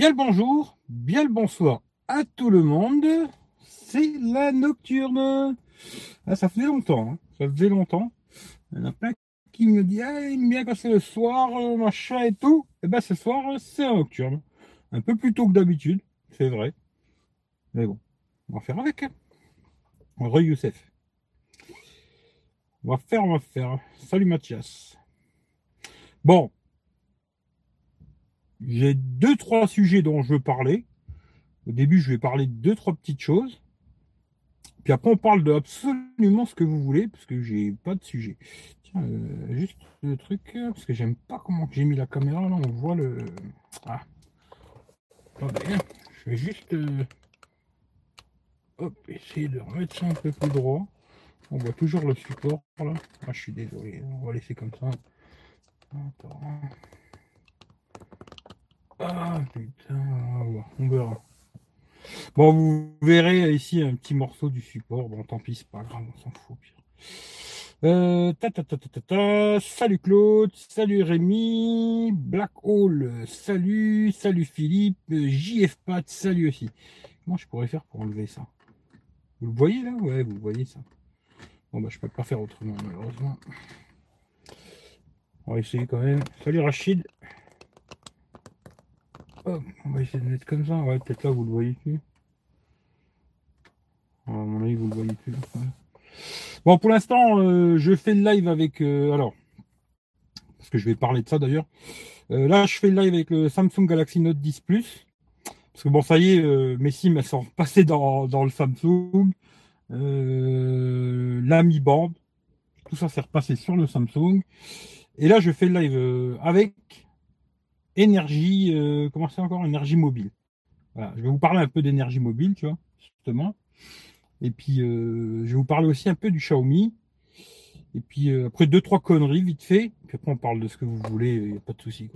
Bien le bonjour, bien le bonsoir à tout le monde. C'est la nocturne. Ah, ça faisait longtemps, hein. ça faisait longtemps. Il y en a plein qui me dit ah, bien quand c'est le soir, euh, machin et tout. Et eh ben ce soir, c'est la nocturne. Un peu plus tôt que d'habitude, c'est vrai. Mais bon, on va faire avec. Hein. Re Youssef. On va faire, on va faire. Salut Mathias. Bon, j'ai deux, trois sujets dont je veux parler. Au début, je vais parler de deux, trois petites choses. Puis après, on parle de absolument ce que vous voulez, parce que j'ai pas de sujet. Tiens, euh, juste le truc, parce que j'aime pas comment j'ai mis la caméra, là, on voit le. Ah. Attendez, je vais juste. Euh, hop, essayer de remettre ça un peu plus droit. On voit toujours le support, là. Ah, je suis désolé, on va laisser comme ça. Attends. Ah putain, on verra. Bon, vous verrez ici un petit morceau du support. Bon, tant pis, c'est pas grave, on s'en fout. Pire. Euh, ta, ta, ta, Salut Claude, salut Rémi, Black Hole, salut, salut Philippe, JF Pat, salut aussi. Comment je pourrais faire pour enlever ça? Vous le voyez là? Ouais, vous voyez ça. Bon bah je peux pas faire autrement malheureusement. On va essayer quand même. Salut Rachid on va essayer de mettre comme ça. Ouais, peut-être là, vous le voyez plus. À mon avis, vous le voyez plus. Bon, pour l'instant, euh, je fais le live avec. Euh, alors, parce que je vais parler de ça d'ailleurs. Euh, là, je fais le live avec le Samsung Galaxy Note 10 Plus. Parce que bon, ça y est, mes sims elles sont passées dans, dans le Samsung. la Mi Band. Tout ça s'est repassé sur le Samsung. Et là, je fais le live avec énergie, euh, comment c'est encore Énergie mobile. Voilà, je vais vous parler un peu d'énergie mobile, tu vois, justement. Et puis, euh, je vais vous parler aussi un peu du Xiaomi. Et puis, euh, après, deux, trois conneries, vite fait. Puis après, on parle de ce que vous voulez, il n'y a pas de souci.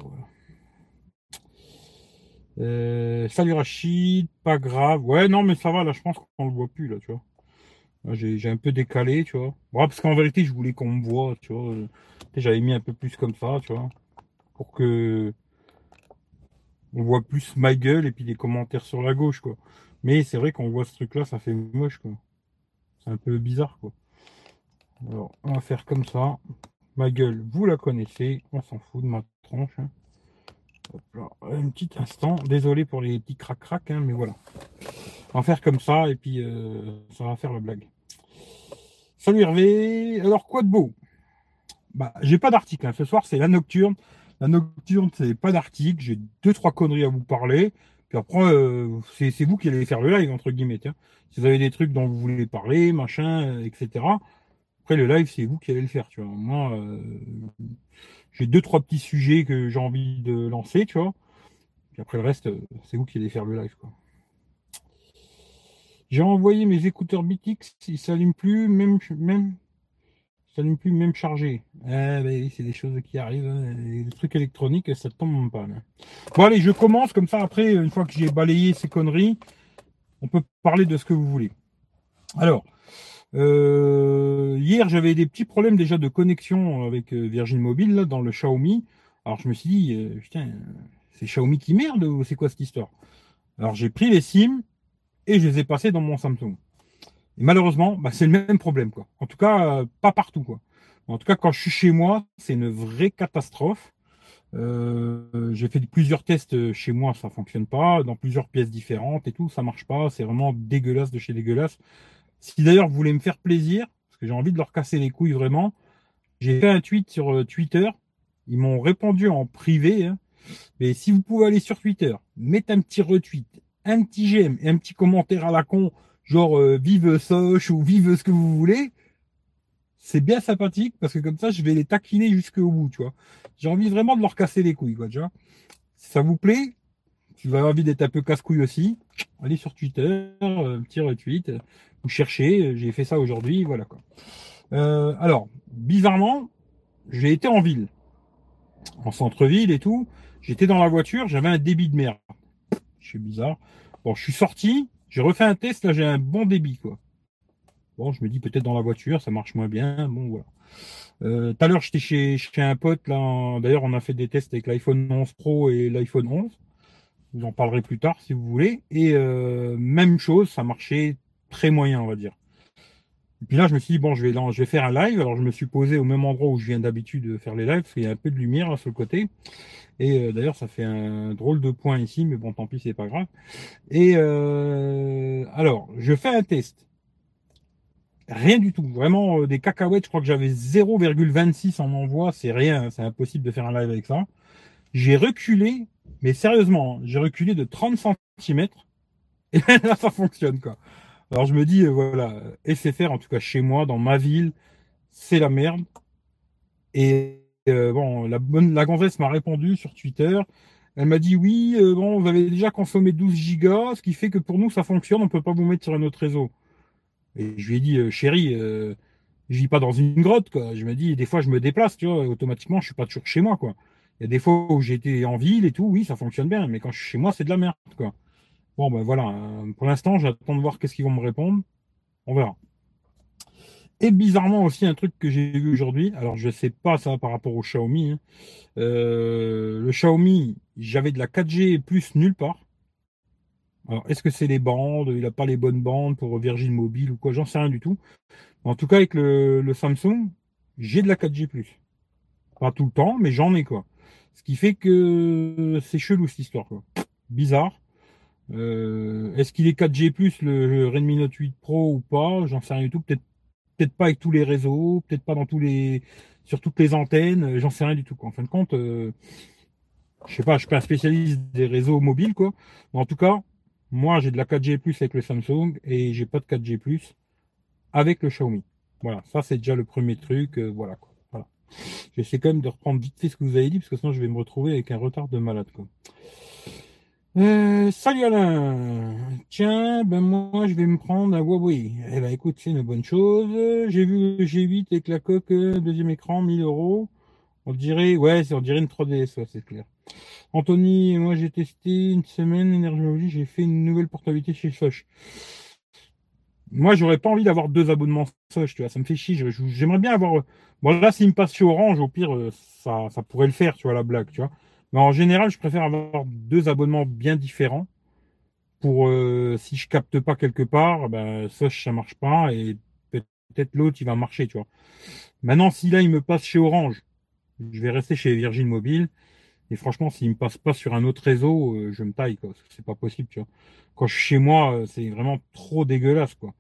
salut Rachid, pas grave. Ouais, non, mais ça va, là, je pense qu'on le voit plus, là, tu vois. J'ai un peu décalé, tu vois. parce qu'en vérité, je voulais qu'on me voit, tu vois. J'avais mis un peu plus comme ça, tu vois. Pour que on voit plus ma gueule et puis des commentaires sur la gauche, quoi. Mais c'est vrai qu'on voit ce truc-là, ça fait moche, quoi. C'est un peu bizarre, quoi. Alors, on va faire comme ça. Ma gueule, vous la connaissez. On s'en fout de ma tronche. Hein. Un petit instant. Désolé pour les petits crac-crac, hein, mais voilà. On va faire comme ça et puis euh, ça va faire la blague. Salut Hervé. Alors, quoi de beau? Bah, j'ai pas d'article. Hein. Ce soir, c'est la nocturne. La nocturne, c'est pas d'article. J'ai deux, trois conneries à vous parler. Puis après, euh, c'est vous qui allez faire le live, entre guillemets. Si vous avez des trucs dont vous voulez parler, machin, euh, etc. Après, le live, c'est vous qui allez le faire, tu vois. Moi, euh, j'ai deux, trois petits sujets que j'ai envie de lancer, tu vois. Puis après, le reste, c'est vous qui allez faire le live, quoi. J'ai envoyé mes écouteurs BTX, ils s'allument plus, même, même ça n'est plus même chargé. Eh ben, c'est des choses qui arrivent. Hein. Les trucs électroniques, ça tombe pas. Bon, allez, je commence comme ça. Après, une fois que j'ai balayé ces conneries, on peut parler de ce que vous voulez. Alors, euh, hier, j'avais des petits problèmes déjà de connexion avec euh, Virgin Mobile là, dans le Xiaomi. Alors, je me suis dit, euh, putain, c'est Xiaomi qui merde ou c'est quoi cette histoire? Alors, j'ai pris les SIM et je les ai passés dans mon Samsung. Et malheureusement, bah, c'est le même problème, quoi. En tout cas, euh, pas partout, quoi. En tout cas, quand je suis chez moi, c'est une vraie catastrophe. Euh, j'ai fait plusieurs tests chez moi, ça fonctionne pas, dans plusieurs pièces différentes et tout, ça marche pas. C'est vraiment dégueulasse de chez dégueulasse. Si d'ailleurs vous voulez me faire plaisir, parce que j'ai envie de leur casser les couilles vraiment, j'ai fait un tweet sur euh, Twitter. Ils m'ont répondu en privé. Hein. Mais si vous pouvez aller sur Twitter, mettre un petit retweet, un petit j'aime et un petit commentaire à la con genre euh, vive Soch ou vive ce que vous voulez, c'est bien sympathique parce que comme ça, je vais les taquiner jusqu'au bout, tu vois. J'ai envie vraiment de leur casser les couilles, quoi, tu vois. Si ça vous plaît, tu vas avoir envie d'être un peu casse-couille aussi, allez sur Twitter, un petit retweet, vous cherchez, j'ai fait ça aujourd'hui, voilà quoi. Euh, alors, bizarrement, j'ai été en ville, en centre-ville et tout. J'étais dans la voiture, j'avais un débit de merde. Je suis bizarre. Bon, je suis sorti, j'ai refait un test, là j'ai un bon débit, quoi. Bon, je me dis peut-être dans la voiture, ça marche moins bien. Bon, voilà. Euh, tout à l'heure, j'étais chez, chez un pote, là. D'ailleurs, on a fait des tests avec l'iPhone 11 Pro et l'iPhone 11. Je vous en parlerai plus tard si vous voulez. Et euh, même chose, ça marchait très moyen, on va dire. Et puis là, je me suis dit, bon, je vais, faire un live. Alors, je me suis posé au même endroit où je viens d'habitude faire les lives, parce qu'il y a un peu de lumière sur le côté. Et euh, d'ailleurs, ça fait un drôle de point ici, mais bon, tant pis, c'est pas grave. Et euh, alors, je fais un test. Rien du tout. Vraiment, euh, des cacahuètes, je crois que j'avais 0,26 en envoi. C'est rien, c'est impossible de faire un live avec ça. J'ai reculé, mais sérieusement, j'ai reculé de 30 cm. Et là, ça fonctionne, quoi. Alors, je me dis, voilà, SFR, en tout cas chez moi, dans ma ville, c'est la merde. Et euh, bon, la, bonne, la gonzesse m'a répondu sur Twitter. Elle m'a dit oui, euh, bon, vous avez déjà consommé 12 gigas, ce qui fait que pour nous ça fonctionne, on peut pas vous mettre sur un autre réseau. Et je lui ai dit, euh, chérie, je vis pas dans une grotte, quoi. Je me dis, des fois je me déplace, tu vois, automatiquement je suis pas toujours chez moi, quoi. Il y a des fois où j'étais en ville et tout, oui, ça fonctionne bien, mais quand je suis chez moi, c'est de la merde, quoi. Bon, ben voilà. Pour l'instant, j'attends de voir qu'est-ce qu'ils vont me répondre. On verra. Et bizarrement aussi un truc que j'ai vu aujourd'hui, alors je sais pas ça par rapport au Xiaomi. Hein. Euh, le Xiaomi, j'avais de la 4G plus nulle part. Alors est-ce que c'est les bandes? Il n'a pas les bonnes bandes pour Virgin Mobile ou quoi? J'en sais rien du tout. En tout cas avec le, Samsung, j'ai de la 4G plus. Pas tout le temps, mais j'en ai quoi. Ce qui fait que c'est chelou cette histoire quoi. Bizarre. Euh, est-ce qu'il est 4G plus le Redmi Note 8 Pro ou pas? J'en sais rien du tout. Peut-être peut-être pas avec tous les réseaux, peut-être pas dans tous les sur toutes les antennes, j'en sais rien du tout. En fin de compte, euh, je sais pas, je suis pas un spécialiste des réseaux mobiles, quoi. En tout cas, moi j'ai de la 4G avec le Samsung et j'ai pas de 4G avec le Xiaomi. Voilà, ça c'est déjà le premier truc. Euh, voilà quoi. J'essaie quand même de reprendre vite fait ce que vous avez dit, parce que sinon je vais me retrouver avec un retard de malade. Quoi. Euh, salut Alain. Tiens, ben moi je vais me prendre un Huawei. Eh ben écoute, c'est une bonne chose. J'ai vu le G8 avec la coque euh, deuxième écran, 1000 euros. On dirait, ouais, on dirait une 3DS, c'est clair. Anthony, moi j'ai testé une semaine énergie j'ai fait une nouvelle portabilité chez Soch. Moi j'aurais pas envie d'avoir deux abonnements Soch, tu vois, ça me fait chier. J'aimerais bien avoir. Bon là s'il me passe Orange, au pire, euh, ça, ça pourrait le faire, tu vois, la blague, tu vois. En général, je préfère avoir deux abonnements bien différents. Pour euh, si je capte pas quelque part, ben, ça, ça marche pas et peut-être l'autre il va marcher, tu vois. Maintenant, si là il me passe chez Orange, je vais rester chez Virgin Mobile. Et franchement, s'il me passe pas sur un autre réseau, euh, je me taille, quoi. C'est pas possible, tu vois. Quand je suis chez moi, euh, c'est vraiment trop dégueulasse, quoi.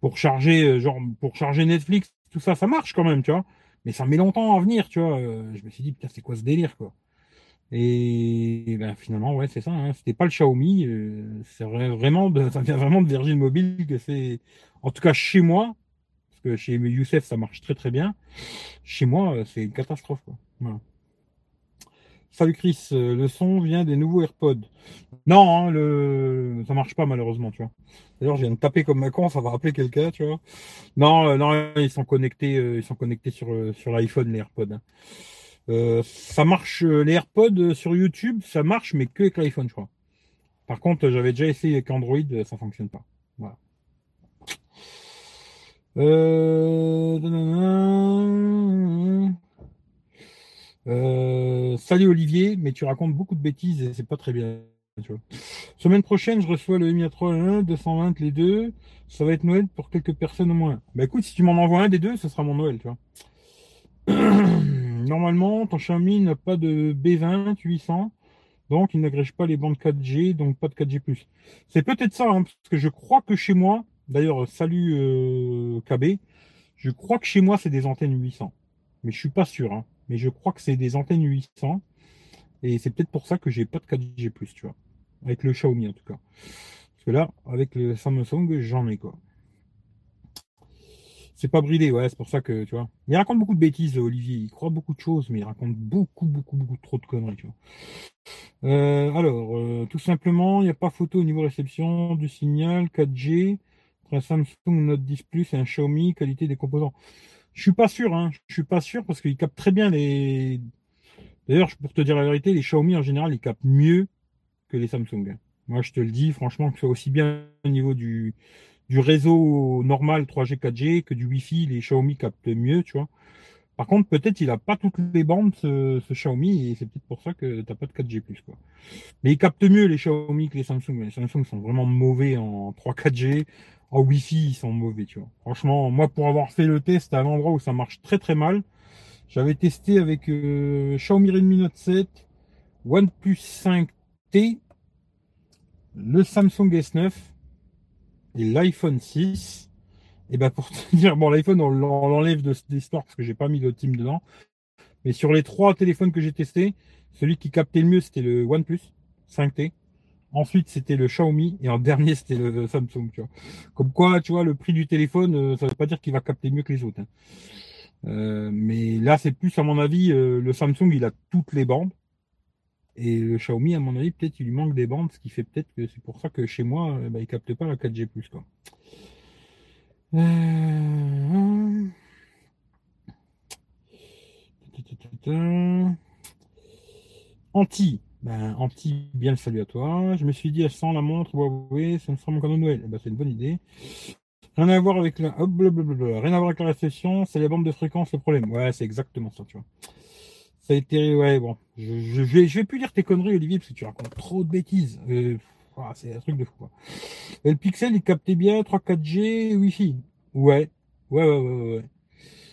pour charger, genre, pour charger Netflix, tout ça, ça marche quand même, tu vois. Mais ça met longtemps à venir, tu vois. Euh, je me suis dit, putain, c'est quoi ce délire, quoi. Et ben, finalement, ouais, c'est ça. Hein. C'était pas le Xiaomi. Euh, c'est vraiment, de, ça vient vraiment de Virgin Mobile que c'est. En tout cas, chez moi, parce que chez Youssef, ça marche très très bien. Chez moi, euh, c'est une catastrophe, quoi. Salut Chris, le son vient des nouveaux AirPods. Non, hein, le... ça marche pas malheureusement, tu vois. D'ailleurs, je viens de taper comme con, ça va rappeler quelqu'un, tu vois. Non, euh, non, ils sont connectés, euh, ils sont connectés sur, euh, l'iPhone, les AirPods. Hein. ça marche, les AirPods sur YouTube, ça marche, mais que avec l'iPhone, je crois. Par contre, j'avais déjà essayé avec Android, ça fonctionne pas. Voilà. Salut Olivier, mais tu racontes beaucoup de bêtises et c'est pas très bien. Semaine prochaine, je reçois le Mi 3 1, 220 les deux. Ça va être Noël pour quelques personnes au moins. Bah écoute, si tu m'en envoies un des deux, ce sera mon Noël, tu vois. Normalement, ton Xiaomi n'a pas de B20 800, donc il n'agrège pas les bandes 4G, donc pas de 4G+. C'est peut-être ça, hein, parce que je crois que chez moi, d'ailleurs, salut euh, KB, je crois que chez moi c'est des antennes 800, mais je suis pas sûr. Hein. Mais je crois que c'est des antennes 800. Et c'est peut-être pour ça que j'ai pas de 4G+, tu vois. Avec le Xiaomi en tout cas. Parce que là, avec le Samsung, j'en ai quoi. C'est pas bridé, ouais, c'est pour ça que, tu vois. Il raconte beaucoup de bêtises, Olivier. Il croit beaucoup de choses, mais il raconte beaucoup, beaucoup, beaucoup trop de conneries, tu vois. Euh, alors, euh, tout simplement, il n'y a pas photo au niveau réception du signal 4G. un Samsung Note 10 Plus et un Xiaomi, qualité des composants. Je suis pas sûr, hein. Je suis pas sûr parce qu'il capte très bien les. D'ailleurs, pour te dire la vérité, les Xiaomi en général, ils captent mieux que les Samsung. Moi, je te le dis, franchement, que ce soit aussi bien au niveau du, réseau normal 3G, 4G que du Wi-Fi, les Xiaomi captent mieux, tu vois. Par contre, peut-être il a pas toutes les bandes, ce, Xiaomi, et c'est peut-être pour ça que t'as pas de 4G+. Quoi. Mais il capte mieux les Xiaomi que les Samsung. Les Samsung sont vraiment mauvais en 3-4G. En Wi-Fi, ils sont mauvais, tu vois. Franchement, moi, pour avoir fait le test à un endroit où ça marche très très mal, j'avais testé avec euh, Xiaomi Redmi Note 7, OnePlus 5T, le Samsung S9 et l'iPhone 6. Et ben pour te dire, bon l'iPhone on l'enlève de cette histoire parce que j'ai pas mis de team dedans. Mais sur les trois téléphones que j'ai testés, celui qui captait le mieux c'était le OnePlus 5T. Ensuite c'était le Xiaomi et en dernier c'était le Samsung. Comme quoi, tu vois, le prix du téléphone, euh, ça veut pas dire qu'il va capter mieux que les autres. Hein. Euh, mais là c'est plus à mon avis, euh, le Samsung il a toutes les bandes. Et le Xiaomi, à mon avis, peut-être il lui manque des bandes, ce qui fait peut-être que c'est pour ça que chez moi, bah, il capte pas la 4G+. Quoi. Euh... Anti. Ben, anti, bien le salut à toi. Je me suis dit, à 100 la montre, Huawei, ça me cadeau de Noël. Eh ben, c'est une bonne idée. Rien à voir avec la, rien à voir avec la récession, c'est les bandes de fréquence le problème. Ouais, c'est exactement ça, tu vois. Ça a été, ouais, bon. Je, je, vais, je vais plus lire tes conneries, Olivier, parce que tu racontes trop de bêtises. Euh, ah, c'est un truc de fou, quoi. Et le Pixel, il captait bien 3, 4G, Wi-Fi. Ouais. Ouais, ouais, ouais, ouais.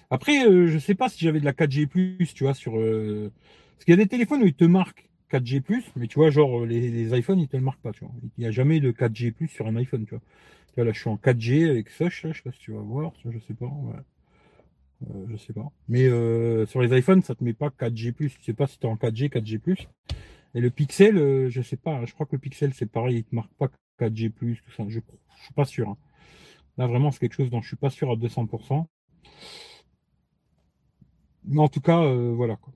Après, euh, je sais pas si j'avais de la 4G+, tu vois, sur, euh... parce qu'il y a des téléphones où ils te marquent 4G+, mais tu vois, genre, les, les iPhones, ils te le marquent pas. Il n'y a jamais de 4G+, sur un iPhone, tu vois. Là, je suis en 4G avec Soch, là, je sais pas si tu vas voir, je sais pas. Euh, je sais pas. Mais euh, sur les iPhones, ça te met pas 4G+. Tu sais pas si tu es en 4G, 4G+. Et le Pixel, euh, je sais pas. Je crois que le Pixel, c'est pareil. Il te marque pas 4G+, tout ça. Je, je suis pas sûr. Hein. Là, vraiment, c'est quelque chose dont je suis pas sûr à 200%. Mais en tout cas, voilà. Quoi.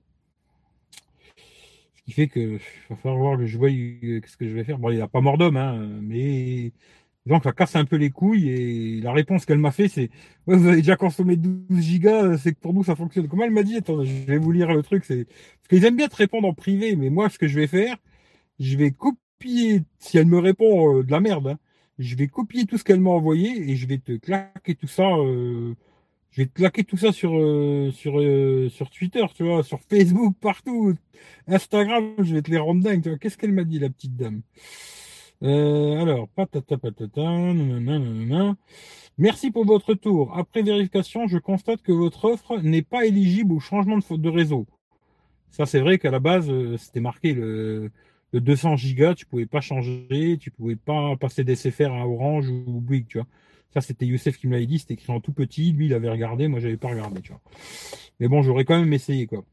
Qui fait que va falloir voir que je vois qu'est-ce que je vais faire? Bon, il n'y a pas mort d'homme, hein, mais donc ça casse un peu les couilles et la réponse qu'elle m'a fait c'est vous avez déjà consommé 12 gigas, c'est que pour nous ça fonctionne. Comment elle m'a dit Attends, je vais vous lire le truc, c'est parce qu'ils aiment bien te répondre en privé, mais moi ce que je vais faire, je vais copier si elle me répond euh, de la merde, hein, je vais copier tout ce qu'elle m'a envoyé et je vais te claquer tout ça euh, je vais claquer tout ça sur euh, sur sur Twitter, tu vois, sur Facebook, partout, Instagram, je vais te les rendre dingue, tu vois. Qu'est-ce qu'elle m'a dit la petite dame? Euh, alors, patata patata, nanana, Merci pour votre tour. Après vérification, je constate que votre offre n'est pas éligible au changement de, réseau. Ça, c'est vrai qu'à la base, euh, c'était marqué le, le 200 gigas, tu pouvais pas changer, tu pouvais pas passer d'SFR à Orange ou Bouygues, tu vois. Ça, c'était Youssef qui me l'avait dit, c'était écrit en tout petit, lui, il avait regardé, moi, j'avais pas regardé, tu vois. Mais bon, j'aurais quand même essayé, quoi.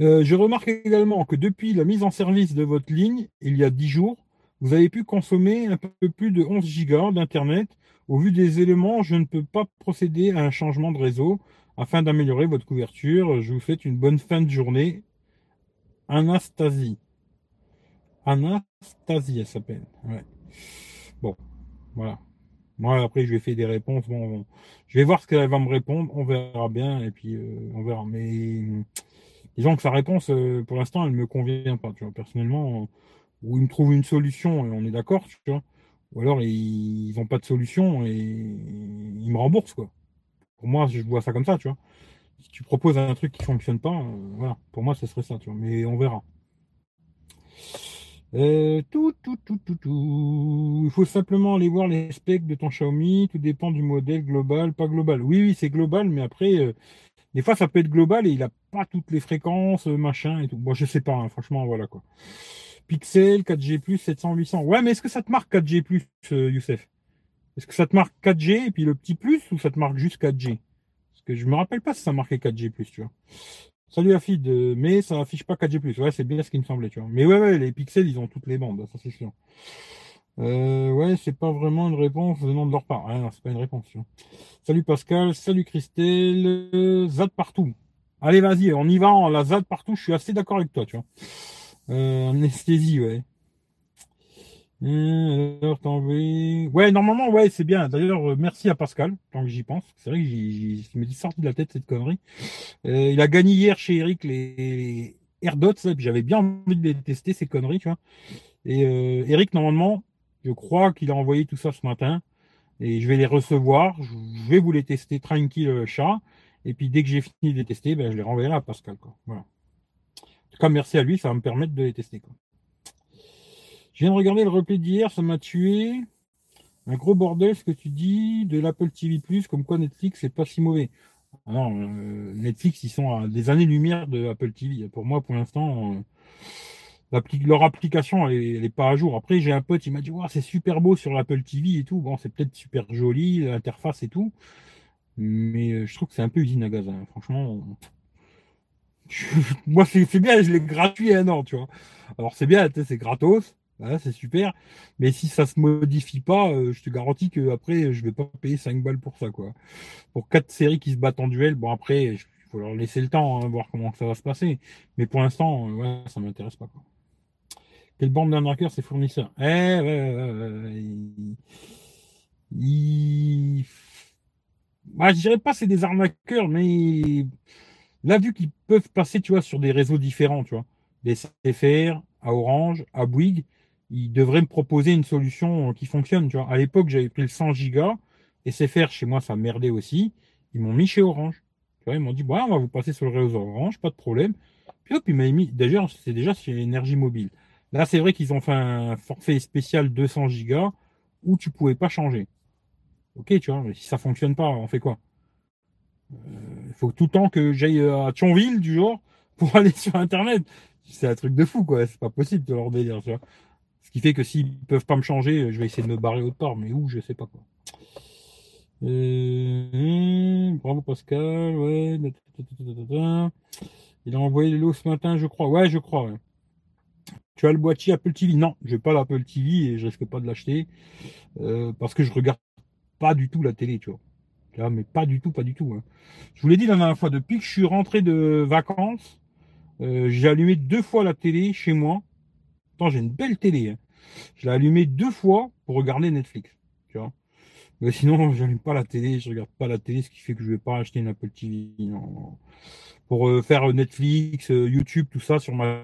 Euh, je remarque également que depuis la mise en service de votre ligne, il y a 10 jours, vous avez pu consommer un peu plus de 11 gigas d'Internet. Au vu des éléments, je ne peux pas procéder à un changement de réseau afin d'améliorer votre couverture. Je vous souhaite une bonne fin de journée. Anastasie. Anastasie, elle s'appelle. Bon, voilà. Moi, après, je vais faire des réponses. Bon, je vais voir ce qu'elle va me répondre. On verra bien. Et puis, euh, on verra. Mais disons que sa réponse, euh, pour l'instant, elle ne me convient pas. Tu vois. Personnellement, ou ils me trouvent une solution et on est d'accord, tu vois. Ou alors ils n'ont pas de solution et ils me remboursent, quoi. Pour moi, je vois ça comme ça, tu vois. Si tu proposes un truc qui ne fonctionne pas, euh, voilà, pour moi, ce serait ça, tu vois. Mais on verra. Euh, tout, tout, tout, tout, tout. Il faut simplement aller voir les specs de ton Xiaomi. Tout dépend du modèle global, pas global. Oui, oui, c'est global, mais après, euh, des fois, ça peut être global et il n'a pas toutes les fréquences, machin et tout. Bon, je sais pas, hein, franchement, voilà quoi. Pixel, 4G+, 700, 800. Ouais, mais est-ce que ça te marque 4G+, euh, Youssef? Est-ce que ça te marque 4G et puis le petit plus ou ça te marque juste 4G Parce que je me rappelle pas si ça marquait 4G+, tu vois. Salut Afid, euh, mais ça affiche pas 4G+. Ouais, c'est bien ce qui me semblait, tu vois. Mais ouais, ouais, les pixels, ils ont toutes les bandes, ça c'est sûr. Euh, ouais, c'est pas vraiment une réponse venant de leur part. Ah, c'est pas une réponse. Tu vois. Salut Pascal, salut Christelle, euh, Zad partout. Allez, vas-y, on y va, la Zad partout. Je suis assez d'accord avec toi, tu vois. Euh, anesthésie, ouais. Alors, ouais, normalement, ouais, c'est bien. D'ailleurs, euh, merci à Pascal, tant que j'y pense. C'est vrai que j'y, me dit sorti de la tête cette connerie. Euh, il a gagné hier chez Eric les AirDots, et puis j'avais bien envie de les tester, ces conneries, tu vois. Et euh, Eric, normalement, je crois qu'il a envoyé tout ça ce matin. Et je vais les recevoir. Je vais vous les tester tranquille, chat. Et puis dès que j'ai fini de les tester, ben, je les renverrai à Pascal. Quoi. Voilà. En tout cas, merci à lui, ça va me permettre de les tester. Quoi. Je viens de regarder le replay d'hier, ça m'a tué. Un gros bordel ce que tu dis de l'Apple TV comme quoi Netflix c'est pas si mauvais. Alors, euh, Netflix, ils sont à des années-lumière de Apple TV. Pour moi, pour l'instant, euh, leur application, elle n'est pas à jour. Après, j'ai un pote, il m'a dit, c'est super beau sur l'Apple TV et tout. Bon, c'est peut-être super joli, l'interface et tout. Mais euh, je trouve que c'est un peu usine à gaz. Hein. Franchement, moi, c'est bien, je l'ai gratuit un an, tu vois. Alors, c'est bien, c'est gratos. C'est super. Mais si ça se modifie pas, euh, je te garantis que après, je vais pas payer 5 balles pour ça, quoi. Pour quatre séries qui se battent en duel, bon après, il faut leur laisser le temps, hein, voir comment ça va se passer. Mais pour l'instant, euh, ouais, ça m'intéresse pas, quoi. Quelle bande d'arnaqueurs ces fournisseurs Eh, ouais, bah, je dirais pas c'est des arnaqueurs, mais là, vu qu'ils peuvent passer, tu vois, sur des réseaux différents, tu vois, des CFR, à Orange, à Bouygues, ils devraient me proposer une solution qui fonctionne, tu vois. À l'époque, j'avais pris le 100 gigas, et CFR, chez moi, ça merdait aussi. Ils m'ont mis chez Orange. Tu vois, ils m'ont dit, bon, on va vous passer sur le réseau Orange, pas de problème. Puis hop, ils m'ont mis, d'ailleurs, c'est déjà sur énergie mobile. Là, c'est vrai qu'ils ont fait un forfait spécial 200 gigas où tu pouvais pas changer. Ok, tu vois, mais si ça fonctionne pas, on fait quoi? Il euh, faut tout le temps que j'aille à Thionville, du genre, pour aller sur Internet. C'est un truc de fou, quoi. C'est pas possible de leur délire, tu vois. Ce qui fait que s'ils peuvent pas me changer, je vais essayer de me barrer autre part, mais où, je sais pas quoi. Euh, bravo Pascal, ouais. Il a envoyé le lot ce matin, je crois. Ouais, je crois. Tu as le boîtier Apple TV Non, je n'ai pas l'Apple TV et je risque pas de l'acheter euh, parce que je regarde pas du tout la télé, tu vois. mais pas du tout, pas du tout. Hein. Je vous l'ai dit la dernière fois, depuis que je suis rentré de vacances, euh, j'ai allumé deux fois la télé chez moi. Attends, j'ai une belle télé. Hein. Je l'ai allumé deux fois pour regarder Netflix. Tu vois. Mais sinon, pas la télé, je regarde pas la télé, ce qui fait que je vais pas acheter une Apple TV. Pour euh, faire Netflix, euh, YouTube, tout ça sur ma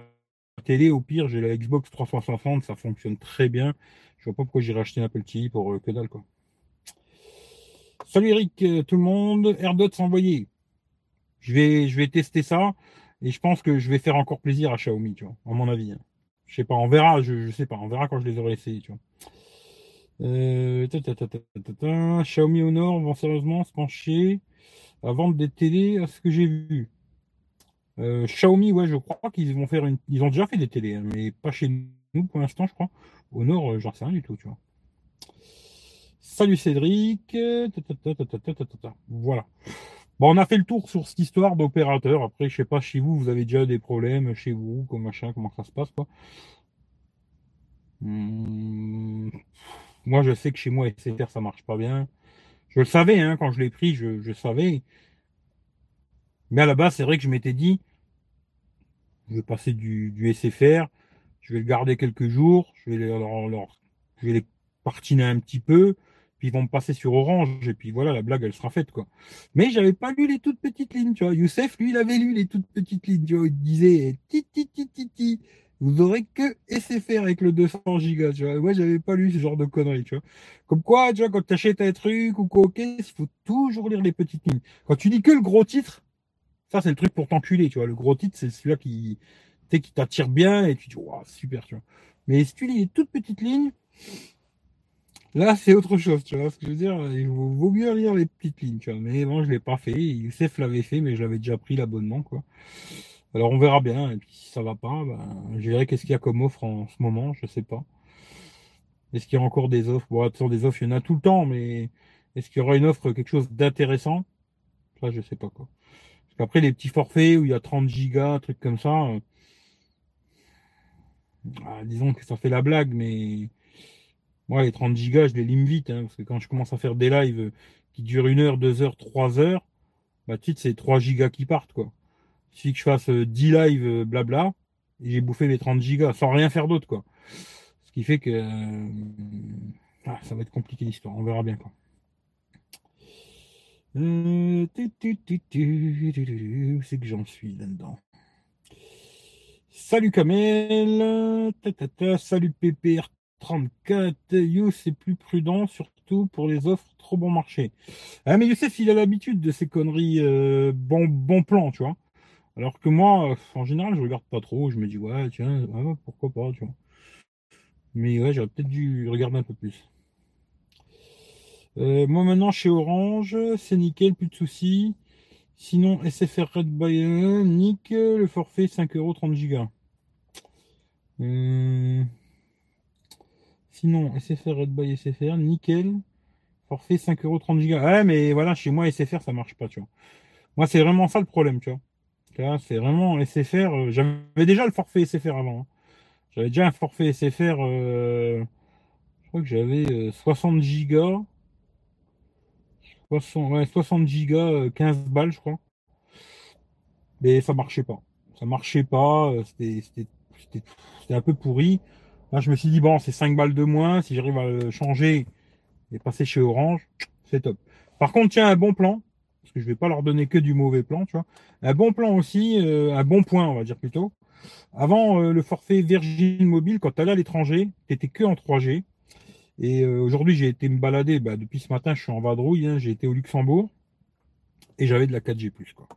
télé, au pire, j'ai la Xbox 360, ça fonctionne très bien. Je vois pas pourquoi j'irais acheter une Apple TV pour que dalle, quoi. Salut Eric, euh, tout le monde. AirDots envoyé. Je vais, je vais tester ça et je pense que je vais faire encore plaisir à Xiaomi, tu vois, à mon avis. Hein. Je sais pas, on verra, je, je sais pas, on verra quand je les aurai essayés, tu vois. Euh, Honor vont sérieusement se pencher à vendre des télés à ce que j'ai vu. Euh, Xiaomi, ouais, je crois qu'ils vont faire une. Ils ont déjà fait des télés, hein, mais pas chez nous pour l'instant, je crois. Honor, j'en sais rien du tout, tu vois. Salut Cédric. Voilà. Bon, on a fait le tour sur cette histoire d'opérateur. Après, je sais pas chez vous, vous avez déjà des problèmes chez vous, comme machin, comment ça se passe, quoi. Hmm. Moi, je sais que chez moi, SFR, ça marche pas bien. Je le savais, hein, quand je l'ai pris, je, savais. Mais à la base, c'est vrai que je m'étais dit, je vais passer du, SFR, je vais le garder quelques jours, je vais, je vais les partiner un petit peu, puis ils vont me passer sur Orange, et puis voilà, la blague, elle sera faite, quoi. Mais j'avais pas lu les toutes petites lignes, tu vois. Youssef, lui, il avait lu les toutes petites lignes, tu vois. Il disait, ti, ti, ti, ti, ti. Vous aurez que SFR avec le 200 gigas, tu vois. Moi, j'avais pas lu ce genre de conneries, tu vois. Comme quoi, tu vois, quand tu achètes un truc ou quoi, ok, il faut toujours lire les petites lignes. Quand tu dis que le gros titre, ça, c'est le truc pour t'enculer, tu vois. Le gros titre, c'est celui-là qui, qui t'attire bien et tu dis, waouh, super, tu vois. Mais si tu lis les toutes petites lignes, Là, c'est autre chose, tu vois ce que je veux dire. Il vaut, mieux lire les petites lignes, tu vois. Mais bon, je l'ai pas fait. Youssef l'avait fait, mais je l'avais déjà pris l'abonnement, quoi. Alors, on verra bien. Et puis, si ça va pas, ben, je verrai qu'est-ce qu'il y a comme offre en ce moment, je sais pas. Est-ce qu'il y a encore des offres? Bon, attention, des offres, il y en a tout le temps, mais est-ce qu'il y aura une offre, quelque chose d'intéressant? Ça, je sais pas, quoi. Parce qu'après, les petits forfaits où il y a 30 gigas, un truc comme ça, euh, ah, disons que ça fait la blague, mais moi, les 30 gigas, je les lime vite, hein, parce que quand je commence à faire des lives qui durent une heure, deux heures, trois heures, bah, tu c'est 3 gigas qui partent, quoi. Il suffit que je fasse 10 euh, lives, euh, blabla, et j'ai bouffé les 30 gigas, sans rien faire d'autre, quoi. Ce qui fait que euh, ah, ça va être compliqué l'histoire, on verra bien, quoi. Euh, c'est que j'en suis là-dedans? Salut Kamel, salut PPR 34, You, c'est plus prudent, surtout pour les offres trop bon marché. Ah, mais Youssef, il a l'habitude de ces conneries euh, bon, bon plan, tu vois. Alors que moi, en général, je regarde pas trop. Je me dis, ouais, tiens, pourquoi pas, tu vois. Mais ouais, j'aurais peut-être dû regarder un peu plus. Euh, moi maintenant chez Orange, c'est nickel, plus de soucis. Sinon, SFR Red Bayern, nick, le forfait 5 euros 30 gigas. Euh, sinon, SFR Red by SFR, nickel. Forfait 5 euros 30 gigas. Ouais, mais voilà, chez moi, SFR, ça marche pas, tu vois. Moi, c'est vraiment ça le problème, tu vois. C'est vraiment SFR. Euh, j'avais déjà le forfait SFR avant. Hein. J'avais déjà un forfait SFR. Euh, je crois que j'avais 60 gigas. 60, ouais, 60 gigas, 15 balles, je crois. Mais ça marchait pas. Ça marchait pas. C'était un peu pourri. Là, je me suis dit, bon, c'est 5 balles de moins. Si j'arrive à le changer et passer chez Orange, c'est top. Par contre, tiens, un bon plan, parce que je vais pas leur donner que du mauvais plan, tu vois. Un bon plan aussi, euh, un bon point, on va dire plutôt. Avant, euh, le forfait Virgin Mobile, quand tu allais à l'étranger, tu étais que en 3G. Et euh, aujourd'hui, j'ai été me balader, bah, depuis ce matin, je suis en vadrouille, hein, j'ai été au Luxembourg, et j'avais de la 4G+. Quoi.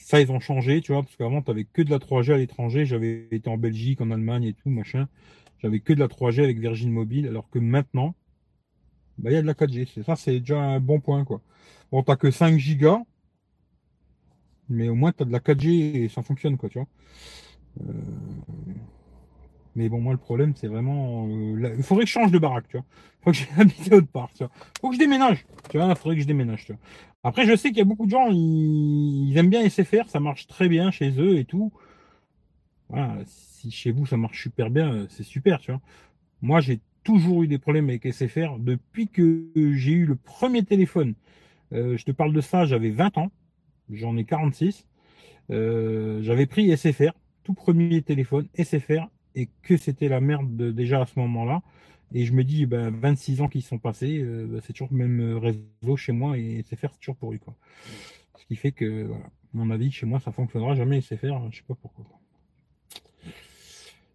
Ça, ils ont changé, tu vois, parce qu'avant, tu n'avais que de la 3G à l'étranger. J'avais été en Belgique, en Allemagne et tout, machin. J'avais que de la 3G avec Virgin Mobile, alors que maintenant, bah, il y a de la 4G. Ça, c'est déjà un bon point, quoi. Bon, t'as que 5 gigas, mais au moins, tu as de la 4G et ça fonctionne, quoi, tu vois. Euh, mais bon, moi, le problème, c'est vraiment. Euh, il faudrait que je change de baraque, tu vois. Il faut que j'habite autre part, tu vois. faut que je déménage, tu vois. Il faudrait que je déménage, tu vois. Après, je sais qu'il y a beaucoup de gens, ils, aiment bien SFR, ça marche très bien chez eux et tout. Voilà, si chez vous ça marche super bien, c'est super, tu vois. Moi, j'ai toujours eu des problèmes avec SFR depuis que j'ai eu le premier téléphone. Euh, je te parle de ça, j'avais 20 ans, j'en ai 46. Euh, j'avais pris SFR, tout premier téléphone, SFR, et que c'était la merde déjà à ce moment-là. Et je me dis, ben, 26 ans qui sont passés, euh, ben, c'est toujours le même réseau chez moi et SFR, c'est toujours pourri. Quoi. Ce qui fait que, voilà, mon avis, chez moi, ça fonctionnera jamais SFR, je sais pas pourquoi.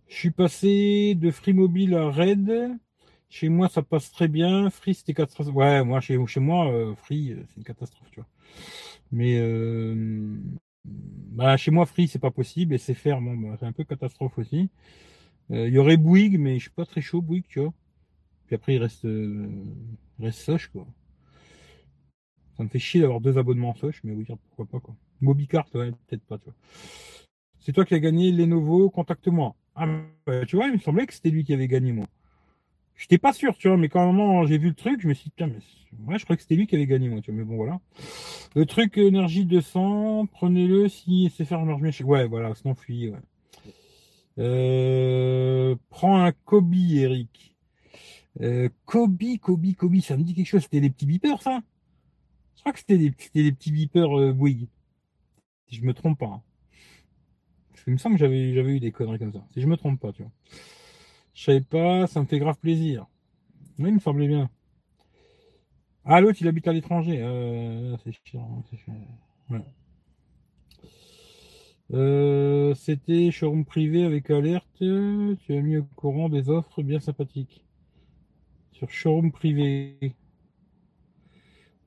Je suis passé de Free Mobile à Red. Chez moi, ça passe très bien. Free, c'était catastrophe. Ouais, moi, chez, moi, euh, Free, euh, c'est une catastrophe, tu vois. Mais bah, chez moi, Free, c'est pas possible. Et SFR, bon, bah, c'est un peu catastrophe aussi. Il y aurait Bouygues, mais je suis pas très chaud, Bouygues, tu vois. Puis après, il reste, euh, reste quoi. Ça me fait chier d'avoir deux abonnements Soch, mais oui, pourquoi pas, quoi. Mobicart, ouais, peut-être pas, tu vois. C'est toi qui as gagné Lenovo, contacte-moi. Ah, bah, tu vois, il me semblait que c'était lui qui avait gagné, moi. J'étais pas sûr, tu vois, mais quand j'ai vu le truc, je me suis dit, tiens, mais ouais, je crois que c'était lui qui avait gagné, moi, tu vois, mais bon, voilà. Le truc énergie 200, prenez-le si c'est faire marche bien. Ouais, voilà, sinon fuis, ouais. Euh, prends un Kobe, Eric. Euh, Kobe, Kobe, Kobe, ça me dit quelque chose. C'était des petits beepers, ça? Je crois que c'était des, des, petits beepers euh. Si je me trompe pas. Hein. Qu'il me semble que j'avais, j'avais eu des conneries comme ça. Si je me trompe pas, tu vois. Je savais pas, ça me fait grave plaisir. Oui, il me semblait bien. Ah, l'autre, il habite à l'étranger. Euh, c'est chiant. Ouais. Euh, c'était showroom privé avec alerte. Tu as mis au courant des offres bien sympathiques. Sur showroom privé.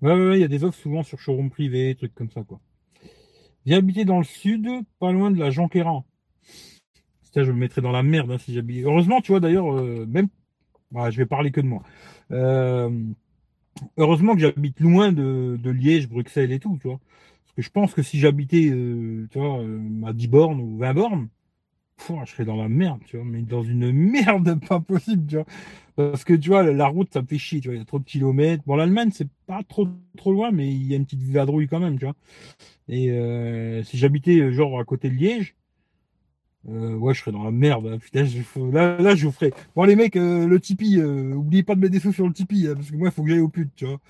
Ouais, ouais, il y a des offres souvent sur showroom privé, trucs comme ça, quoi. Viens habiter dans le sud, pas loin de la Jonquera. Je me mettrais dans la merde hein, si j'habite. Heureusement, tu vois, d'ailleurs, euh, même. Bah, je vais parler que de moi. Euh, heureusement que j'habite loin de, Liège, Bruxelles et tout, tu vois. Parce que je pense que si j'habitais, euh, tu vois, à 10 bornes ou 20 bornes, je serais dans la merde, tu vois, mais dans une merde pas possible, tu vois. Parce que tu vois, la route, ça me fait chier, tu vois, il y a trop de kilomètres. Bon, l'Allemagne, c'est pas trop trop loin, mais il y a une petite vadrouille quand même, tu vois. Et si j'habitais genre à côté de Liège, euh, ouais, je serais dans la merde. Hein. Putain, là, là, je vous ferai. Bon, les mecs, le Tipeee, oubliez pas de mettre des sous sur le Tipeee, hein, parce que moi, il faut que j'aille au pute, tu vois.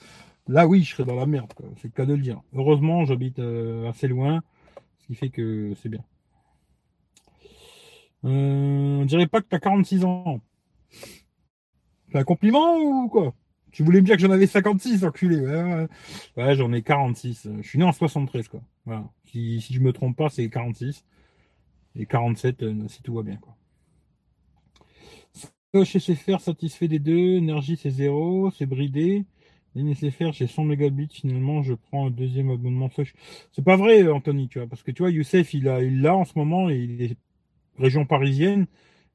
Là, oui, je serais dans la merde, c'est le cas de le dire. Heureusement, j'habite assez loin, ce qui fait que c'est bien. Euh, on dirait pas que t'as 46 ans. C'est un compliment ou quoi? Tu voulais me dire que j'en avais 56, enculé. Ouais, ouais. j'en ai 46. Je suis né en 73, quoi. Voilà. Si, si je me trompe pas, c'est 46. Et 47 euh, si tout va bien, quoi. chez SFR satisfait des deux, énergie c'est zéro, c'est bridé. NSFR, j'ai 100 mégabits, finalement, je prends un deuxième abonnement C'est pas vrai, Anthony, tu vois, parce que tu vois, Youssef, il a, il l'a en ce moment, il est région parisienne,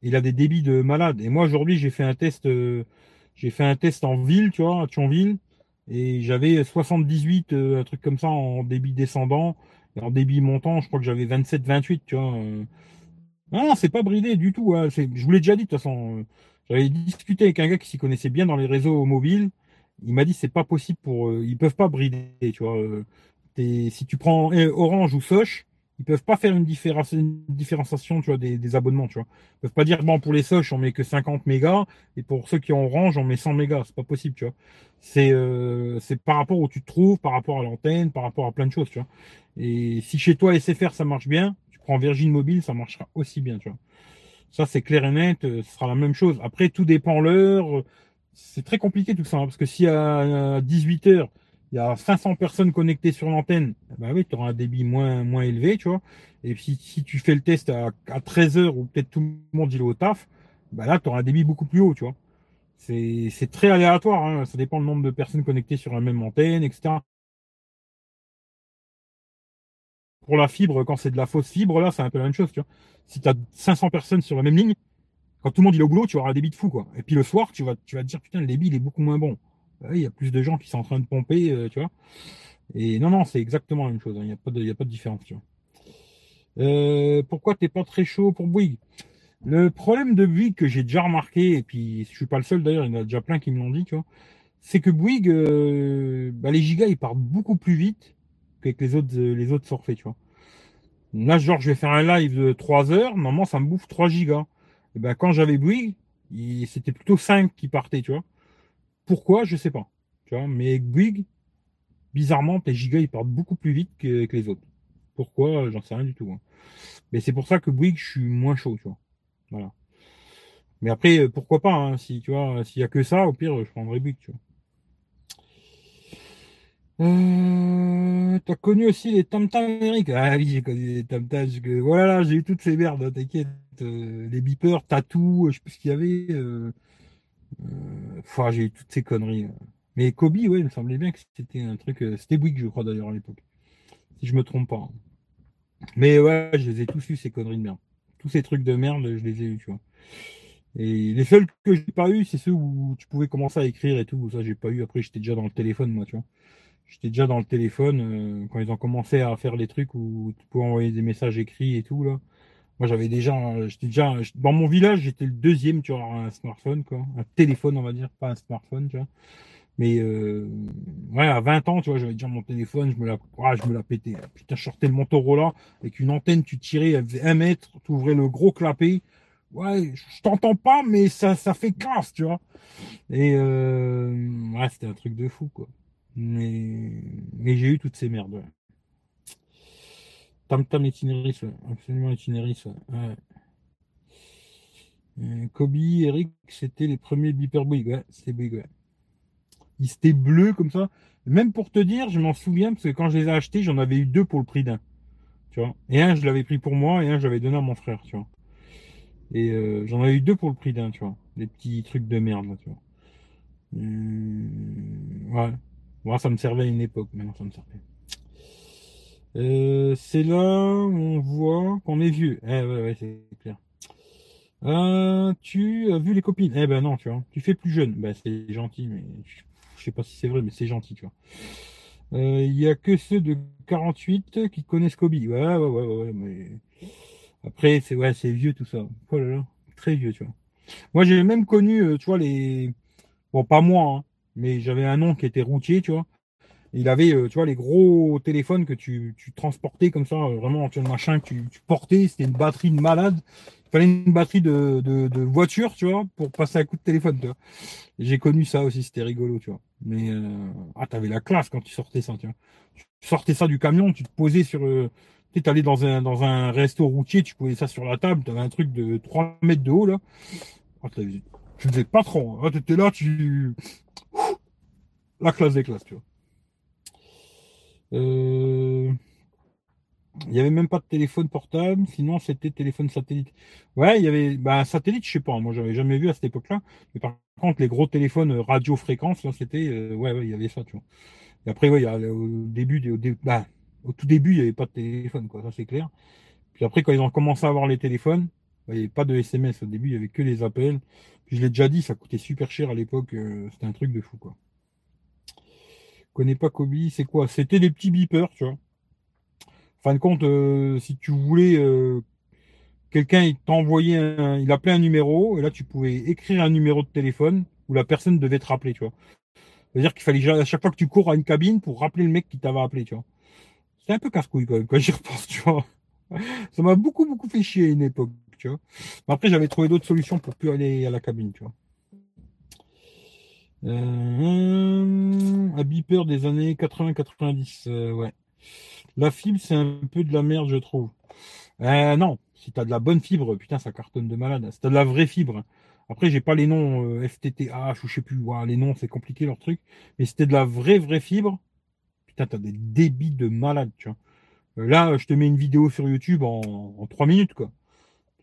il a des débits de malade. Et moi, aujourd'hui, j'ai fait un test, euh, j'ai fait un test en ville, tu vois, à Thionville, et j'avais 78, euh, un truc comme ça, en débit descendant, en débit montant, je crois que j'avais 27, 28, tu vois. Euh. Non, c'est pas bridé du tout. Hein. Je vous l'ai déjà dit de toute façon. J'avais discuté avec un gars qui s'y connaissait bien dans les réseaux mobiles. Il m'a dit c'est pas possible pour eux. Ils peuvent pas brider, tu vois. Euh, si tu prends eh, Orange ou Soch, ils peuvent pas faire une, différenciation, tu vois, des, abonnements, tu vois. Ils peuvent pas dire bon pour les Soch on met que 50 mégas et pour ceux qui ont Orange on met 100 mégas. C'est pas possible, tu vois. C'est euh, par rapport où tu te trouves, par rapport à l'antenne, par rapport à plein de choses, tu vois. Et si chez toi SFR ça marche bien, prends Virgin Mobile, ça marchera aussi bien, tu vois. Ça, c'est clair et net, euh, ce sera la même chose. Après, tout dépend l'heure. C'est très compliqué tout ça, hein, parce que si à 18 heures, il y a 500 personnes connectées sur l'antenne, bah oui, tu auras un débit moins, moins élevé, tu vois. Et puis, si tu fais le test à, 13 heures, ou peut-être tout le monde il est au taf, bah là, tu auras un débit beaucoup plus haut, tu vois. C'est très aléatoire, hein. ça dépend du nombre de personnes connectées sur la même antenne, etc. pour la fibre, quand c'est de la fausse fibre, là, c'est un peu la même chose, tu vois. Si tu as 500 personnes sur la même ligne, quand tout le monde est au boulot, tu auras un débit de fou, quoi. Et puis le soir, tu vas, tu vas te dire, putain, le débit, il est beaucoup moins bon. Bah il y a plus de gens qui sont en train de pomper, euh, tu vois. Et non, non, c'est exactement la même chose. Hein. Il n'y a, pas de, a pas de différence, tu vois. Euh, pourquoi t'es pas très chaud pour Bouygues? Le problème de Bouygues que j'ai déjà remarqué, et puis je suis pas le seul d'ailleurs, il y en a déjà plein qui me l'ont dit, tu vois, c'est que Bouygues, euh, bah, les gigas, ils partent beaucoup plus vite qu'avec les autres, les autres forfaits, tu vois. Là, genre, je vais faire un live de 3 heures, normalement, ça me bouffe 3 gigas. Et ben, quand j'avais Bouygues, c'était plutôt 5 qui partaient, tu vois. Pourquoi, je sais pas. Tu vois, mais avec Bouygues, bizarrement, tes gigas, ils partent beaucoup plus vite que, les autres. Pourquoi, j'en sais rien du tout. Hein. Mais c'est pour ça que Bouygues, je suis moins chaud, tu vois. Voilà. Mais après, pourquoi pas, hein, si, tu s'il y a que ça, au pire, je prendrais Bouygues, tu vois. Euh, t'as connu aussi les Tam Tam Ah oui, j'ai connu les Tam Tam. Voilà, j'ai eu toutes ces merdes, hein, t'inquiète. Euh, les beepers, tatou, je sais plus ce qu'il y avait. Euh... euh j'ai eu toutes ces conneries. Mais Kobe, ouais, il me semblait bien que c'était un truc. Euh, c'était Bouygues, je crois d'ailleurs à l'époque. Si je me trompe pas. Mais ouais, je les ai tous eu ces conneries de merde. Tous ces trucs de merde, je les ai eu, tu vois. Et les seuls que j'ai pas eu, c'est ceux où tu pouvais commencer à écrire et tout. Ça, j'ai pas eu. Après, j'étais déjà dans le téléphone, moi, tu vois. J'étais déjà dans le téléphone euh, quand ils ont commencé à faire les trucs où tu pouvais envoyer des messages écrits et tout là. Moi j'avais déjà, j'étais déjà dans mon village, j'étais le deuxième tu vois un smartphone quoi, un téléphone on va dire, pas un smartphone tu vois. Mais euh, ouais, à 20 ans, tu vois, j'avais déjà mon téléphone, je me la, ah, je me la pétais. Putain, je sortais le Motorola avec une antenne, tu tirais, elle faisait un mètre, tu ouvrais le gros clapet. Ouais, je t'entends pas, mais ça, ça fait classe, tu vois. Et euh, ouais, c'était un truc de fou, quoi. Mais, mais j'ai eu toutes ces merdes. Tam Tam Itinéris, absolument Itinéris. Ouais. Euh, Kobe, Eric, c'était les premiers Beeper Bouygues. Ouais, c'était Bouygues, ouais. Ils étaient bleus comme ça. Même pour te dire, je m'en souviens, parce que quand je les ai achetés, j'en avais eu deux pour le prix d'un. Tu vois. Et un, je l'avais pris pour moi, et un, je l'avais donné à mon frère, tu vois. Et euh, j'en avais eu deux pour le prix d'un, tu vois. Des petits trucs de merde, tu vois. Euh, ouais. Moi, ça me servait à une époque, maintenant ça me servait. Euh, c'est là où on voit qu'on est vieux. Eh ouais, c'est clair. Euh, tu as vu les copines? Eh ben non, tu vois. Tu fais plus jeune. Ben c'est gentil, mais je sais pas si c'est vrai, mais c'est gentil, tu vois. Euh, il y a que ceux de 48 qui connaissent Kobe. Ouais, ouais, ouais, ouais, mais après c'est ouais, c'est vieux tout ça. Oh là là, très vieux, tu vois. Moi j'ai même connu, euh, tu vois les, bon pas moi, hein, mais j'avais un nom qui était routier, tu vois. Il avait, euh, tu vois, les gros téléphones que tu, tu transportais comme ça, euh, vraiment, tu vois, machin que tu, tu portais, c'était une batterie de malade. Il fallait une batterie de, de, voiture, tu vois, pour passer un coup de téléphone, tu vois. J'ai connu ça aussi, c'était rigolo, tu vois. Mais, euh, ah, t'avais la classe quand tu sortais ça, tu vois. Tu sortais ça du camion, tu te posais sur, euh, tu allé dans un, dans un resto routier, tu posais ça sur la table, tu avais un truc de 3 mètres de haut, là. Ah, tu faisais pas trop. Hein. Ah, tu étais là, tu, la classe des classes, tu vois. Euh, Il n'y avait même pas de téléphone portable, sinon c'était téléphone satellite. Ouais, il y avait bah, satellite, je sais pas, moi j'avais jamais vu à cette époque-là. Mais par contre, les gros téléphones euh, radio-fréquence, là, c'était euh, ouais, ouais, il y avait ça, tu vois. Et après, ouais, y a, au début, au, bah, au tout début, il n'y avait pas de téléphone, quoi, ça c'est clair. Puis après, quand ils ont commencé à avoir les téléphones, il n'y avait pas de SMS. Au début, il y avait que les appels. Puis je l'ai déjà dit, ça coûtait super cher à l'époque. Euh, c'était un truc de fou, quoi. Connais pas Kobe, c'est quoi? C'était des petits beepers, tu vois fin de compte, euh, si tu voulais, euh, quelqu'un il t'envoyait un, il appelait un numéro, et là tu pouvais écrire un numéro de téléphone où la personne devait te rappeler, tu vois. C'est-à-dire qu'il fallait à chaque fois que tu cours à une cabine pour rappeler le mec qui t'avait appelé, tu vois. C'est un peu casse-couille quand même, quand j'y repense, tu vois. Ça m'a beaucoup, beaucoup fait chier à une époque, tu vois. Mais après, j'avais trouvé d'autres solutions pour plus aller à la cabine, tu vois. Euh, un beeper des années 80-90, euh, ouais. La fibre, c'est un peu de la merde, je trouve. Euh, non, si t'as de la bonne fibre, putain, ça cartonne de malade. Si t'as de la vraie fibre. Après, j'ai pas les noms euh, FTTH ou je sais plus. les noms, c'est compliqué leur truc. Mais si t'as de la vraie, vraie fibre, putain, t'as des débits de malade, tu vois. Euh, là, je te mets une vidéo sur YouTube en, en 3 minutes, quoi.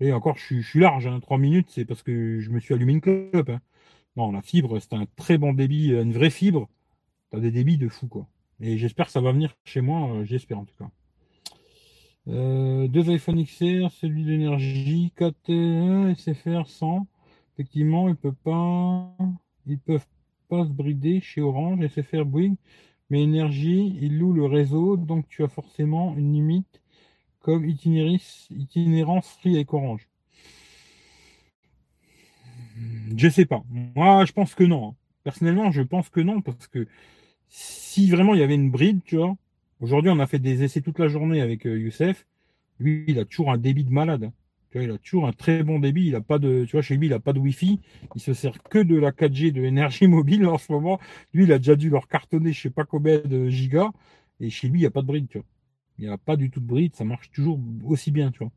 Et encore, je suis, large, hein. 3 minutes, c'est parce que je me suis allumé une clope. Hein. Non, la fibre, c'est un très bon débit, une vraie fibre. T'as des débits de fou, quoi. Et j'espère que ça va venir chez moi, euh, j'espère en tout cas. Euh, deux iPhone XR, celui d'énergie, 4 SFR 100. Effectivement, ils peuvent pas, ils peuvent pas se brider chez Orange, SFR Bouygues, mais énergie, ils louent le réseau, donc tu as forcément une limite comme itinérance free avec Orange. Je sais pas. Moi, je pense que non. Hein. Personnellement, je pense que non, parce que si vraiment il y avait une bride, tu vois, aujourd'hui on a fait des essais toute la journée avec euh, Youssef, lui il a toujours un débit de malade. Tu vois, il a toujours un très bon débit, il a pas de, tu vois, chez lui il a pas de Wi-Fi, il se sert que de la 4G de énergie mobile en ce moment. Lui il a déjà dû leur cartonner je sais pas combien de gigas, et chez lui il n'y a pas de bride, tu vois. Il n'y a pas du tout de bride, ça marche toujours aussi bien, tu vois.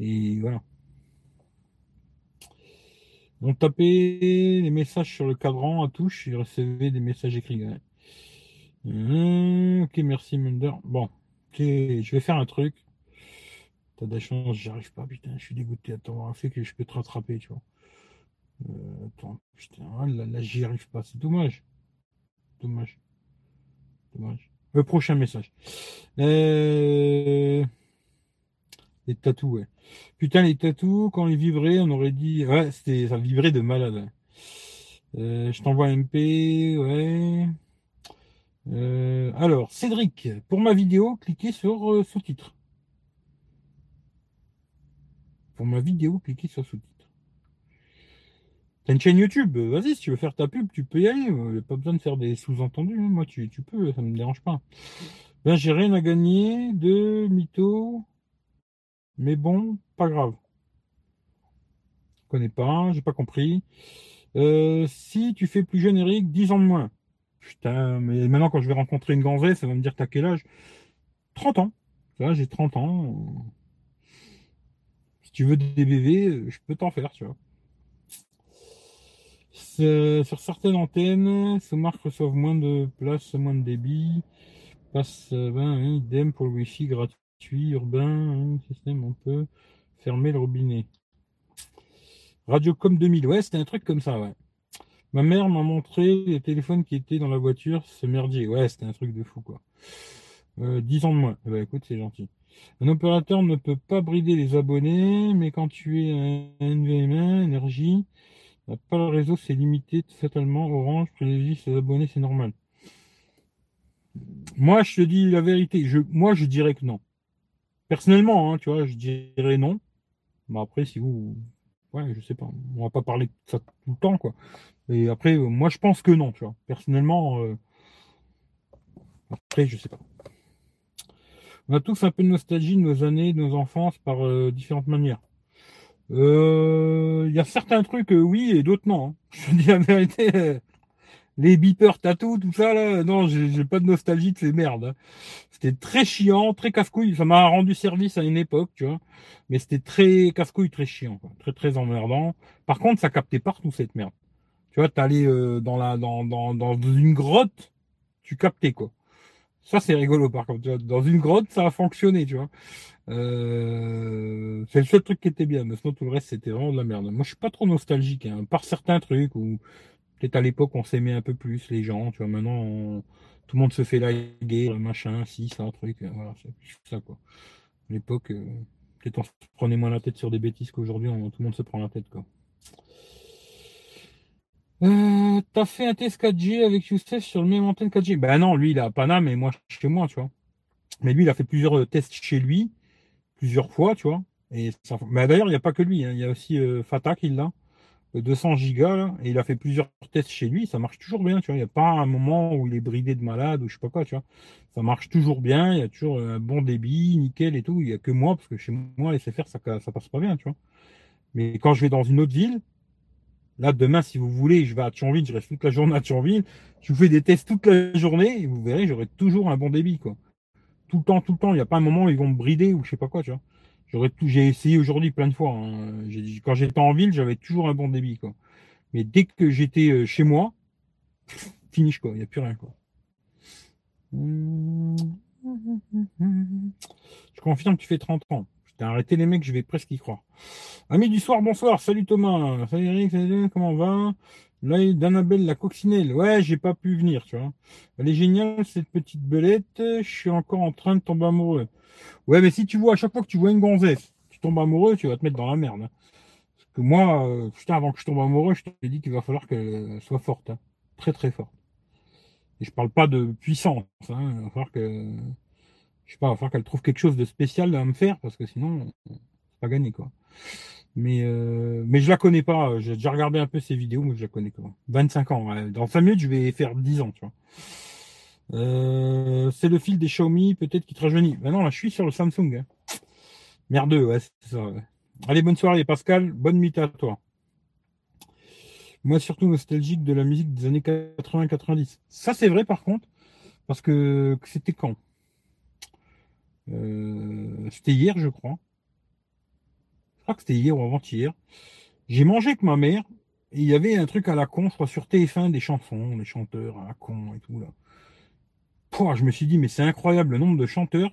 Et voilà. On tapait les messages sur le cadran à touche, il recevait des messages écrits. Mmh, ok, merci Mulder. Bon, je vais faire un truc. T'as de la chance, j'y arrive pas, putain, je suis dégoûté. Attends, fait que je peux te rattraper, tu vois. Euh, attends, putain, ah, là, là j'y arrive pas, c'est dommage. Dommage. Dommage. Le prochain message. Euh... Les tatous, ouais. Putain, les tatous, quand ils vibraient, on aurait dit. Ouais, c'était. ça vibrait de malade. Euh, je t'envoie MP, ouais. Euh, alors, Cédric, pour ma vidéo, cliquez sur euh, sous-titres. Pour ma vidéo, cliquez sur sous-titres. T'as une chaîne YouTube, vas-y, si tu veux faire ta pub, tu peux y aller. Pas besoin de faire des sous-entendus. Hein. Moi, tu, peux, ça me dérange pas. Ben, j'ai rien à gagner de mytho. Mais bon, pas grave. Je connais pas, j'ai pas compris. Euh, si tu fais plus jeune, Eric, 10 ans de moins. Putain, mais maintenant, quand je vais rencontrer une gonzesse, ça va me dire t'as quel âge? 30 ans. Ça, j'ai 30 ans. Si tu veux des bébés, je peux t'en faire, tu vois. Sur certaines antennes, ce marque reçoivent moins de place, moins de débit. Passe ben, idem pour le wifi gratuit, urbain, hein, système, on peut fermer le robinet. Radiocom 2000, ouais, c'était un truc comme ça, ouais. Ma mère m'a montré les téléphones qui étaient dans la voiture, ce merdier. Ouais, c'était un truc de fou, quoi. Euh, 10 ans de moins. Ben, écoute, c'est gentil. Un opérateur ne peut pas brider les abonnés, mais quand tu es un NVMe, énergie, pas le réseau, c'est limité totalement. Orange privilégie ses abonnés, c'est normal. Moi, je te dis la vérité. Je, moi, je dirais que non. Personnellement, hein, tu vois, je dirais non. Mais après, si vous, ouais, je sais pas. On va pas parler de ça tout le temps, quoi. Et après, euh, moi, je pense que non, tu vois. Personnellement, euh, après, je sais pas. On a tous un peu de nostalgie de nos années, de nos enfances par euh, différentes manières. Il y a certains trucs, oui, et d'autres non. Hein. Je dis la vérité. Les beepers tatou, tout ça, là, non, j'ai pas de nostalgie de ces merdes. Hein. C'était très chiant, très casse-couille. Ça m'a rendu service à une époque, tu vois. Mais c'était très casse-couille, très chiant. Très, très emmerdant. Par contre, ça captait partout cette merde. Tu vois, t'allais euh, dans la dans, dans, dans une grotte, tu captais quoi. Ça, c'est rigolo, par contre. Dans une grotte, ça a fonctionné, tu vois. Euh, c'est le seul truc qui était bien, mais sinon tout le reste c'était vraiment de la merde. Moi je suis pas trop nostalgique, hein, par certains trucs peut-être à l'époque on s'aimait un peu plus les gens, tu vois. Maintenant tout le monde se fait la guerre, machin, si ça, truc, euh, voilà, c'est ça quoi. À l'époque, euh, peut-être on se prenait moins la tête sur des bêtises qu'aujourd'hui, tout le monde se prend la tête quoi. Euh, t'as fait un test 4G avec Youssef sur le même antenne 4G Ben non, lui il est à Paname et moi chez moi, tu vois. Mais lui il a fait plusieurs tests chez lui plusieurs fois, tu vois. Et. Mais d'ailleurs, il n'y a pas que lui, hein. il y a aussi euh, Fata qui l'a, 200 gigas, là, et il a fait plusieurs tests chez lui, ça marche toujours bien, tu vois. Il n'y a pas un moment où il est bridé de malade ou je sais pas quoi, tu vois. Ça marche toujours bien, il y a toujours un bon débit, nickel et tout. Il n'y a que moi, parce que chez moi, les CFR, ça, ça passe pas bien, tu vois. Mais quand je vais dans une autre ville, là, demain, si vous voulez, je vais à Thionville, je reste toute la journée à Thionville, je vous fais des tests toute la journée, et vous verrez, j'aurai toujours un bon débit, quoi tout le temps, tout le temps. Il n'y a pas un moment où ils vont me brider ou je sais pas quoi, tu vois. J'aurais tout, j'ai essayé aujourd'hui plein de fois. Hein. Quand j'étais en ville, j'avais toujours un bon débit, quoi. Mais dès que j'étais euh, chez moi, finish, quoi. Il n'y a plus rien, quoi. Je confirme que tu fais 30 ans. Je t'ai arrêté les mecs, je vais presque y croire. Amis du soir, bonsoir. Salut Thomas. Salut Eric, salut, comment on va? L'œil d'Annabelle, la coccinelle. Ouais, j'ai pas pu venir, tu vois. Elle est géniale, cette petite belette. Je suis encore en train de tomber amoureux. Ouais, mais si tu vois, à chaque fois que tu vois une gonzesse, tu tombes amoureux, tu vas te mettre dans la merde. Hein. Parce que moi, euh, putain, avant que je tombe amoureux, je t'ai dit qu'il va falloir qu'elle soit forte. Hein. Très, très forte. Et je parle pas de puissance. Hein. Il va falloir que, je sais pas, il va falloir qu'elle trouve quelque chose de spécial à me faire, parce que sinon, c'est pas gagné, quoi. Mais, euh, mais je la connais pas. J'ai déjà regardé un peu ses vidéos, mais je la connais pas. 25 ans. Dans 5 minutes, je vais faire 10 ans. Euh, c'est le fil des Xiaomi, peut-être qui te rajeunit. Ben non, là, je suis sur le Samsung. Hein. Merdeux, ouais, c'est ça. Allez, bonne soirée, Pascal. Bonne nuit à toi. Moi, surtout nostalgique de la musique des années 80-90. Ça, c'est vrai, par contre, parce que c'était quand? Euh, C'était hier, je crois que c'était hier ou avant-hier. J'ai mangé avec ma mère et il y avait un truc à la con, je crois, sur TF1, des chansons, des chanteurs à la con et tout là. Pouah, je me suis dit, mais c'est incroyable le nombre de chanteurs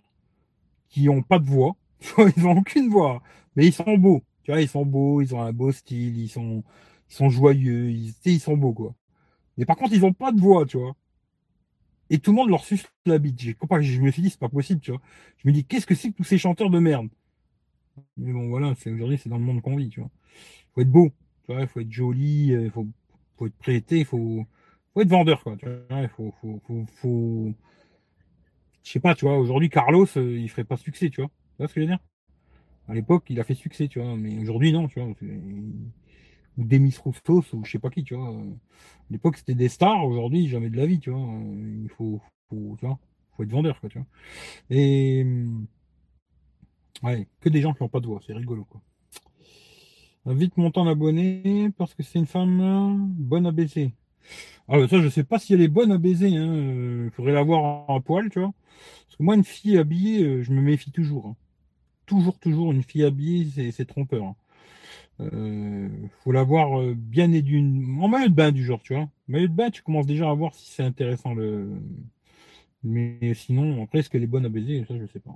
qui ont pas de voix. Ils ont aucune voix, mais ils sont beaux. Tu vois, ils sont beaux, ils ont un beau style, ils sont, joyeux, ils, sont beaux, quoi. Mais par contre, ils ont pas de voix, tu vois. Et tout le monde leur suce la bite. Je me suis dit, c'est pas possible, tu vois. Je me dis, qu'est-ce que c'est que tous ces chanteurs de merde? Mais bon, voilà, c'est aujourd'hui, c'est dans le monde qu'on vit, tu vois. Faut être beau, tu vois, il faut être joli, il euh, faut, faut être prêté, il faut, faut être vendeur, quoi. Tu vois, il faut, faut, faut. Je sais pas, tu vois, aujourd'hui, Carlos, euh, il ferait pas succès, tu vois. Tu vois ce que je veux dire? À l'époque, il a fait succès, tu vois, mais aujourd'hui, non, tu vois. Ou Demis Roussos, ou je sais pas qui, tu vois. À l'époque, c'était des stars, aujourd'hui, jamais de la vie, tu vois. Il faut, faut, tu vois, faut être vendeur, quoi, tu vois. Et Ouais, que des gens qui n'ont pas de voix, c'est rigolo quoi. Vite montant d'abonnés parce que c'est une femme euh, bonne à baiser. Ah ça je sais pas si elle est bonne à baiser, hein. Euh, faudrait la voir en poil, tu vois. Parce que moi une fille habillée, euh, je me méfie toujours. Hein. Toujours, toujours une fille habillée, c'est trompeur. Hein. faut la voir bien et d'une. En maillot de bain du genre, tu vois. Maillot de bain, tu commences déjà à voir si c'est intéressant le. Mais sinon, après, est-ce qu'elle est bonne à baiser Ça, je sais pas.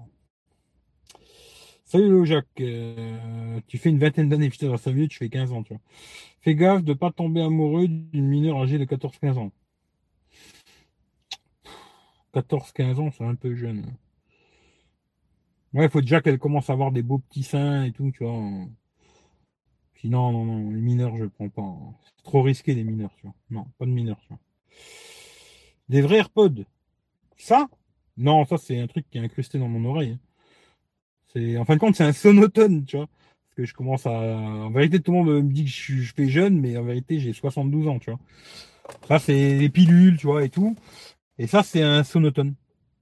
Salut Jacques, euh, tu fais une vingtaine d'années, putain, 5 minutes, tu fais 15 ans, tu vois. Fais gaffe de pas tomber amoureux d'une mineure âgée de 14-15 ans. 14-15 ans, c'est un peu jeune. Ouais, il faut déjà qu'elle commence à avoir des beaux petits seins et tout, tu vois. Sinon, non, non, les mineurs, je prends pas. C'est trop risqué, les mineurs, tu vois. Non, pas de mineurs, tu vois. Des vrais AirPods. Ça? Non, ça, c'est un truc qui est incrusté dans mon oreille. Hein. C'est, en fin de compte, c'est un sonotone, tu vois. Parce que je commence à, en vérité, tout le monde me dit que je, je fais jeune, mais en vérité, j'ai 72 ans, tu vois. Ça, c'est des pilules, tu vois, et tout. Et ça, c'est un sonotone.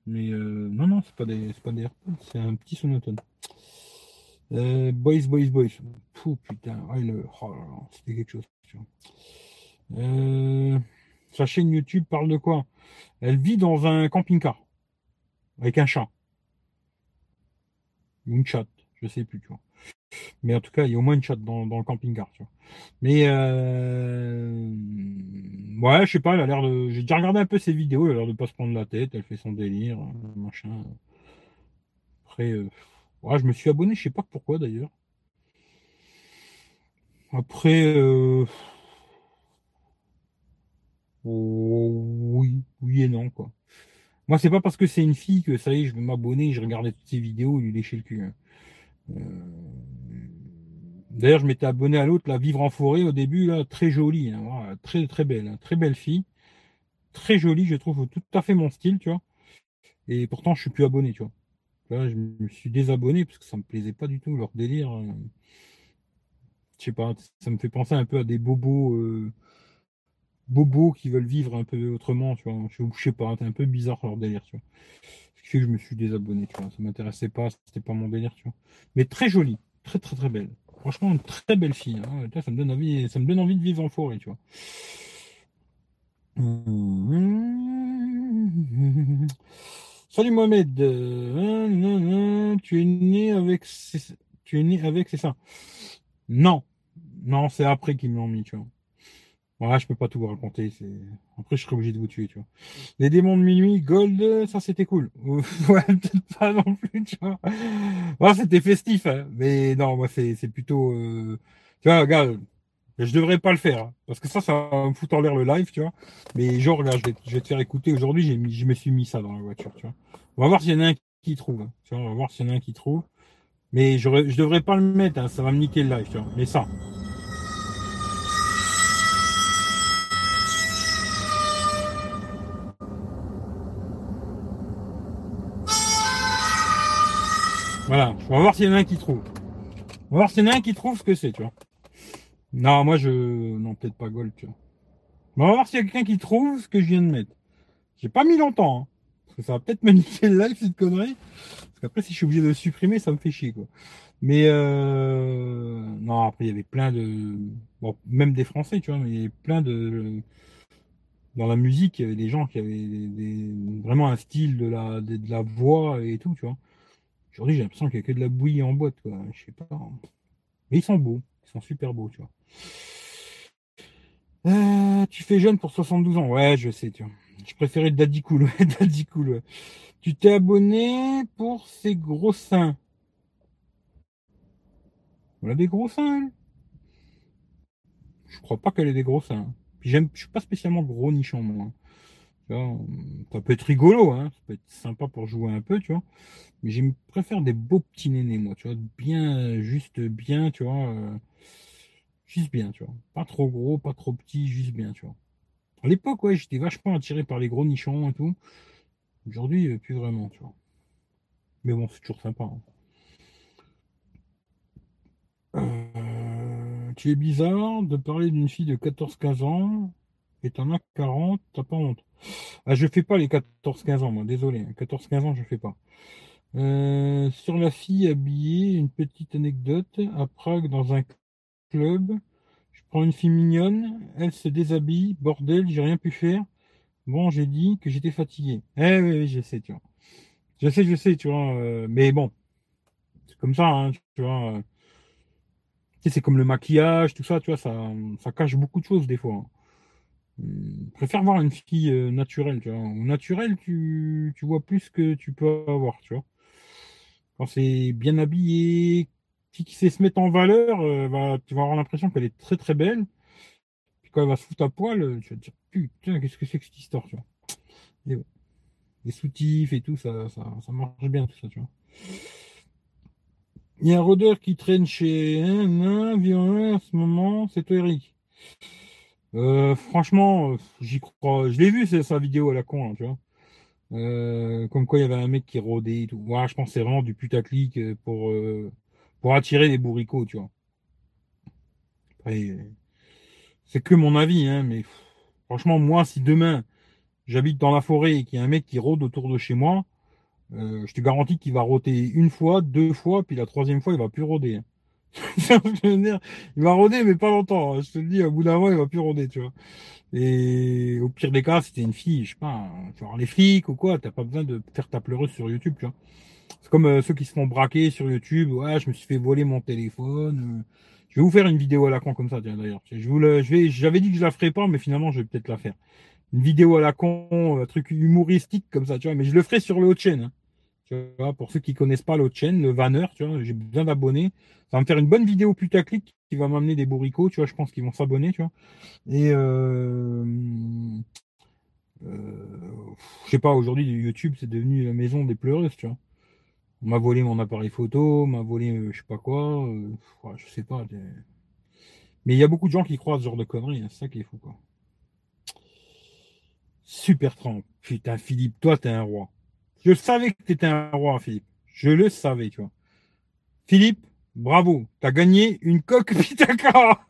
Mais euh, non, non, c'est pas des, c'est pas des c'est un petit sonotone. Euh, boys, boys, boys. Pouh, putain, oh, le, oh c'était quelque chose. Tu vois. Euh, sa chaîne YouTube parle de quoi? Elle vit dans un camping-car avec un chat. Une chat, je sais plus, tu vois. Mais en tout cas, il y a au moins une chatte dans, dans le camping-car, tu vois. Mais euh... ouais, je sais pas, elle a l'air de. J'ai déjà regardé un peu ses vidéos, elle a l'air de pas se prendre la tête, elle fait son délire, machin. Après, euh... ouais, je me suis abonné, je sais pas pourquoi d'ailleurs. Après, euh... oh, oui, oui et non, quoi. Moi, c'est pas parce que c'est une fille que ça y est, je vais m'abonner, je regardais toutes ses vidéos, lui lécher le cul. Hein. Euh... D'ailleurs, je m'étais abonné à l'autre, la Vivre en forêt au début, là, très jolie, hein, très très belle, hein, très belle fille, très jolie, je trouve tout à fait mon style, tu vois. Et pourtant, je suis plus abonné, tu vois. Là, je me suis désabonné parce que ça me plaisait pas du tout leur délire. Euh. Je sais pas, ça me fait penser un peu à des bobos, euh, bobos qui veulent vivre un peu autrement, tu vois. Je, je sais pas, c'est un peu bizarre leur délire, tu vois. Ce qui fait que je me suis désabonné, tu vois. Ça m'intéressait pas, c'était pas mon délire, tu vois. Mais très jolie, très très très belle. Franchement, une très belle fille. Hein. Ça, me donne envie, ça me donne envie de vivre en forêt, tu vois. Salut Mohamed. Tu es né avec, tu es né avec, c'est ça. Non, non, c'est après qu'ils me l'ont mis, tu vois. Voilà, je peux pas tout vous raconter. Après, je serais obligé de vous tuer, tu vois. Les démons de minuit, Gold, ça c'était cool. ouais, peut-être pas non plus, tu vois. Ouais, c'était festif, hein. Mais non, moi, c'est, plutôt, euh... tu vois, regarde, je devrais pas le faire, hein, parce que ça, ça va me foutre en l'air le live, tu vois. Mais genre, regarde, je vais, je te faire écouter aujourd'hui, je me suis mis ça dans la voiture, tu vois. On va voir s'il y en a un qui trouve, hein. tu vois, on va voir s'il y en a un qui trouve. Mais je devrais pas le mettre, hein, ça va me niquer le live, tu vois. Mais ça. Voilà, on va voir s'il y en a un qui trouve. On va voir s'il y en a un qui trouve ce que c'est, tu vois. Non, moi je. Non, peut-être pas Gold, tu vois. on va voir s'il y a quelqu'un qui trouve ce que je viens de mettre. J'ai pas mis longtemps, hein. Parce que ça va peut-être me le live, cette connerie. Parce qu'après, si je suis obligé de le supprimer, ça me fait chier, quoi. Mais euh... non, après, il y avait plein de. Bon, même des Français, tu vois, mais il y avait plein de. Dans la musique, il y avait des gens qui avaient vraiment un style de la, de la voix et tout, tu vois. Aujourd'hui, j'ai l'impression qu'il n'y a que de la bouillie en boîte, quoi. Je sais pas. Mais ils sont beaux. Ils sont super beaux, tu vois. Euh, tu fais jeune pour 72 ans. Ouais, je sais, tu vois. Je préférais Daddy Cool. Daddy. Tu t'es abonné pour ces gros seins. Elle a des gros seins. Je crois pas qu'elle ait des gros seins. Puis j'aime, je suis pas spécialement gros nichon, moi. Ça peut être rigolo, hein. Ça peut être sympa pour jouer un peu, tu vois. Mais je préfère des beaux petits nénés, moi, tu vois, bien, juste bien, tu vois, euh, juste bien, tu vois. Pas trop gros, pas trop petit, juste bien, tu vois. À l'époque, ouais, j'étais vachement attiré par les gros nichons et tout. Aujourd'hui, euh, plus vraiment, tu vois. Mais bon, c'est toujours sympa. Hein. Euh, tu es bizarre de parler d'une fille de 14-15 ans t'en as 40, t'as pas honte. Ah, je fais pas les 14-15 ans, moi, désolé. 14-15 hein. ans, je fais pas. Euh, sur la fille habillée, une petite anecdote. À Prague, dans un club, je prends une fille mignonne, elle se déshabille, bordel, j'ai rien pu faire. Bon, j'ai dit que j'étais fatigué. Eh oui, oui, je sais, tu vois. Je sais, je sais, tu vois. Euh, mais bon, c'est comme ça, hein, tu vois. Euh. c'est comme le maquillage, tout ça, tu vois, ça, ça cache beaucoup de choses des fois. Hein. Je préfère voir une fille naturelle, tu vois. Au naturel, tu, tu vois plus que tu peux avoir, tu vois quand c'est bien habillé, qui, sait se mettre en valeur, euh, tu vas avoir l'impression qu'elle est très très belle. Puis quand elle va se foutre à poil, euh, tu vas te dire putain, qu'est-ce que c'est que cette histoire, tu vois. Les soutifs et tout, ça, ça, marche bien, tout ça, tu vois. Il y a un rôdeur qui traîne chez un, un, en ce moment, c'est toi Eric. Euh, franchement, j'y crois. Je l'ai vu, c'est sa vidéo à la con, tu vois. Euh, comme quoi il y avait un mec qui rôdait et tout. je pense c'est vraiment du putaclic euh, pour, euh, pour attirer les bourricots, tu vois. c'est que mon avis, hein, mais franchement, moi, si demain j'habite dans la forêt et qu'il y a un mec qui rôde autour de chez moi, je te garantis qu'il va rôder une fois, deux fois, puis la troisième fois, il va plus rôder. Hein. il va rôder, mais pas longtemps. Hein. Je te le dis, au bout d'un mois, il va plus rôder, tu vois. Et au pire des cas, c'était une fille, je sais pas, tu vois, les flics ou quoi, t'as pas besoin de faire ta pleureuse sur YouTube, tu vois. C'est comme euh, ceux qui se font braquer sur YouTube. Ouais, je me suis fait voler mon téléphone. Je vais vous faire une vidéo à la con comme ça, d'ailleurs. Je vous je vais, j'avais dit que je la ferais pas, mais finalement, je vais peut-être la faire. Une vidéo à la con, un truc humoristique comme ça, tu vois. Mais je le ferai sur le haut chaîne. Hein. Tu vois, pour ceux qui connaissent pas l'autre chaîne, le Vanner, tu vois, j'ai besoin d'abonnés. Ça va me faire une bonne vidéo putaclic qui va m'amener des bourricots, tu vois, je pense qu'ils vont s'abonner, tu vois. Et euh, euh, je sais pas, aujourd'hui, YouTube, c'est devenu la maison des pleureuses, tu vois. On m'a volé mon appareil photo, on m'a volé euh, je sais pas quoi, euh, je sais pas. Mais il y a beaucoup de gens qui croient ce genre de conneries, hein, c'est ça qui est fou, quoi. Super trempe. Putain, Philippe, toi, t'es un roi. Je savais que t'étais un roi, Philippe. Je le savais, tu vois. Philippe, bravo. T'as gagné une coque Pitaka.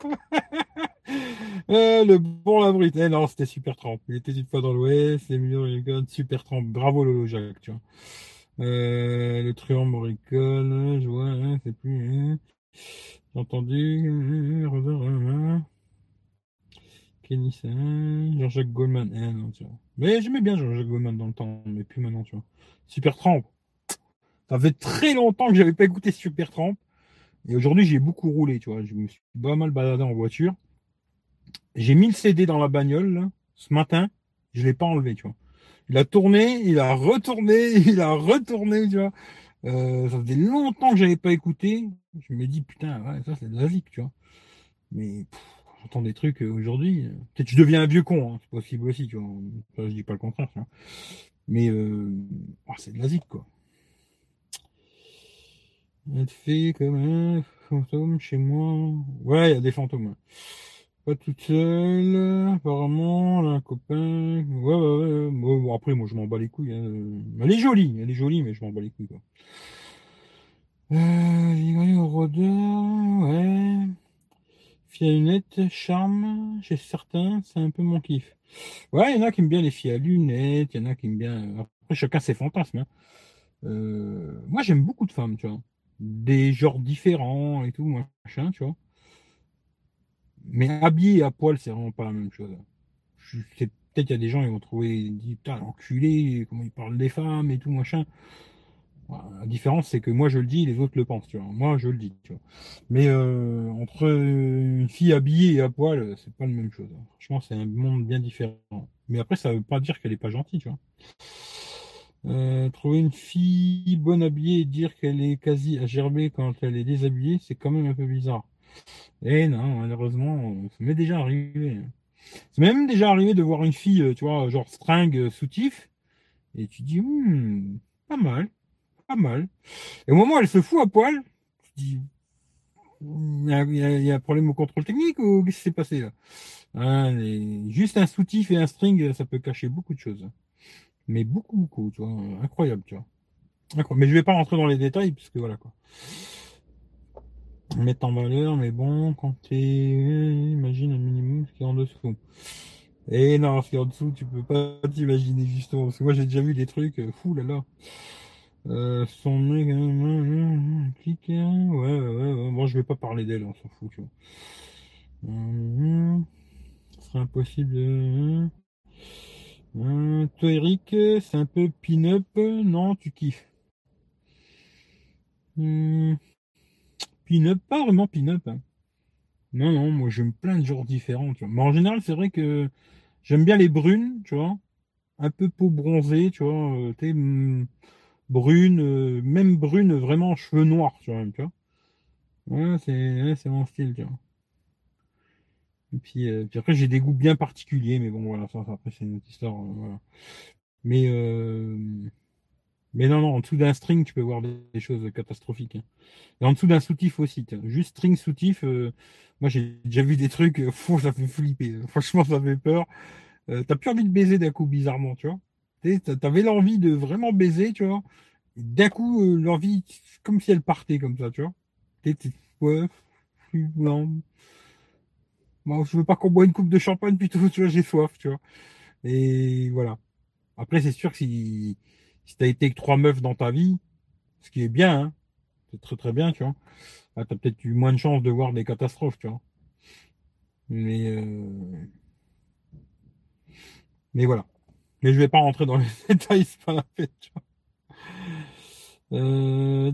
Eh, le bon labrit. Eh non, c'était super trempe. Il était une fois dans l'Ouest, c'est millions super trempe. Bravo Lolo Jacques, tu vois. Euh, le truand moricole, je vois, hein, c'est plus. Hein. J'ai entendu. Kenny Jean-Jacques Goldman. Eh. Mais j'aimais bien Jean-Jacques Goldman dans le temps, mais plus maintenant, tu vois. Super Tramp. Ça fait très longtemps que j'avais pas écouté Super Tramp. Et aujourd'hui, j'ai beaucoup roulé, tu vois. Je me suis pas mal baladé en voiture. J'ai mis le CD dans la bagnole, là, ce matin. Je l'ai pas enlevé, tu vois. Il a tourné, il a retourné, il a retourné, tu vois. Euh, ça faisait longtemps que j'avais pas écouté. Je me dis, putain, ça c'est de la zik, tu vois. Mais j'entends des trucs euh, aujourd'hui. Euh, peut-être je deviens un vieux con, hein, c'est possible aussi, tu vois. je dis pas le contraire. Mais euh, oh, c'est de la zik, quoi. Elle fait comme un fantôme chez moi. Ouais, il y a des fantômes. Pas toute seule, apparemment, un copain. Ouais, ouais, ouais. Bon, après, moi, je m'en bats les couilles. Hein. Elle est jolie, elle est jolie, mais je m'en bats les couilles, quoi. Euh, au rôdeur, ouais. À lunettes, charme, chez certains, c'est un peu mon kiff. Ouais, il y en a qui aiment bien les filles à lunettes, il y en a qui aiment bien. Après, chacun ses fantasmes. Hein. Euh, moi, j'aime beaucoup de femmes, tu vois. Des genres différents et tout, machin, tu vois. Mais habillé à poil, c'est vraiment pas la même chose. peut-être qu'il y a des gens qui vont trouver, dit putain, enculé, comment il parle des femmes et tout, machin. La différence, c'est que moi je le dis, les autres le pensent, tu vois. Moi je le dis, tu vois. Mais euh, entre une fille habillée et à poil, c'est pas la même chose. Franchement, c'est un monde bien différent. Mais après, ça veut pas dire qu'elle est pas gentille, tu vois. Euh, trouver une fille bonne habillée et dire qu'elle est quasi à gerber quand elle est déshabillée, c'est quand même un peu bizarre. Eh non, malheureusement, ça m'est déjà arrivé. C'est même déjà arrivé de voir une fille, euh, tu vois, genre string euh, soutif, et tu dis, hmm, pas mal, pas mal. Et au moment où elle se fout à poil, dis, il y, a, un problème au contrôle technique ou qu'est-ce qui s'est passé là? Hein, Juste un soutif et un string, ça peut cacher beaucoup de choses. Mais beaucoup, beaucoup, tu vois, incroyable, tu vois. Mais je vais pas rentrer dans les détails, puisque voilà quoi mettre en valeur, mais bon, quand tu imagine un minimum ce qui est en dessous. Et non, ce qui est en dessous, tu peux pas t'imaginer justement, parce que moi j'ai déjà vu des trucs, euh, fou là là. Euh, son mec, clique, ouais, ouais, ouais, bon, je vais pas parler d'elle, on s'en fout, tu vois. ce serait impossible. Euh, toi, Eric, c'est un peu pin-up, non, tu kiffes. Hmm. Pin-up, pas vraiment pin-up. Hein. Non, non, moi j'aime plein de genres différents. Tu vois. Mais en général, c'est vrai que j'aime bien les brunes, tu vois. Un peu peau bronzée, tu vois. Euh, mm, brune, euh, même brune, vraiment cheveux noirs, tu vois. tu vois. Ouais, c'est mon style, tu vois. Et puis, euh, puis après, j'ai des goûts bien particuliers, mais bon, voilà, ça, après, c'est une autre histoire. voilà. Mais, non, non, en dessous d'un string, tu peux voir des, choses catastrophiques. Hein. Et en dessous d'un soutif aussi. Juste string soutif, euh, moi j'ai déjà vu des trucs, euh, ça fait flipper. Franchement, ça fait peur. Euh, t'as plus envie de baiser d'un coup, bizarrement, tu vois. T'avais l'envie de vraiment baiser, tu vois. D'un coup, l'envie, comme si elle partait comme ça, tu vois. T'es, ouais, non. Bon, je veux pas qu'on boit une coupe de champagne plutôt, tu vois, j'ai soif, tu vois. Et voilà. Après, c'est sûr que si si t'as été que trois meufs dans ta vie, ce qui est bien, hein, c'est très très bien, tu vois. tu as peut-être eu moins de chances de voir des catastrophes, tu vois. Mais euh... mais voilà. Mais je vais pas rentrer dans les détails, c'est pas la vois. Euh,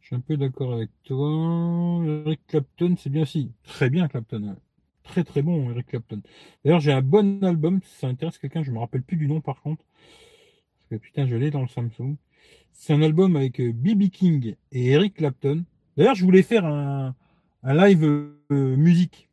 je suis un peu d'accord avec toi. Eric Clapton, c'est bien aussi. Très bien, Clapton. Très très bon, Eric Clapton. D'ailleurs, j'ai un bon album. Si ça intéresse quelqu'un, je me rappelle plus du nom par contre. Parce que putain, je l'ai dans le Samsung. C'est un album avec B.B. Euh, King et Eric Clapton. D'ailleurs, je voulais faire un, live euh, musique.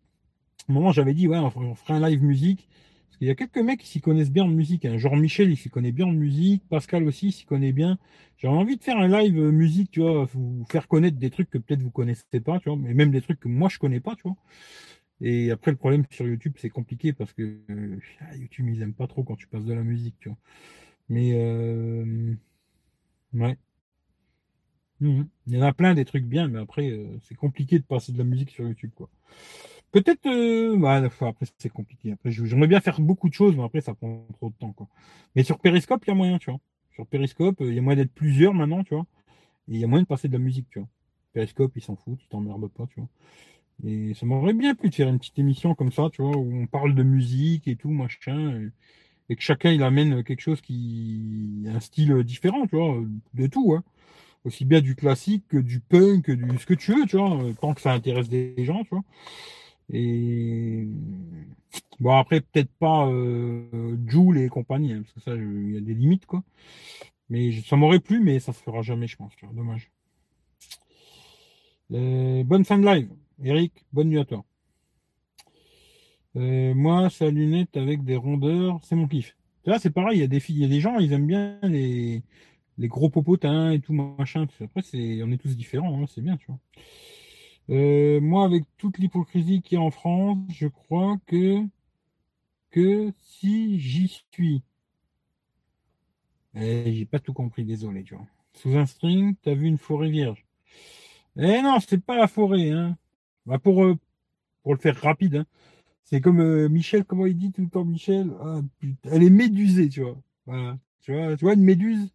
Moment, j'avais dit, ouais, on ferait un live musique. Parce qu'il y a quelques mecs qui s'y connaissent bien en musique. Hein. Genre Michel, il s'y connaît bien en musique. Pascal aussi s'y connaît bien. J'ai envie de faire un live euh, musique, tu vois, vous faire connaître des trucs que peut-être vous connaissez pas, tu vois, mais même des trucs que moi je connais pas, tu vois. Et après, le problème sur YouTube, c'est compliqué parce que YouTube, ils aiment pas trop quand tu passes de la musique, tu vois. Mais euh, ouais. Mhm. Il y en a plein des trucs bien, mais après, euh, c'est compliqué de passer de la musique sur YouTube, quoi. Peut-être, euh, bah, après, c'est compliqué. Après, j'aimerais bien faire beaucoup de choses, mais après, ça prend trop de temps, quoi. Mais sur Periscope, il y a moyen, tu vois. Sur Periscope, il y a moyen d'être plusieurs maintenant, tu vois. Et il y a moyen de passer de la musique, tu vois. Periscope, ils s'en foutent, ils t'emmerdent pas, tu vois. Et ça m'aurait bien plu de faire une petite émission comme ça, tu vois, où on parle de musique et tout, machin et que chacun il amène quelque chose qui un style différent, tu vois, de tout, hein. Aussi bien du classique que du punk, que du ce que tu veux, tu vois, tant que ça intéresse des gens, tu vois. Et bon après peut-être pas euh, Joule et compagnie, hein, parce que ça il y a des limites quoi. Mais ça m'aurait plu, mais ça se fera jamais, je pense. Dommage. Euh, bonne fin de live, Eric. Bonne nuit à toi. Euh, moi, sa lunette avec des rondeurs, c'est mon kiff. Là, c'est pareil, il y a des filles, il y a des gens, ils aiment bien les, les gros popotins et tout machin. Après, c'est, on est tous différents, hein, c'est bien, tu vois. Euh, moi, avec toute l'hypocrisie qu'il y a en France, je crois que que si j'y suis, eh, j'ai pas tout compris, désolé, tu vois. Sous un string, t'as vu une forêt vierge. Eh non, c'est pas la forêt, hein. Bah pour euh, pour le faire rapide, hein. C'est comme euh, Michel, comment il dit tout le temps Michel? Ah, Elle est médusée, tu vois. Tu vois, tu vois une méduse?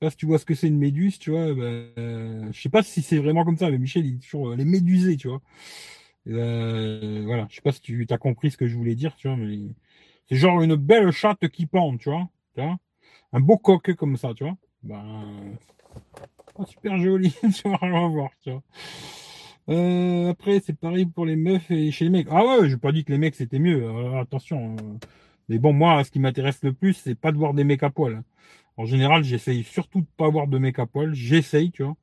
Pas si tu vois ce que c'est une méduse, tu vois. Ben, je sais pas si c'est vraiment comme ça, mais Michel, il dit toujours elle est médusée, tu vois. Ben, voilà. Je sais pas si tu as compris ce que je voulais dire, tu vois, mais c'est genre une belle chatte qui pend, tu vois. Tu vois un beau coq comme ça, tu vois. Ben, super joli, tu vas voir, tu vois. Euh, après, c'est pareil pour les meufs et chez les mecs. Ah ouais, j'ai pas dit que les mecs c'était mieux. Euh, attention. Euh. Mais bon, moi, ce qui m'intéresse le plus, c'est pas de voir des mecs à poil. En général, j'essaye surtout de pas voir de mecs à poil. J'essaye, tu vois.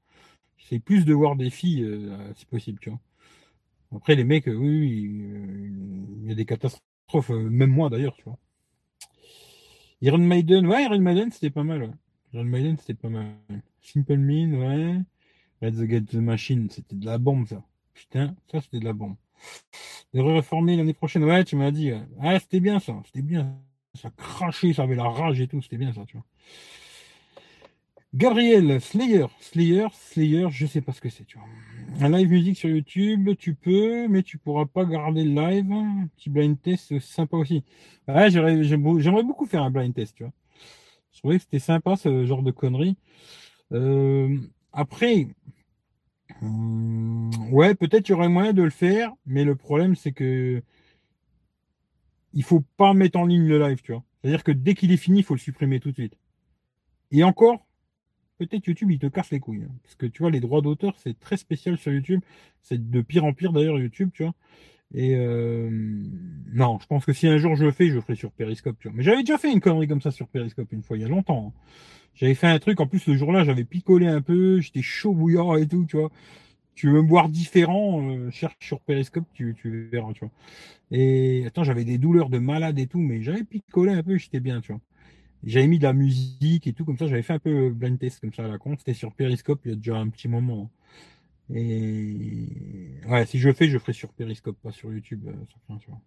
J'essaye plus de voir des filles, si possible, tu vois. Après, les mecs, oui, il y a des catastrophes. même moi, d'ailleurs, tu vois. Iron Maiden, ouais, Iron Maiden, c'était pas mal. Iron Maiden, c'était pas mal. Simple Mean, ouais. Let's Get the Machine, c'était de la bombe, ça. Putain, ça, c'était de la bombe. De réformer l'année prochaine, ouais, tu m'as dit. Ah, c'était bien, ça. C'était bien. Ça crachait, ça avait la rage et tout. C'était bien, ça, tu vois. Gabriel, Slayer, Slayer, Slayer, je sais pas ce que c'est, tu vois. Un live musique sur YouTube, tu peux, mais tu pourras pas garder le live. Un petit blind test, c'est sympa aussi. Ouais, j'aimerais beaucoup faire un blind test, tu vois. Je trouvais que c'était sympa, ce genre de conneries. Euh, après, hum, ouais, peut-être il y aurait moyen de le faire, mais le problème c'est que il faut pas mettre en ligne le live, tu vois. C'est-à-dire que dès qu'il est fini, il faut le supprimer tout de suite. Et encore, peut-être YouTube, il te casse les couilles. Hein. parce que tu vois, les droits d'auteur, c'est très spécial sur YouTube. C'est de pire en pire d'ailleurs, YouTube, tu vois. Et euh, non, je pense que si un jour je le fais, je le ferai sur Periscope, tu vois. Mais j'avais déjà fait une connerie comme ça sur Periscope une fois, il y a longtemps. Hein. J'avais fait un truc, en plus, le jour-là, j'avais picolé un peu, j'étais chaud bouillant et tout, tu vois. Tu veux me voir différent, euh, cherche sur Periscope, tu, tu verras, tu vois. Et attends, j'avais des douleurs de malade et tout, mais j'avais picolé un peu, j'étais bien, tu vois. J'avais mis de la musique et tout, comme ça, j'avais fait un peu blind test comme ça à la con. C'était sur Periscope il y a déjà un petit moment. Et ouais, si je le fais, je ferai sur Periscope, pas sur YouTube, euh, tu vois.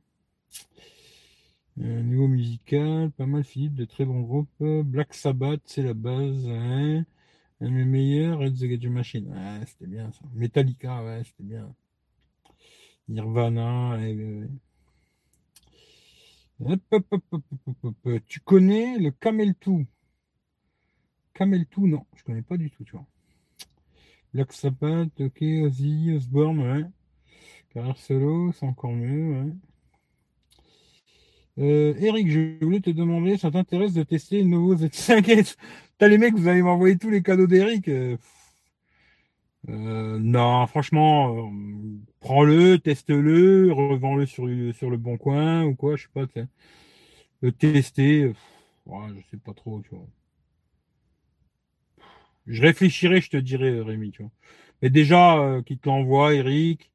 Euh, niveau musical, pas mal Philippe, de très bons groupes. Black Sabbath, c'est la base. Hein. Un des meilleurs, Red the Gadget Machine. Ouais, c'était bien ça. Metallica, ouais, c'était bien. Nirvana. Tu connais le Camel 2 Camel 2, non, je connais pas du tout, tu vois. Black Sabbath, ok, Ozzy, Osbourne, ouais. Carrière solo, c'est encore mieux, ouais. Euh, Eric, je voulais te demander, ça t'intéresse de tester le nouveau Z5 T'as les mecs, vous allez m'envoyer tous les cadeaux d'Eric. Euh, euh, non, franchement, prends-le, teste-le, revends-le sur, le bon coin ou quoi, je sais pas. Le tester, je sais pas trop, tu vois. Je réfléchirai, je te dirai, Rémi, tu vois. Mais déjà, qu'il te l'envoie, Eric,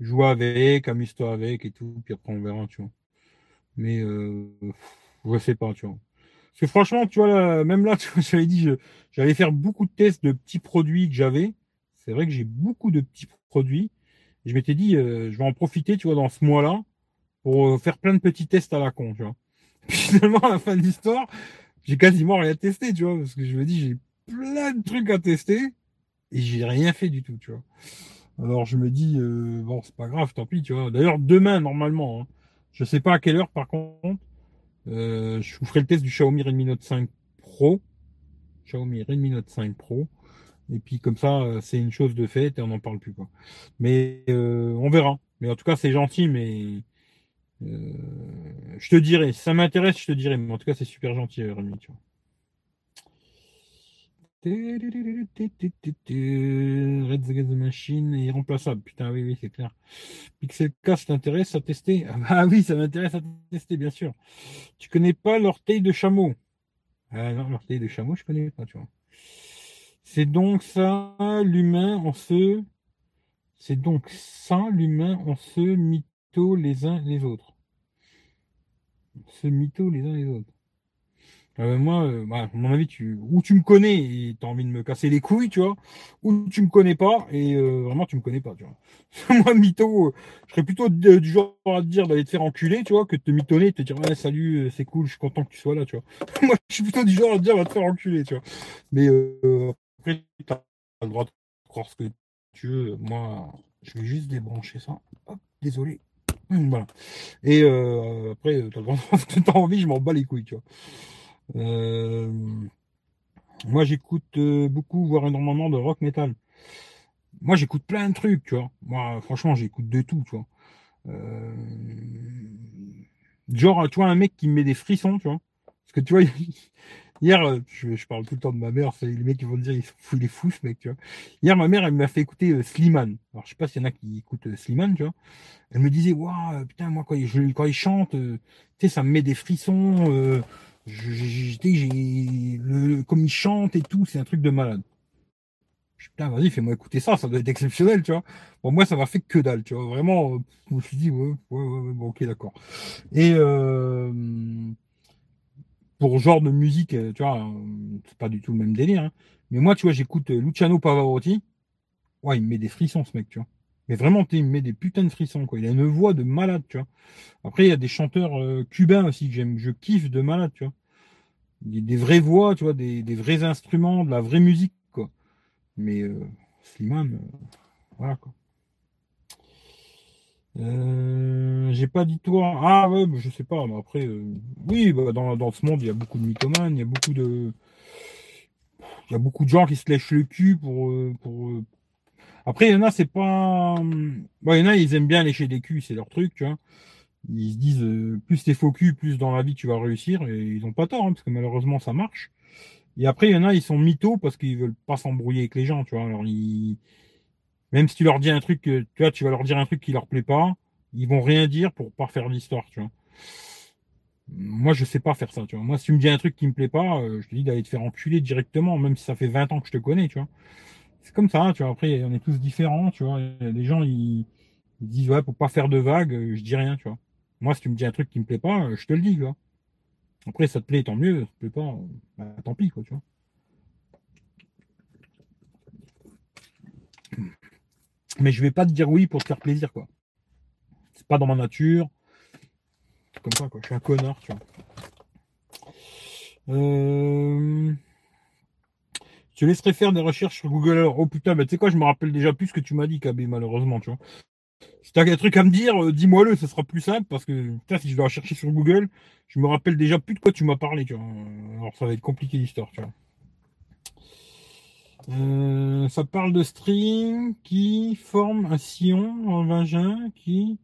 joue avec, amuse-toi avec et tout, puis après on verra, tu vois. Mais euh, je sais pas, tu vois. Parce que franchement, tu vois, même là, tu vois, j'avais dit, j'allais faire beaucoup de tests de petits produits que j'avais. C'est vrai que j'ai beaucoup de petits produits. je m'étais dit, euh, je vais en profiter, tu vois, dans ce mois-là, pour euh, faire plein de petits tests à la con, tu vois. Finalement, à la fin de l'histoire, j'ai quasiment rien testé, tu vois, parce que je me dis, j'ai plein de trucs à tester et j'ai rien fait du tout, tu vois. Alors je me dis, euh, bon, c'est pas grave, tant pis, tu vois. D'ailleurs, demain, normalement, hein, je sais pas à quelle heure, par contre, je vous ferai le test du Xiaomi Redmi Note 5 Pro. Xiaomi Redmi Note 5 Pro. Et puis comme ça, euh, c'est une chose de fait et on n'en parle plus, quoi. Mais on verra. Mais en tout cas, c'est gentil, mais je te dirai. Si ça m'intéresse, je te dirai. Mais en tout cas, c'est super gentil, Rémi, tu vois. Red the Machine est irremplaçable. Putain, oui, oui, c'est clair. Pixel K, ça t'intéresse à tester? Ah oui, ça m'intéresse à tester, bien sûr. Tu connais pas l'orteil de chameau? Ah non, l'orteil de chameau, je connais pas, tu vois. C'est donc ça, l'humain, on se... C'est donc ça, l'humain, on se mytho les uns les autres. Se mytho les uns les autres. Euh, moi, euh, bah, à mon avis, tu, ou tu me connais et t'as envie de me casser les couilles, tu vois, ou tu me connais pas et euh, vraiment tu me connais pas, tu vois. moi, mytho, je serais plutôt du genre à te dire d'aller te faire enculer, tu vois, que de te mitonner et te dire ouais, salut, c'est cool, je suis content que tu sois là, tu vois. moi, je suis plutôt du genre à te dire va te faire enculer, tu vois. Mais après, t'as le droit de croire ce que tu veux. Moi, je vais juste débrancher ça. Hop, désolé. Voilà. Et après, t'as le droit de t'as envie, je m'en bats les couilles, tu vois. Euh, moi, j'écoute euh, beaucoup, voire énormément de rock metal. Moi, j'écoute plein de trucs, tu vois. Moi, franchement, j'écoute de tout, tu vois. Euh, genre, tu vois, un mec qui me met des frissons, tu vois. Parce que tu vois, hier, je, parle tout le temps de ma mère, les mecs qui vont dire, il, il est fou ce mec, tu vois. Hier, ma mère, elle m'a fait écouter Slimane. Alors, je sais pas s'il y en a qui écoutent Slimane, tu vois. Elle me disait, waouh, putain, moi, quand il, chante, tu sais, ça me met des frissons j'ai le comme il chante et tout, c'est un truc de malade. Putain, vas-y, fais-moi écouter ça, ça doit être exceptionnel, tu vois. Bon, moi, ça m'a fait que dalle, tu vois. Vraiment, euh, je me suis dit, ouais, ouais, ouais, bon, ok, d'accord. Et euh, pour genre de musique, euh, tu vois, c'est pas du tout le même délire. Hein. Mais moi, tu vois, j'écoute Luciano Pavarotti. Ouais, il me met des frissons, ce mec, tu vois. Mais vraiment, il me met des putains de frissons, quoi. Il a une voix de malade, tu vois. Après, il y a des chanteurs cubains aussi que j'aime, je kiffe de malade, tu vois des, vraies voix, tu vois, des, vrais instruments, de la vraie musique, quoi. Mais euh, Slimane, euh, voilà, quoi. Euh, j'ai pas dit toi. Ah ouais, je sais pas. Mais après, euh, oui, bah, dans, dans, ce monde, il y a beaucoup de mythomanes, il y a beaucoup de, il y a beaucoup de gens qui se lèchent le cul pour, pour. Après, il y en a, c'est pas. Il y en a, ils aiment bien lécher des culs, c'est leur truc, tu vois ils se disent euh, plus t'es faux plus dans la vie tu vas réussir, et ils ont pas tort, hein, parce que malheureusement ça marche. Et après, il y en a, ils sont mythos parce qu'ils veulent pas s'embrouiller avec les gens, tu vois. Alors, ils... même si tu leur dis un truc, tu vois, tu vas leur dire un truc qui leur plaît pas, ils vont rien dire pour pas faire l'histoire, tu vois. Moi, je sais pas faire ça, tu vois. Moi, si tu me dis un truc qui me plaît pas, euh, je te dis d'aller te faire enculer directement, même si ça fait 20 ans que je te connais, tu vois. C'est comme ça, tu vois. Après, on est tous différents, tu vois. Il gens, ils, disent, ouais, pour pas faire de vagues, je dis rien, tu vois. Moi, si tu me dis un truc qui me plaît pas, je te le dis, quoi. Après, ça te plaît, tant mieux. Ça te plaît pas, bah, tant pis, quoi, tu vois. Mais je vais pas te dire oui pour te faire plaisir, quoi. C'est pas dans ma nature. C'est comme ça, quoi. Je suis un connard, tu vois. Euh... Je te laisserai faire des recherches sur Google. Alors, oh putain, mais tu sais quoi, je me rappelle déjà plus ce que tu m'as dit, KB, malheureusement, tu vois. Si t'as un truc à me dire, euh, dis-moi-le, ce sera plus simple parce que si je dois chercher sur Google, je me rappelle déjà plus de quoi tu m'as parlé. Alors ça va être compliqué l'histoire, tu vois. Euh, ça parle de string qui forme un sillon en vagin qui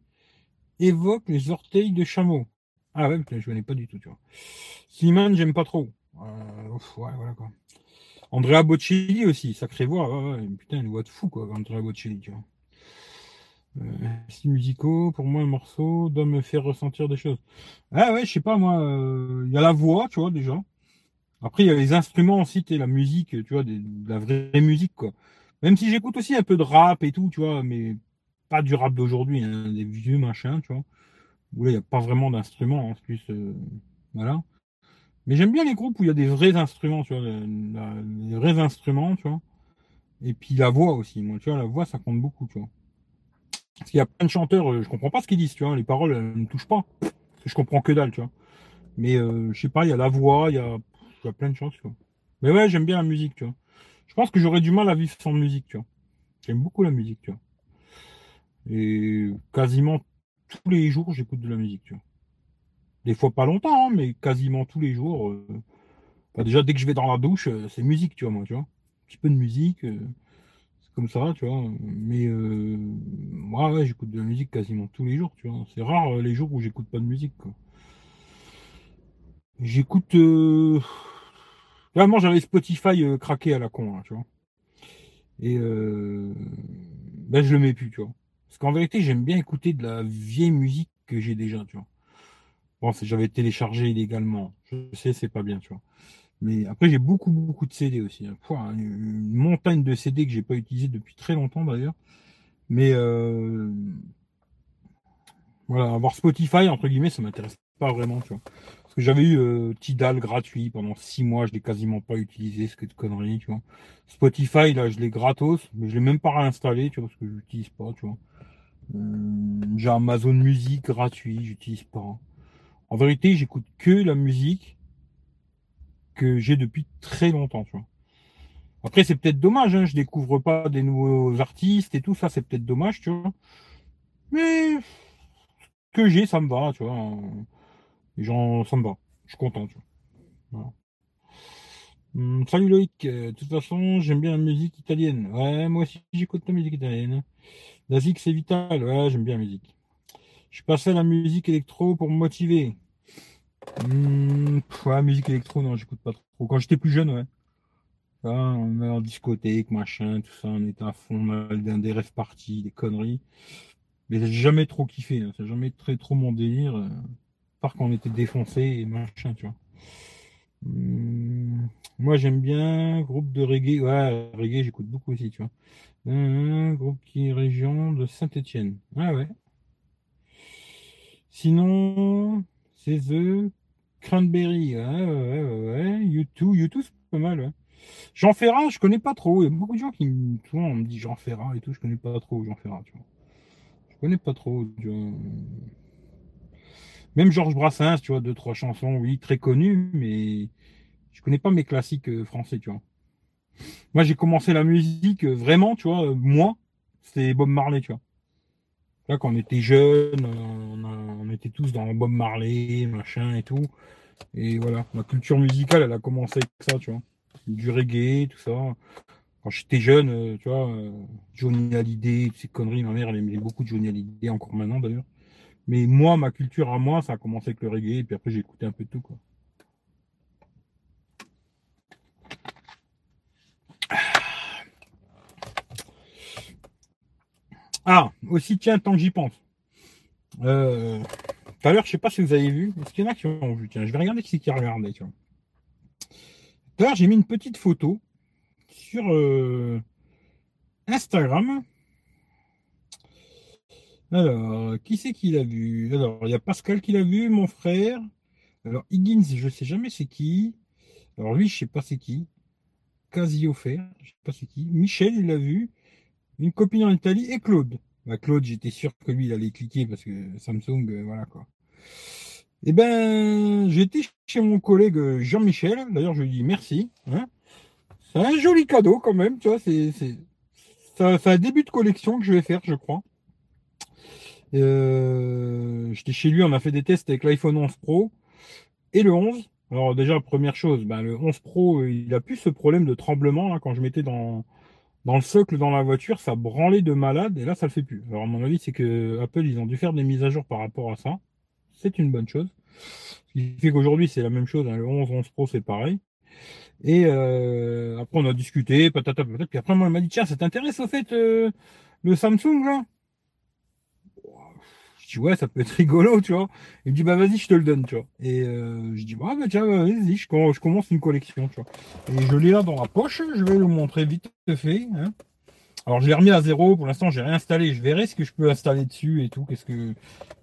évoque les orteils de chameau. Ah ouais, je connais pas du tout, tu vois. Slimane, j'aime pas trop. Euh, ouais, voilà quoi. Andrea Bocelli aussi, sacré voix. Ouais, putain, une voix de fou, quoi, Andrea Bocelli, tu vois. Euh, si musicaux, pour moi, un morceau doit me faire ressentir des choses. Ah ouais, je sais pas, moi, il y a la voix, tu vois, déjà. Après, il y a les instruments aussi, tu la musique, tu vois, de, la vraie musique, quoi. Même si j'écoute aussi un peu de rap et tout, tu vois, mais pas du rap d'aujourd'hui, hein, des vieux machins, tu vois. Où là, il n'y a pas vraiment d'instruments, en plus, euh, voilà. Mais j'aime bien les groupes où il y a des vrais instruments, tu vois, les vrais instruments, tu vois. Et puis la voix aussi, moi, tu vois, la voix, ça compte beaucoup, tu vois. Parce qu'il y a plein de chanteurs, euh, je comprends pas ce qu'ils disent, tu vois, les paroles elles ne me touchent pas. Je comprends que dalle, tu vois. Mais euh, je sais pas, il y a la voix, il y a, a plein de choses, tu vois. Mais ouais, j'aime bien la musique, tu vois. Je pense que j'aurais du mal à vivre sans musique, tu vois. J'aime beaucoup la musique, tu vois. Et quasiment tous les jours, j'écoute de la musique, tu vois. Des fois pas longtemps, hein, mais quasiment tous les jours. Euh, bah, déjà, dès que je vais dans la douche, c'est musique, tu vois, moi, tu vois. Un petit peu de musique comme ça, tu vois. Mais euh, moi, ouais, j'écoute de la musique quasiment tous les jours, tu vois. C'est rare euh, les jours où j'écoute pas de musique, quoi. J'écoute. Vraiment, j'avais Spotify euh, craqué à la con, hein, tu vois. Et euh... ben, je le mets plus, tu vois. Parce qu'en vérité, j'aime bien écouter de la vieille musique que j'ai déjà, tu vois. Bon, j'avais téléchargé illégalement. Je sais, c'est pas bien, tu vois. Mais après, j'ai beaucoup, beaucoup de CD aussi. Hein. une montagne de CD que j'ai pas utilisé depuis très longtemps d'ailleurs. Mais euh, voilà, avoir Spotify, entre guillemets, ça m'intéresse pas vraiment, tu vois. J'avais eu euh, Tidal gratuit pendant six mois, je l'ai quasiment pas utilisé, ce que de conneries, tu vois. Spotify, là, je l'ai gratos, mais je l'ai même pas réinstallé, tu vois, parce que je l'utilise pas, tu vois. Euh, j'ai Amazon Music gratuit, j'utilise pas. En vérité, j'écoute que la musique que j'ai depuis très longtemps, tu vois. Après, c'est peut-être dommage, hein, je découvre pas des nouveaux artistes et tout ça, c'est peut-être dommage, tu vois. Mais que j'ai, ça me va, tu vois. Les gens, ça me va. Je suis content, tu vois. Hum, salut Loïc, euh, de toute façon, j'aime bien la musique italienne. Ouais, moi aussi, j'écoute la musique italienne. La zik, c'est vital. Ouais, j'aime bien la musique. Je suis passé à la musique électro pour me motiver. Mmh, ouais, musique électro, non, j'écoute pas trop. Quand j'étais plus jeune, ouais. on est en discothèque, machin, tout ça, on était à fond dans des rêves parties, des conneries. Mais j'ai jamais trop kiffé, hein, c'est jamais très trop mon délire. Part quand on était défoncé et machin, tu vois. Mmh, moi j'aime bien groupe de reggae, ouais, reggae j'écoute beaucoup aussi, tu vois. Un groupe qui est région de Saint-Étienne. Ah ouais. Sinon, c'est The Cranberry. Ouais, ouais, ouais. YouTube, YouTube, c'est pas mal, ouais. Jean Ferrat, je connais pas trop. Il y a beaucoup de gens qui me, on me dit Jean Ferrat et tout, je connais pas trop Jean Ferrat, tu vois. Je connais pas trop. Même Georges Brassens, tu vois, deux, trois chansons, oui, très connues, mais je connais pas mes classiques euh, français, tu vois. Moi, j'ai commencé la musique euh, vraiment, tu vois, euh, moi, c'était Bob Marley, tu vois. Là, quand on était jeunes, on, était tous dans Bob Marley, machin et tout. Et voilà, ma culture musicale, elle a commencé avec ça, tu vois. Du reggae, tout ça. Quand j'étais jeune, tu vois, Johnny Hallyday, ces conneries, ma mère, elle aimait beaucoup Johnny Hallyday, encore maintenant d'ailleurs. Mais moi, ma culture à moi, ça a commencé avec le reggae, et puis après, j'ai écouté un peu de tout, quoi. Ah, aussi, tiens, tant que j'y pense. Euh, tout à l'heure, je sais pas si vous avez vu. Est-ce qu'il y en a qui ont vu? Tiens, je vais regarder qui c'est qui a regardé. Tout à l'heure, j'ai mis une petite photo sur euh, Instagram. Alors, qui c'est qui l'a vu? Alors, il y a Pascal qui l'a vu, mon frère. Alors, Higgins, je sais jamais c'est qui. Alors, lui, je sais pas c'est qui. Quasi offert, je sais pas c'est qui. Michel, il l'a vu une copine en Italie et Claude. Bah, Claude, j'étais sûr que lui, il allait cliquer parce que Samsung, euh, voilà quoi. Eh ben, j'étais chez mon collègue euh, Jean-Michel. D'ailleurs, je lui dis merci. Hein. C'est un joli cadeau quand même, tu vois. C'est, c'est, un début de collection que je vais faire, je crois. Euh, j'étais chez lui, on a fait des tests avec l'iPhone 11 Pro et le 11. Alors déjà, première chose, ben, le 11 Pro, il a plus ce problème de tremblement là, quand je mettais dans, dans le socle dans la voiture, ça branlait de malade et là ça le fait plus. Alors à mon avis, c'est que Apple ils ont dû faire des mises à jour par rapport à ça. c'est une bonne chose. Ce qui fait qu'aujourd'hui, c'est la même chose. Hein. Le 11, 11 Pro, c'est pareil. Et euh, après, on a discuté, patata, patata. Puis après, moi, elle m'a dit, tiens, ça t'intéresse au fait euh, le Samsung, là? Dis, ouais, ça peut être rigolo, tu vois. Il me dit, bah vas-y, je te le donne, tu vois. Et euh, je dis, bah, bah tiens, vas-y, je, commence une collection, tu vois. Et je l'ai là dans la poche, je vais le montrer vite fait. Hein. Alors je l'ai remis à zéro, pour l'instant j'ai réinstallé, je verrai ce que je peux installer dessus et tout, qu'est-ce que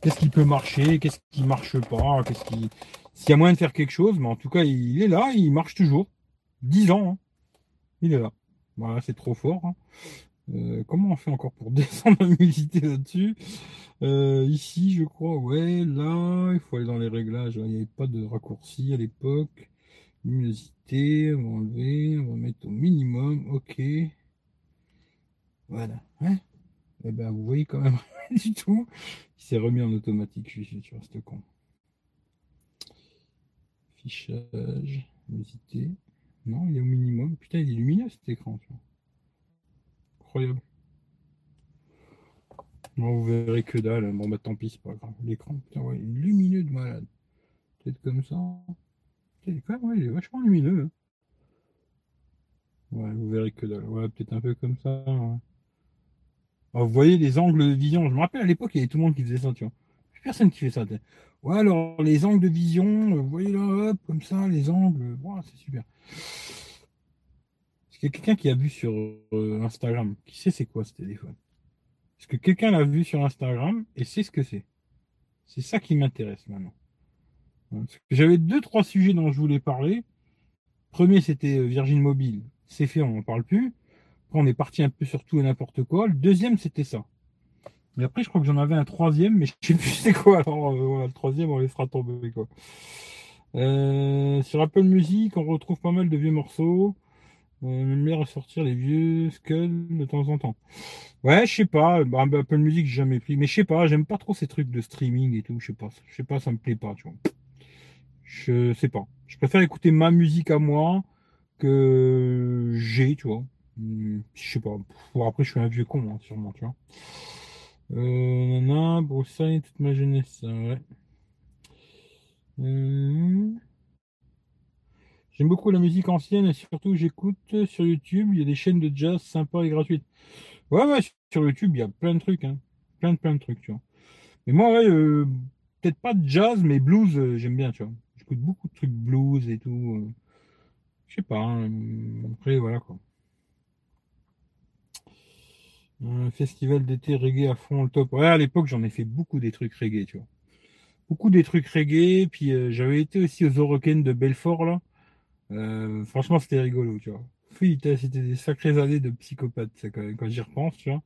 qu'est-ce qui peut marcher, qu'est-ce qui marche pas, qu'est-ce qui s'il y a moyen de faire quelque chose, mais en tout cas il est là, il marche toujours. 10 ans, hein. il est là. Voilà, c'est trop fort. Hein. Euh, comment on fait encore pour descendre la luminosité là-dessus? Euh, Ici, je crois, ouais, là, il faut aller dans les réglages. Il n'y avait pas de raccourci à l'époque. Luminosité, on va enlever, on va mettre au minimum, ok. Voilà. Hein? Et eh ben, vous voyez quand même du tout. Il s'est remis en automatique. Je suis ce con. Fichage. Visiter. Non, il est au minimum. Putain, il est lumineux cet écran. Vous verrez que dalle. Bon, bah tant pis, c'est pas grave. L'écran, est lumineux de malade. Peut-être comme ça. Il est, il est vachement lumineux. Hein. Ouais, vous verrez que dalle. Peut-être un peu comme ça. Ouais vous voyez les angles de vision. Je me rappelle à l'époque, il y avait tout le monde qui faisait ça, tu vois. Personne qui fait ça. Ouais, alors les angles de vision, euh, vous voyez là, hop, comme ça, les angles, c'est super. Qu'il y a quelqu'un qui a vu sur euh, Instagram Qui sait c'est quoi ce téléphone? Est-ce que quelqu'un l'a vu sur Instagram et sait ce que c'est? C'est ça qui m'intéresse maintenant. J'avais deux, trois sujets dont je voulais parler. Premier, c'était euh, Virgin Mobile. C'est fait, on n'en parle plus on est parti un peu sur tout et n'importe quoi. Le deuxième, c'était ça. Mais après, je crois que j'en avais un troisième, mais je sais plus c'est quoi. Alors, euh, voilà, le troisième, on les fera tomber, quoi. Sur Apple Music, on retrouve pas mal de vieux morceaux. Euh, bien ressortir les vieux skulls de temps en temps. Ouais, je sais pas. Apple Music, j'ai jamais pris. Mais je sais pas, j'aime pas trop ces trucs de streaming et tout. Je sais pas. Je sais pas, ça me plaît pas, tu vois. Je sais pas. Je préfère écouter ma musique à moi que j'ai, tu vois. Hmm, je sais pas. après, je suis un vieux con, hein, sûrement, tu vois. Euh, nana, toute ma jeunesse, ouais. Euh, j'aime beaucoup la musique ancienne et surtout j'écoute sur YouTube, il y a des chaînes de jazz sympas et gratuites. Ouais, ouais, sur YouTube, il y a plein de trucs, hein. Plein de plein de trucs, tu vois. Mais moi, ouais, euh, peut-être pas de jazz, mais blues, euh, j'aime bien, tu vois. J'écoute beaucoup de trucs blues et tout. je sais pas, hein. après, voilà, quoi. Un festival d'été reggae à fond, le top. Ouais, à l'époque, j'en ai fait beaucoup des trucs reggae, tu vois. Beaucoup des trucs reggae. Puis euh, j'avais été aussi aux Oroken de Belfort, là. Euh, franchement, c'était rigolo, tu vois. C'était des sacrées années de psychopathe, quand, j'y repense, tu vois.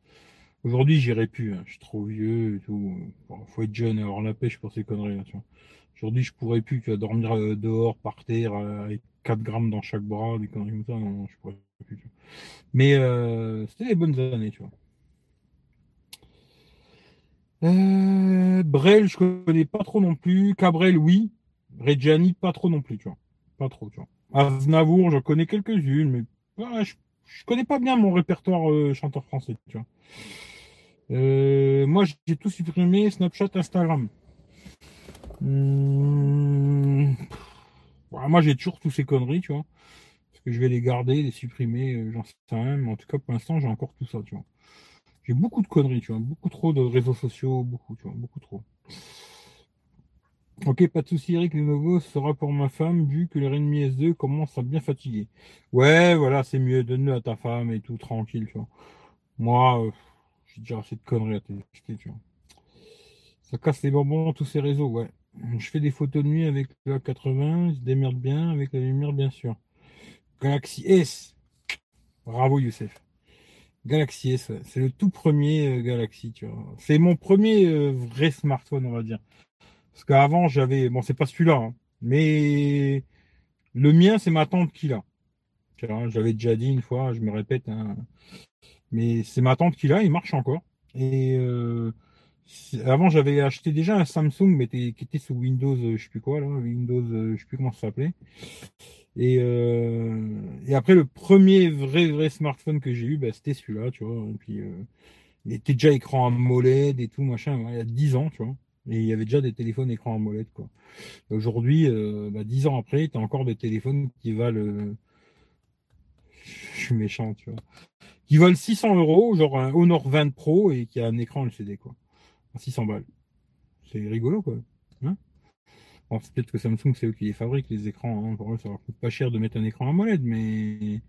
Aujourd'hui, j'irai plus. Hein. Je suis trop vieux et tout. faut être jeune et avoir la pêche pour ces conneries, tu vois. Aujourd'hui, je pourrais plus, tu vois, dormir euh, dehors, par terre, avec 4 grammes dans chaque bras, des conneries comme ça. Non, je pourrais plus. Mais c'était des bonnes années, tu vois. Euh, Brel, je connais pas trop non plus. Cabrel, oui. Reggiani, pas trop non plus, tu vois. Pas trop, tu vois. Aznavour, j'en connais quelques-unes, mais je, je, connais pas bien mon répertoire euh, chanteur français, tu vois. Euh, moi, j'ai tout supprimé, Snapchat, Instagram. Hmm. moi, j'ai toujours tous ces conneries, tu vois. Parce que je vais les garder, les supprimer, euh, j'en sais rien. Mais en tout cas, pour l'instant, j'ai encore tout ça, tu vois. J'ai beaucoup de conneries, tu vois, beaucoup trop de réseaux sociaux, beaucoup, tu vois, beaucoup trop. Ok, pas de souci, Eric, nouveau sera pour ma femme, vu que le Redmi S2 commence à bien fatiguer. Ouais, voilà, c'est mieux, donne-le à ta femme et tout, tranquille, tu vois. Moi, euh, j'ai déjà assez de conneries à tester, tu vois. Ça casse les bonbons, tous ces réseaux, ouais. Je fais des photos de nuit avec le A80, il se démerde bien, avec la lumière, bien sûr. Galaxy S. Bravo, Youssef. Galaxy S, c'est le tout premier euh, Galaxy, tu vois. C'est mon premier euh, vrai smartphone, on va dire. Parce qu'avant, j'avais, bon, c'est pas celui-là, hein, mais le mien, c'est ma tante qui l'a. J'avais déjà dit une fois, je me répète, hein, mais c'est ma tante qui l'a, il marche encore. Et euh, avant, j'avais acheté déjà un Samsung, mais qui était sous Windows, je sais plus quoi, là, Windows, je sais plus comment ça s'appelait. Et, euh, et après, le premier vrai, vrai smartphone que j'ai eu, bah, c'était celui-là, tu vois. Et puis, euh, il était déjà écran AMOLED et tout, machin, il y a 10 ans, tu vois. Et il y avait déjà des téléphones écran AMOLED, quoi. Aujourd'hui, euh, bah, dix ans après, tu as encore des téléphones qui valent. Je suis méchant, tu vois. Qui valent 600 euros, genre un Honor 20 Pro et qui a un écran LCD, quoi. 600 balles. C'est rigolo, quoi. Hein c'est peut-être que Samsung, c'est eux qui les fabriquent, les écrans. Hein. Pour eux, ça leur coûte pas cher de mettre un écran AMOLED, mais,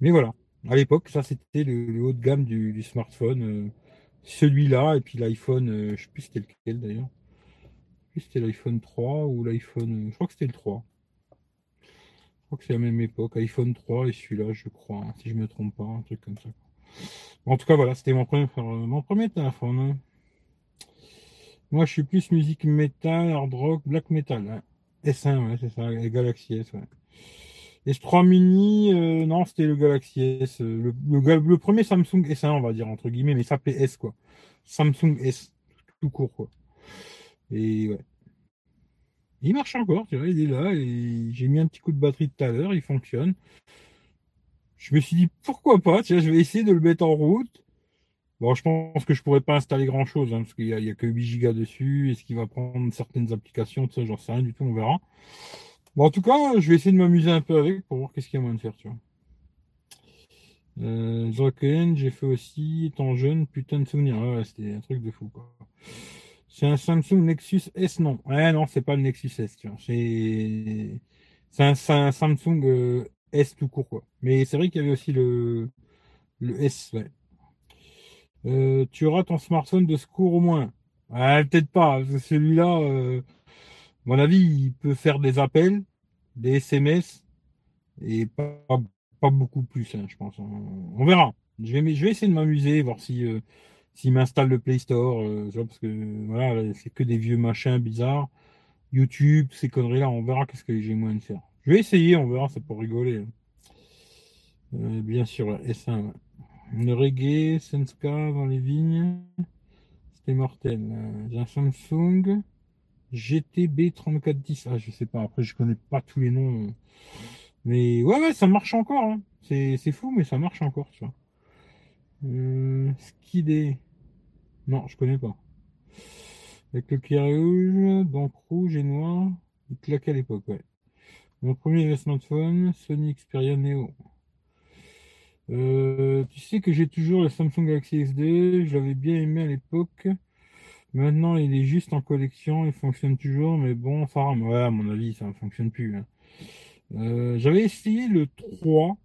mais voilà. À l'époque, ça, c'était le, haut de gamme du, smartphone. Euh, celui-là, et puis l'iPhone, euh, je sais plus c'était lequel d'ailleurs. C'était l'iPhone 3 ou l'iPhone. Je crois que c'était le 3. Je crois que c'est la même époque. iPhone 3 et celui-là, je crois, hein, si je me trompe pas, un truc comme ça. En tout cas, voilà, c'était mon premier, mon premier téléphone. Hein. Moi, je suis plus musique metal, hard rock, black metal. Hein. S1, ouais, c'est ça, Galaxy S, ouais. S3 mini, euh, non, c'était le Galaxy S. Euh, le, premier Samsung S1, on va dire, entre guillemets, mais ça s'appelait S, quoi. Samsung S, tout court, quoi. Et ouais. Il marche encore, tu vois, il est là, et j'ai mis un petit coup de batterie tout à l'heure, il fonctionne. Je me suis dit, pourquoi pas, vois, je vais essayer de le mettre en route. Bon, je pense que je pourrais pas installer grand chose, hein, parce qu'il y, a que 8 Go dessus. Est-ce qu'il va prendre certaines applications, tout ça, j'en sais rien du tout, on verra. Bon, en tout cas, je vais essayer de m'amuser un peu avec pour voir qu'est-ce qu'il y a moyen de faire, tu vois. Euh, j'ai fait aussi, étant jeune, putain de souvenirs. Ouais, c'était un truc de fou, quoi. C'est un Samsung Nexus S, non. Ouais, non, c'est pas le Nexus S, tu vois. C'est, c'est un, Samsung euh, S tout court, quoi. Mais c'est vrai qu'il y avait aussi le, le S, ouais. Euh, tu auras ton smartphone de secours au moins. Ouais, peut-être pas. Celui-là, euh, mon avis, il peut faire des appels, des SMS et pas, beaucoup plus, hein, je pense. On, verra. Je vais, je vais essayer de m'amuser, voir si euh, s'il m'installe le Play Store, euh, parce que voilà, c'est que des vieux machins bizarres. YouTube, ces conneries-là, on verra qu'est-ce que j'ai moyen de faire. Je vais essayer, on verra, c'est pour rigoler. Hein. Euh, bien sûr, S1. Le reggae, Senska dans les vignes. C'était mortel. J'ai un Samsung. GTB 3410. Ah, je sais pas. Après, je connais pas tous les noms. Mais ouais, ouais, ça marche encore. Hein. C'est fou, mais ça marche encore, tu vois. Euh, Skidé. Non, je connais pas. Avec le cuir rouge, donc rouge et noir. Il claquait à l'époque, ouais. Mon premier smartphone, Sony Xperia Neo. Euh, tu sais que j'ai toujours le Samsung Galaxy S2. Je l'avais bien aimé à l'époque. Maintenant, il est juste en collection, il fonctionne toujours, mais bon, ça rame. Ouais, à mon avis, ça ne fonctionne plus. Hein. Euh, j'avais essayé le 3,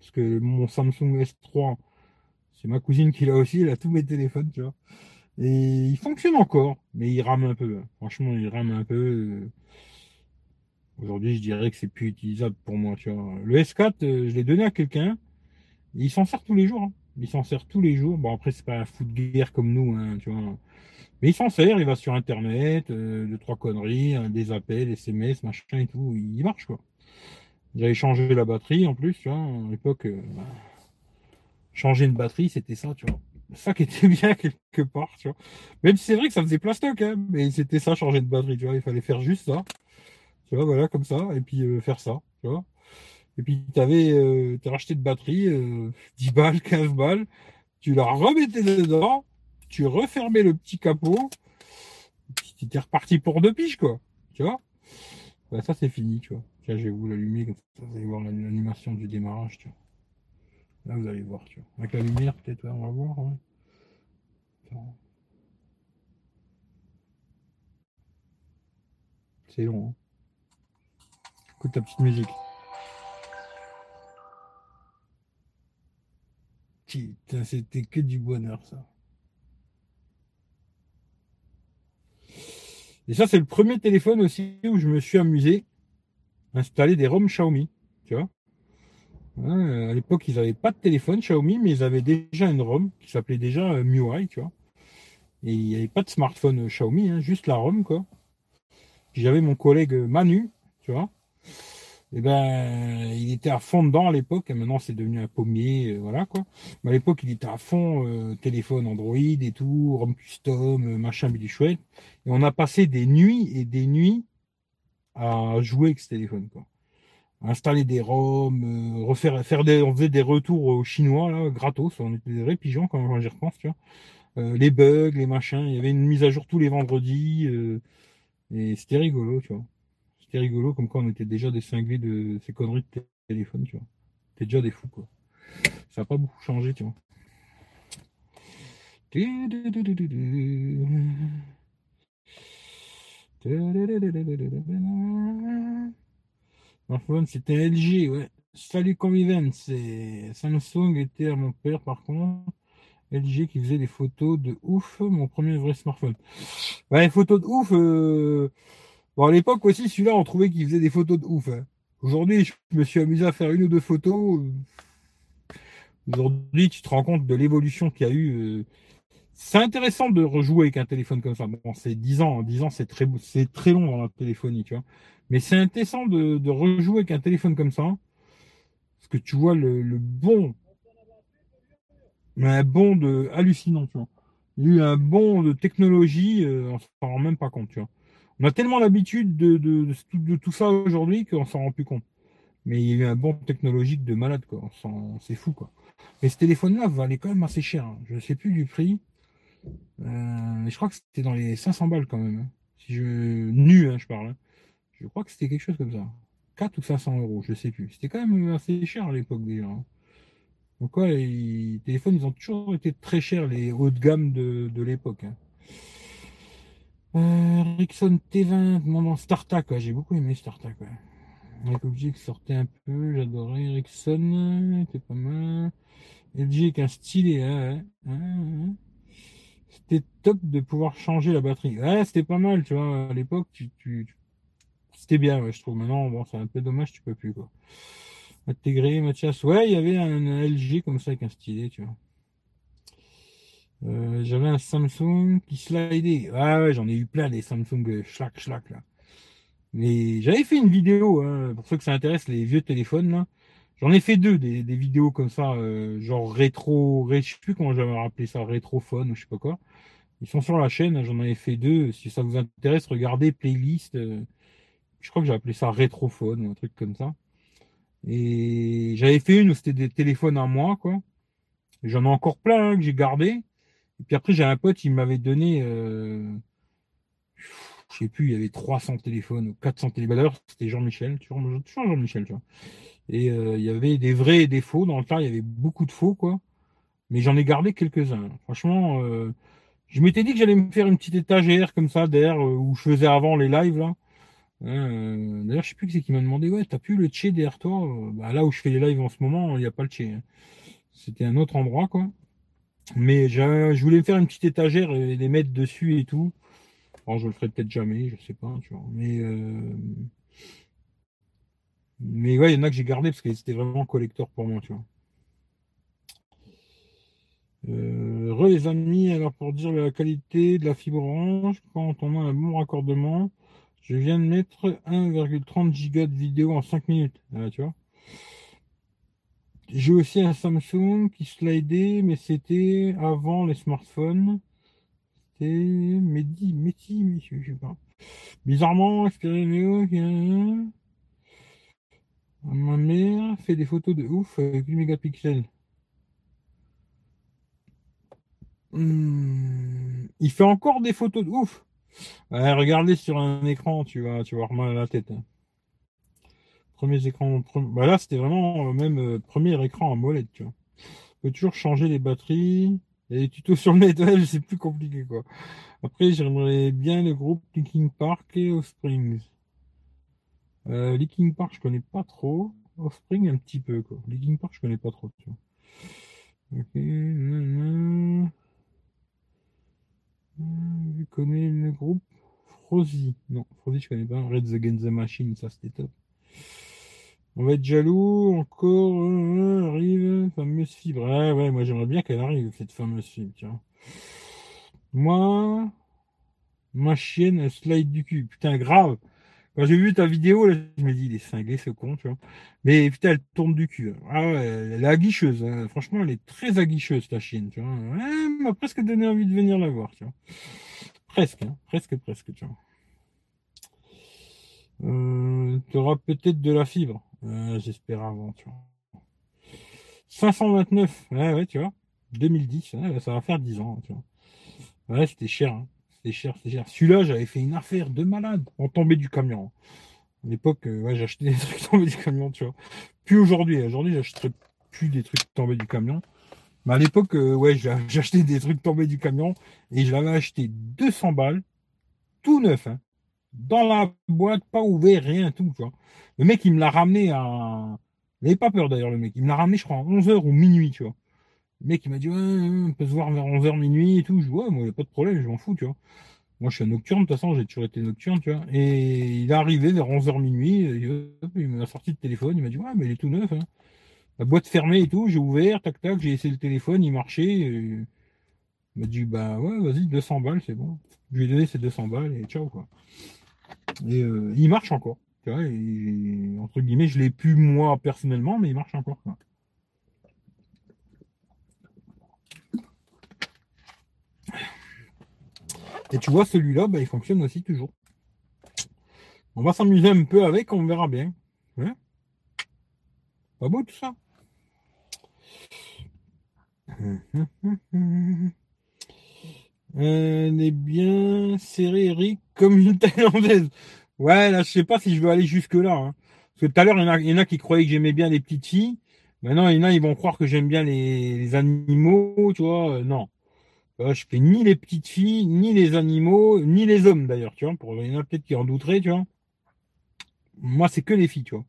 parce que mon Samsung S3, c'est ma cousine qui l'a aussi, elle a tous mes téléphones, tu vois. Et il fonctionne encore, mais il rame un peu. Hein. Franchement, il rame un peu. Aujourd'hui, je dirais que c'est plus utilisable pour moi, tu vois. Le S4, euh, je l'ai donné à quelqu'un, il s'en sert tous les jours. Hein. Il s'en sert tous les jours. Bon, après, c'est pas un de guerre comme nous, tu vois. Mais il s'en sert, il va sur Internet, euh, deux, trois conneries, hein, des appels, SMS, machin et tout, il marche, quoi. J'avais changé la batterie, en plus, tu vois, à l'époque, euh, bah, changer une batterie, c'était ça, tu vois. Ça qui était bien quelque part, tu vois. Même si c'est vrai que ça faisait plastoc, hein, mais c'était ça, changer de batterie, tu vois, il fallait faire juste ça. Tu vois, voilà, comme ça, et puis euh, faire ça, tu vois. Et puis, tu avais, euh, racheté de batterie, 10 balles, 15 balles, tu la remettais dedans, tu refermais le petit capot, tu étais reparti pour deux piges, quoi. Tu vois? Bah, Ça, c'est fini, tu vois. Tiens, je vais vous l'allumer, comme ça, vous allez voir l'animation du démarrage, tu vois. Là, vous allez voir, tu vois. Avec la lumière, peut-être, on va voir, ouais. C'est long, hein. Écoute ta petite musique. Putain, c'était que du bonheur, ça. Et ça, c'est le premier téléphone aussi où je me suis amusé à installer des ROM Xiaomi. Tu vois À l'époque, ils n'avaient pas de téléphone Xiaomi, mais ils avaient déjà une ROM qui s'appelait déjà euh, MIUI, tu vois. Et il n'y avait pas de smartphone euh, Xiaomi, hein, juste la ROM, quoi. J'avais mon collègue Manu, tu vois. Et ben, il était à fond dedans à l'époque, et maintenant c'est devenu un pommier, euh, voilà quoi. Mais à l'époque, il était à fond euh, téléphone Android et tout, ROM custom, euh, machin, billy chouette. Et on a passé des nuits et des nuits à jouer avec ce téléphone, quoi. installer des ROM, refaire, faire des, on faisait des retours aux Chinois, là, gratos, on était des vrais pigeons quand, quand j'y repense, tu vois. les bugs, les machins, il y avait une mise à jour tous les vendredis, et c'était rigolo, tu vois. Rigolo, comme quand on était déjà des cinglés de ces conneries de téléphone, tu vois. C'était déjà des fous, quoi. Ça n'a pas beaucoup changé, tu vois. Smartphone, c'était LG, ouais. Salut Convivent, c'est Samsung était à mon père par contre. LG qui faisait des photos de ouf, mon premier vrai smartphone. Ouais, photos de ouf. Euh, bon, à l'époque aussi, celui-là, on trouvait qu'il faisait des photos de ouf. Hein. Aujourd'hui, je me suis amusé à faire une ou deux photos. Aujourd'hui, tu te rends compte de l'évolution qu'il y a eu. Euh, c'est intéressant de rejouer avec un téléphone comme ça. Bon, c'est 10 ans. 10 ans, c'est très, c'est très long dans la téléphonie, tu vois. Mais c'est intéressant de, de, rejouer avec un téléphone comme ça. Parce que tu vois le, le bon. Un bond de hallucinant, tu vois. Il y a eu un bond de technologie, euh, on s'en rend même pas compte, tu vois. On a tellement l'habitude de, tout ça aujourd'hui qu'on s'en rend plus compte. Mais il y a eu un bond technologique de malade, quoi. C'est fou, quoi. Mais ce téléphone-là valait quand même assez cher. Hein. Je ne sais plus du prix. Euh, je crois que c'était dans les 500 balles quand même. Hein. Je nu, hein, je parle. Je crois que c'était quelque chose comme ça. 4 ou 500 euros, je sais plus. C'était quand même assez cher à l'époque déjà. Donc les téléphones, ils ont toujours été très chers, les hauts de gamme de l'époque. Euh, Ericsson T20, mon StarTAC, j'ai beaucoup aimé StarTAC. Ouais. Avec objet qui sortait un peu, j'adorais Ericsson, c'était pas mal. LG avec un stylet, hein, c'était top de pouvoir changer la batterie. Ouais, c'était pas mal, tu vois, à l'époque, tu, c'était bien, ouais, je trouve. Maintenant, bon, c'est un peu dommage, tu peux plus, quoi. Intégrer, Mathias. Ouais, il y avait un, LG comme ça avec un stylet, tu vois. Euh, j'avais un Samsung qui slidait. Ouais, ouais, j'en ai eu plein des Samsung euh, schlack, schlack, là. Mais j'avais fait une vidéo, hein, pour ceux que ça intéresse, les vieux téléphones, là. J'en ai fait deux, des, vidéos comme ça, euh, genre rétro, ré, je sais plus comment j'avais rappelé ça, rétrophone ou je sais pas quoi. Ils sont sur la chaîne, j'en avais fait deux. Si ça vous intéresse, regardez playlist. Je crois que j'ai appelé ça rétrophone ou un truc comme ça. Et j'avais fait une où c'était des téléphones à moi, quoi. J'en ai encore plein hein, que j'ai gardé. Et puis après, j'ai un pote, il m'avait donné, euh, je sais plus, il y avait 300 téléphones ou 400 téléphones. D'ailleurs, c'était Jean-Michel, toujours Jean-Michel, tu vois. Et euh, il y avait des vrais et des faux. Dans le cas, il y avait beaucoup de faux, quoi. Mais j'en ai gardé quelques-uns. Franchement, euh, je m'étais dit que j'allais me faire une petite étagère comme ça, d'air, euh, où je faisais avant les lives, là. Hein, d'ailleurs, je sais plus qui c'est qui m'a demandé, ouais, t'as plus le tché derrière toi? Bah, Là où je fais les lives en ce moment, il n'y a pas le tché. Hein. C'était un autre endroit, quoi. Mais je voulais faire une petite étagère et les mettre dessus et tout. Alors, je le ferai peut-être jamais, je sais pas. Mais mais ouais, il y en a que j'ai gardé parce que c'était vraiment collector pour moi, tu vois. Euh, re les amis, alors pour dire la qualité de la fibre orange, quand on a un bon raccordement, je viens de mettre 1,30 giga de vidéo en 5 minutes. Ah, tu vois. J'ai aussi un Samsung qui slidait, mais c'était avant les smartphones. C'était Medi, Meti, je sais pas. Bizarrement, mieux. Ma mère fait des photos de ouf avec 8 mégapixels. Hmm, il fait encore des photos de ouf. regardez sur un écran, tu vas, tu vas avoir mal à la tête. Hein. Premier écran, bah là c'était vraiment euh, même euh, premier écran en molette, tu vois. Peut toujours changer les batteries. A des tutos sur le net, c'est plus compliqué quoi. Après, j'aimerais bien le groupe Linkin Park et Offspring. Euh, Linkin Park, je connais pas trop. Offspring, un petit peu, quoi. Linkin Park, je connais pas trop, tu vois. Ok, Je connais le groupe Frozy. Non, Frozy, je connais pas. Red Against the Machine, ça c'était top. On va être jaloux, encore, euh, arrive, fameuse fibre. Ouais, ouais, moi j'aimerais bien qu'elle arrive, cette fameuse fibre, tiens. Moi, ma chienne, elle slide du cul. Putain, grave. Quand j'ai vu ta vidéo, je me dis, il est cinglé ce con, tu vois. Mais putain, elle tourne du cul. Ah ouais, elle est aguicheuse. Hein. Franchement, elle est très aguicheuse, ta chienne, tu vois. elle m'a presque donné envie de venir la voir, tu vois. Presque, hein. presque, presque, tu vois. Euh, tu auras peut-être de la fibre. J'espère avant, tu vois. 529, ouais, ouais, tu vois. 2010, ça va faire 10 ans, tu vois. Ouais, c'était cher, hein. c'était cher, c'était cher. Celui-là, j'avais fait une affaire de malade en tombé du camion. À l'époque, euh, ouais, j'achetais des trucs tombés du camion, tu vois. Puis aujourd'hui, aujourd'hui, j'achèterais plus des trucs tombés du camion. Mais à l'époque, euh, ouais, j'achetais des trucs tombés du camion et je l'avais acheté 200 balles, tout neuf, hein, dans la boîte, pas ouvert, rien, tout, tu vois. Le mec, il me l'a ramené à. Il n'avait pas peur d'ailleurs, le mec. Il me l'a ramené, je crois, à 11h ou minuit, tu vois. Le mec, il m'a dit, ouais, on peut se voir vers 11h minuit et tout. Je dis, ouais, moi, il n'y a pas de problème, je m'en fous, tu vois. Moi, je suis un nocturne, de toute façon, j'ai toujours été nocturne, tu vois. Et il est arrivé vers 11h minuit, il m'a sorti le téléphone, il m'a dit, ouais, mais il est tout neuf, hein. La boîte fermée et tout, j'ai ouvert, tac, tac, j'ai essayé le téléphone, il marchait. il m'a dit, bah ouais, vas-y, 200 balles, c'est bon. Je lui ai donné ces 200 balles et ciao, quoi. Et euh, il marche encore. Entre guillemets, je l'ai plus moi personnellement, mais il marche encore. Et tu vois, celui-là, bah, il fonctionne aussi toujours. On va s'amuser un peu avec, on verra bien. Hein? Pas beau tout ça? Elle est bien serrée, Eric, comme une thaïlandaise. Ouais, là, je sais pas si je veux aller jusque-là. Hein. Parce que tout à l'heure, il y, en a, qui croyaient que j'aimais bien les petites filles. Maintenant, il y en a, ils vont croire que j'aime bien les, animaux, tu vois. Euh, non. Euh, je fais ni les petites filles, ni les animaux, ni les hommes d'ailleurs, tu vois. Pour, il y en a peut-être qui en douteraient, tu vois. Moi, c'est que les filles, tu vois.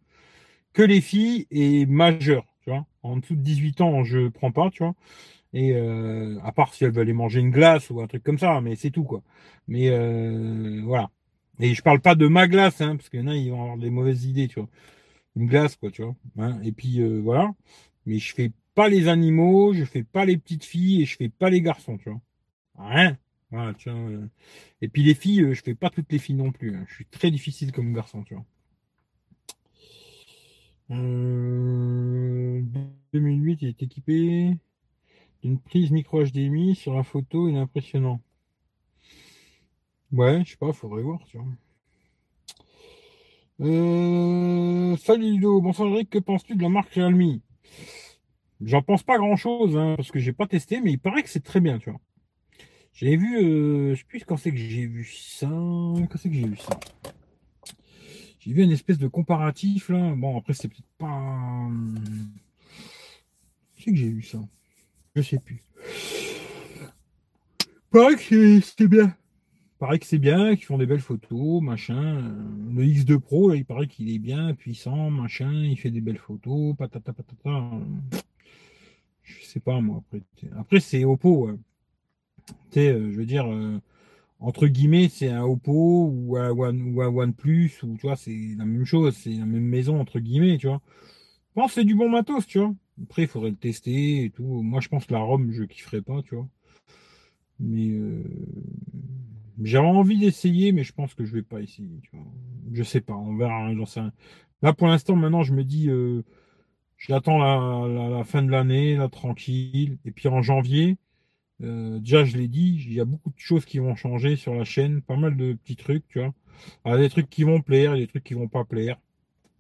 Que les filles et majeures, tu vois. En dessous de 18 ans, je prends pas, tu vois. Euh, à part si elles veulent aller manger une glace ou un truc comme ça, mais c'est tout, quoi. Mais euh, voilà. Et je parle pas de ma glace, hein, parce qu'il y en a, ils vont avoir des mauvaises idées, tu vois. Une glace, quoi, tu vois. Hein. Et puis voilà. Mais je fais pas les animaux, je fais pas les petites filles et je fais pas les garçons, tu vois. Rien. Voilà. Euh. Et puis les filles, euh, je fais pas toutes les filles non plus. Hein. Je suis très difficile comme garçon, tu vois. 2008, euh, il est équipé d'une prise micro HDMI sur la photo, est impressionnant. Ouais, je sais pas, faudrait voir, tu vois. salut Ludo, bonsoir Eric, que penses-tu de la marque Realme? J'en pense pas grand chose, hein, parce que j'ai pas testé, mais il paraît que c'est très bien, tu vois. J'ai vu, euh, je sais plus quand c'est que j'ai vu ça. Quand c'est que j'ai vu ça J'ai vu une espèce de comparatif là. Bon, après, c'est peut-être pas. Je sais que j'ai vu ça. Je sais plus. Paraît que c'est bien. Paraît que c'est bien, qu'ils font des belles photos, machin. Le X2 Pro, il paraît qu'il est bien puissant, machin. Il fait des belles photos, patata patata. Je sais pas moi. Après, après c'est Oppo. Tu sais, euh, je veux dire, euh, entre guillemets, c'est un Oppo ou un, One, ou un OnePlus, ou tu vois, c'est la même chose, c'est la même maison, entre guillemets, tu vois. Pense c'est du bon matos, tu vois. Après, il faudrait le tester et tout. Moi, je pense que la ROM, je kifferais pas, tu vois. Mais euh, j'ai envie d'essayer, mais je pense que je vais pas essayer, tu vois. Je sais pas, on verra, hein, sais rien. Là, pour l'instant, maintenant, je me dis, euh, je l'attends la, la, fin de l'année, là, tranquille. Et puis en janvier, euh, déjà, je l'ai dit, il y a beaucoup de choses qui vont changer sur la chaîne, pas mal de petits trucs, tu vois. Alors, des trucs qui vont plaire, des trucs qui vont pas plaire.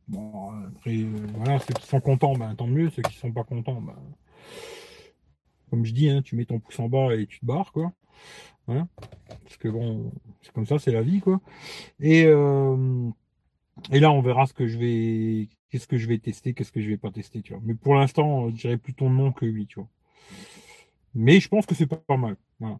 Bon, après, euh, voilà, ceux qui sont contents, ben, tant mieux. Ceux qui sont pas contents, ben, comme je dis, hein, tu mets ton pouce en bas et tu te barres, quoi. Hein Parce que bon, c'est comme ça, c'est la vie, quoi. Et, euh, et là, on verra ce que je vais, qu'est-ce que je vais tester, qu'est-ce que je vais pas tester, tu vois. Mais pour l'instant, je dirais plutôt non que oui, tu vois. Mais je pense que c'est pas mal. Voilà.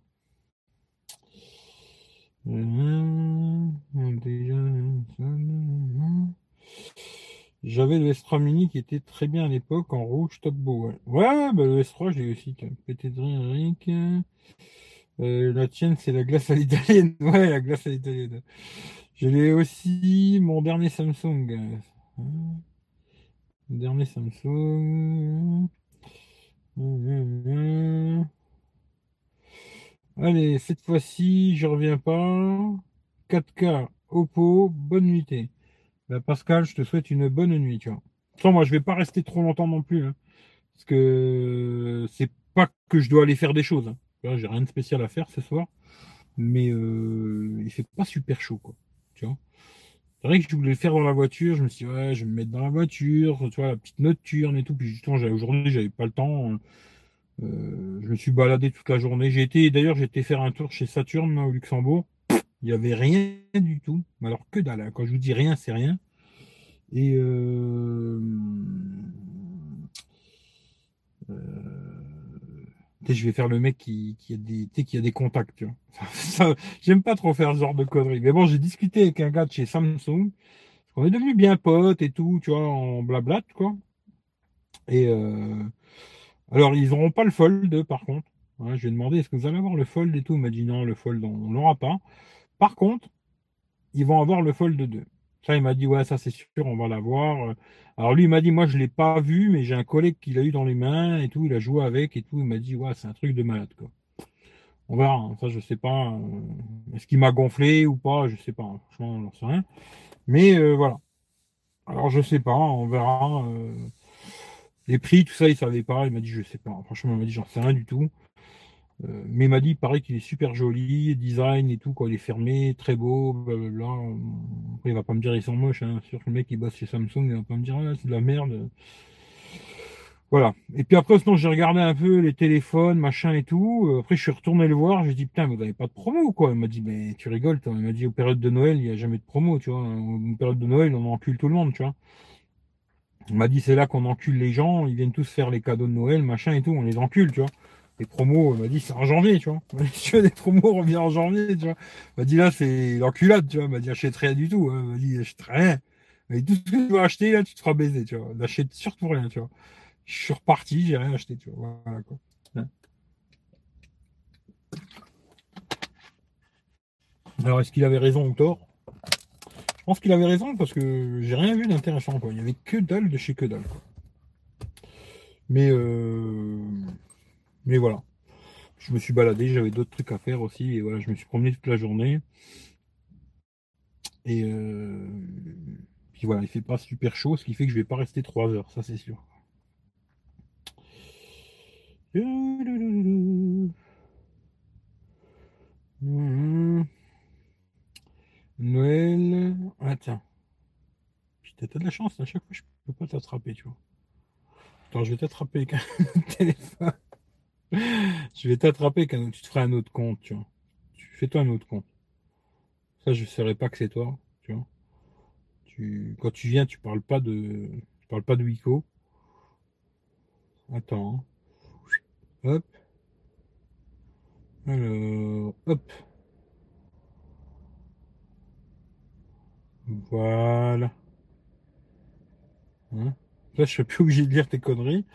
J'avais le S3 mini qui était très bien à l'époque en rouge top beau. Ouais, bah, le S3, je l'ai aussi. Peut-être Eric. Euh, la tienne, c'est la glace à l'italienne. Ouais, la glace à l'italienne. Je l'ai aussi, mon dernier Samsung. Dernier Samsung. Allez, cette fois-ci, je reviens pas. 4K, Oppo, bonne nuitée. Bah, Pascal, je te souhaite une bonne nuit, tu vois. Sans moi, je vais pas rester trop longtemps non plus. Hein, parce que c'est pas que je dois aller faire des choses. Hein. J'ai rien de spécial à faire ce soir. Mais euh, il fait pas super chaud, quoi. Tu vois. C'est vrai que je voulais le faire dans la voiture. Je me suis dit, ouais, je vais me mettre dans la voiture, tu vois, la petite nocturne et tout. Puis justement, aujourd'hui, j'avais pas le temps. Euh, je me suis baladé toute la journée. J'ai été, d'ailleurs, j'ai été faire un tour chez Saturne au Luxembourg. Il n'y avait rien du tout. Alors que dalle. Hein. Quand je vous dis rien, c'est rien. Et euh, euh, je vais faire le mec qui, a des, qui a des contacts. J'aime pas trop faire ce genre de conneries. Mais bon, j'ai discuté avec un gars de chez Samsung. On est devenu bien potes et tout, tu vois, en blabla, quoi. Et euh, alors, ils n'auront pas le fold, par contre. je vais demander est-ce que vous allez avoir le fold et tout? Il m'a dit non, le fold, on l'aura pas. Par contre, ils vont avoir le fold 2. Ça, il m'a dit ouais, ça c'est sûr, on va l'avoir. Alors lui, il m'a dit moi, je l'ai pas vu, mais j'ai un collègue qui l'a eu dans les mains et tout. Il a joué avec et tout. Il m'a dit ouais, c'est un truc de malade quoi. On verra. Hein. Ça, je sais pas. Euh, est-ce qu'il m'a gonflé ou pas? Je sais pas. Hein. Franchement, on n'en sait rien. Mais euh, voilà. Alors je sais pas. On verra. Euh, les prix, tout ça, il savait pas. Il m'a dit je sais pas. Franchement, il m'a dit j'en sais rien du tout. Euh, mais il m'a dit, il paraît qu'il est super joli, design et tout, quoi. Il est fermé, très beau, blablabla. Après, il va pas me dire ils sont moches, hein. Sûr que le mec qui bosse chez Samsung, il va pas me dire, ah, c'est de la merde. Voilà. Et puis après, sinon, j'ai regardé un peu les téléphones, machin et tout. Après, je suis retourné le voir. J'ai dit, putain, vous n'avez pas de promo quoi? Il m'a dit, mais tu rigoles, toi. Il m'a dit, aux périodes de Noël, il n'y a jamais de promo, tu vois. Aux périodes de Noël, on encule tout le monde, tu vois. Il m'a dit, c'est là qu'on encule les gens. Ils viennent tous faire les cadeaux de Noël, machin et tout. On les encule, tu vois les promos, m'a dit c'est en janvier, tu vois. Si tu des promos, revient en janvier, tu vois. Il m'a dit là, c'est l'enculade, tu vois. Il m'a dit achète rien du tout. Hein. M'a dit achète rien. Mais tout ce que tu vas acheter, là, tu te feras baiser, tu vois. N'achète surtout rien, tu vois. Je suis reparti, j'ai rien acheté, tu vois. Voilà, quoi. Alors, est-ce qu'il avait raison ou tort? Je pense qu'il avait raison parce que j'ai rien vu d'intéressant, quoi. Il y avait que dalle de chez que dalle, quoi. Mais euh, mais voilà. Je me suis baladé, j'avais d'autres trucs à faire aussi. Et voilà, je me suis promené toute la journée. Et euh, puis voilà, il fait pas super chaud, ce qui fait que je vais pas rester trois heures, ça c'est sûr. Noël. Attends. Putain, t'as de la chance, à chaque fois je peux pas t'attraper, tu vois. Attends, je vais t'attraper avec un téléphone. Je vais t'attraper quand tu te feras un autre compte, tu vois. Fais-toi un autre compte. Ça, je ne saurais pas que c'est toi, tu vois. Tu, quand tu viens, tu parles pas de, tu parles pas de Wico. Attends. Hein. Hop. Alors, hop. Voilà. Hein? Là, je suis plus obligé de lire tes conneries.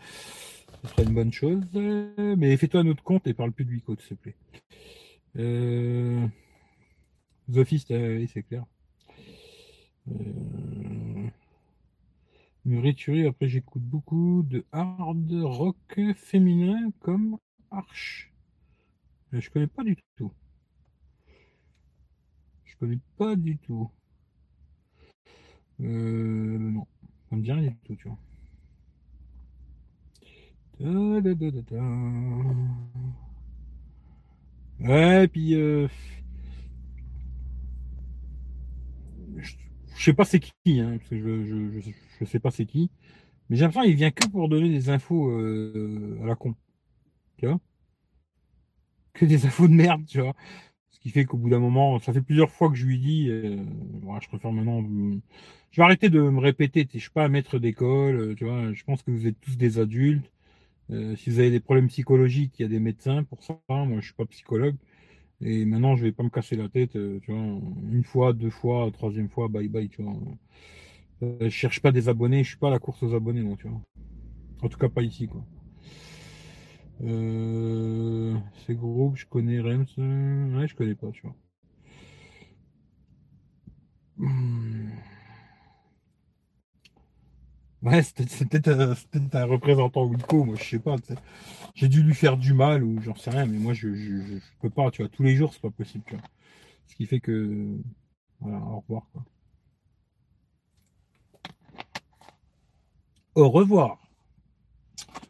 Ce serait une bonne chose. Mais fais-toi un autre compte et parle plus de Wico, s'il te plaît. Euh... Zophiste, oui, c'est clair. Euh... après j'écoute beaucoup de hard rock féminin comme Arch. Je connais pas du tout. Je connais pas du tout. Euh, non, ça me dit rien du tout, tu vois. Ouais, puis euh, je, sais pas c'est qui, hein, parce que je, je, sais pas c'est qui, mais j'ai l'impression qu'il vient que pour donner des infos euh, à la con, tu vois, que des infos de merde, tu vois? Ce qui fait qu'au bout d'un moment, ça fait plusieurs fois que je lui dis, euh, je préfère maintenant, je vais arrêter de me répéter, je suis pas un maître d'école, tu vois, je pense que vous êtes tous des adultes euh, si vous avez des problèmes psychologiques, il y a des médecins pour ça. Moi, je suis pas psychologue. Et maintenant, je vais pas me casser la tête, euh, tu vois, une fois, deux fois, troisième fois, bye bye, tu vois. Euh, je cherche pas des abonnés, je suis pas à la course aux abonnés, moi, tu vois. En tout cas, pas ici, quoi. ces groupes, je connais Rems, ouais, je connais pas, tu vois. Ouais, c'est peut-être un, représentant Wilco, moi je sais pas. J'ai dû lui faire du mal ou j'en sais rien, mais moi je, je, peux pas, tu vois, tous les jours c'est pas possible, tu vois. Ce qui fait que voilà, au revoir. Au revoir.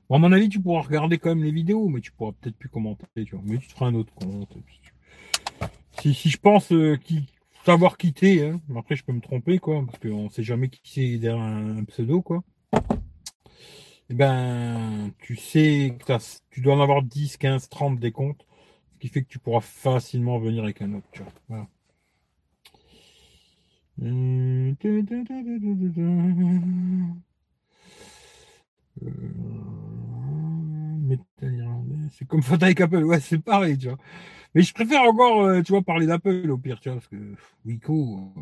Bon, à mon avis, tu pourras regarder quand même les vidéos, mais tu pourras peut-être plus commenter, tu vois. Mais tu feras un autre compte. Si, si je pense euh, qui savoir quitter. Hein. Après, je peux me tromper, quoi, parce qu'on sait jamais qui c'est derrière un, pseudo, quoi. Eh ben, tu sais que tu dois en avoir 10, 15, 30 des comptes, ce qui fait que tu pourras facilement venir avec un autre, tu vois. Voilà. C'est comme faute avec Apple, ouais, c'est pareil, tu vois. Mais je préfère encore, euh, tu vois, parler d'Apple au pire, tu vois, parce que Wiko. Euh,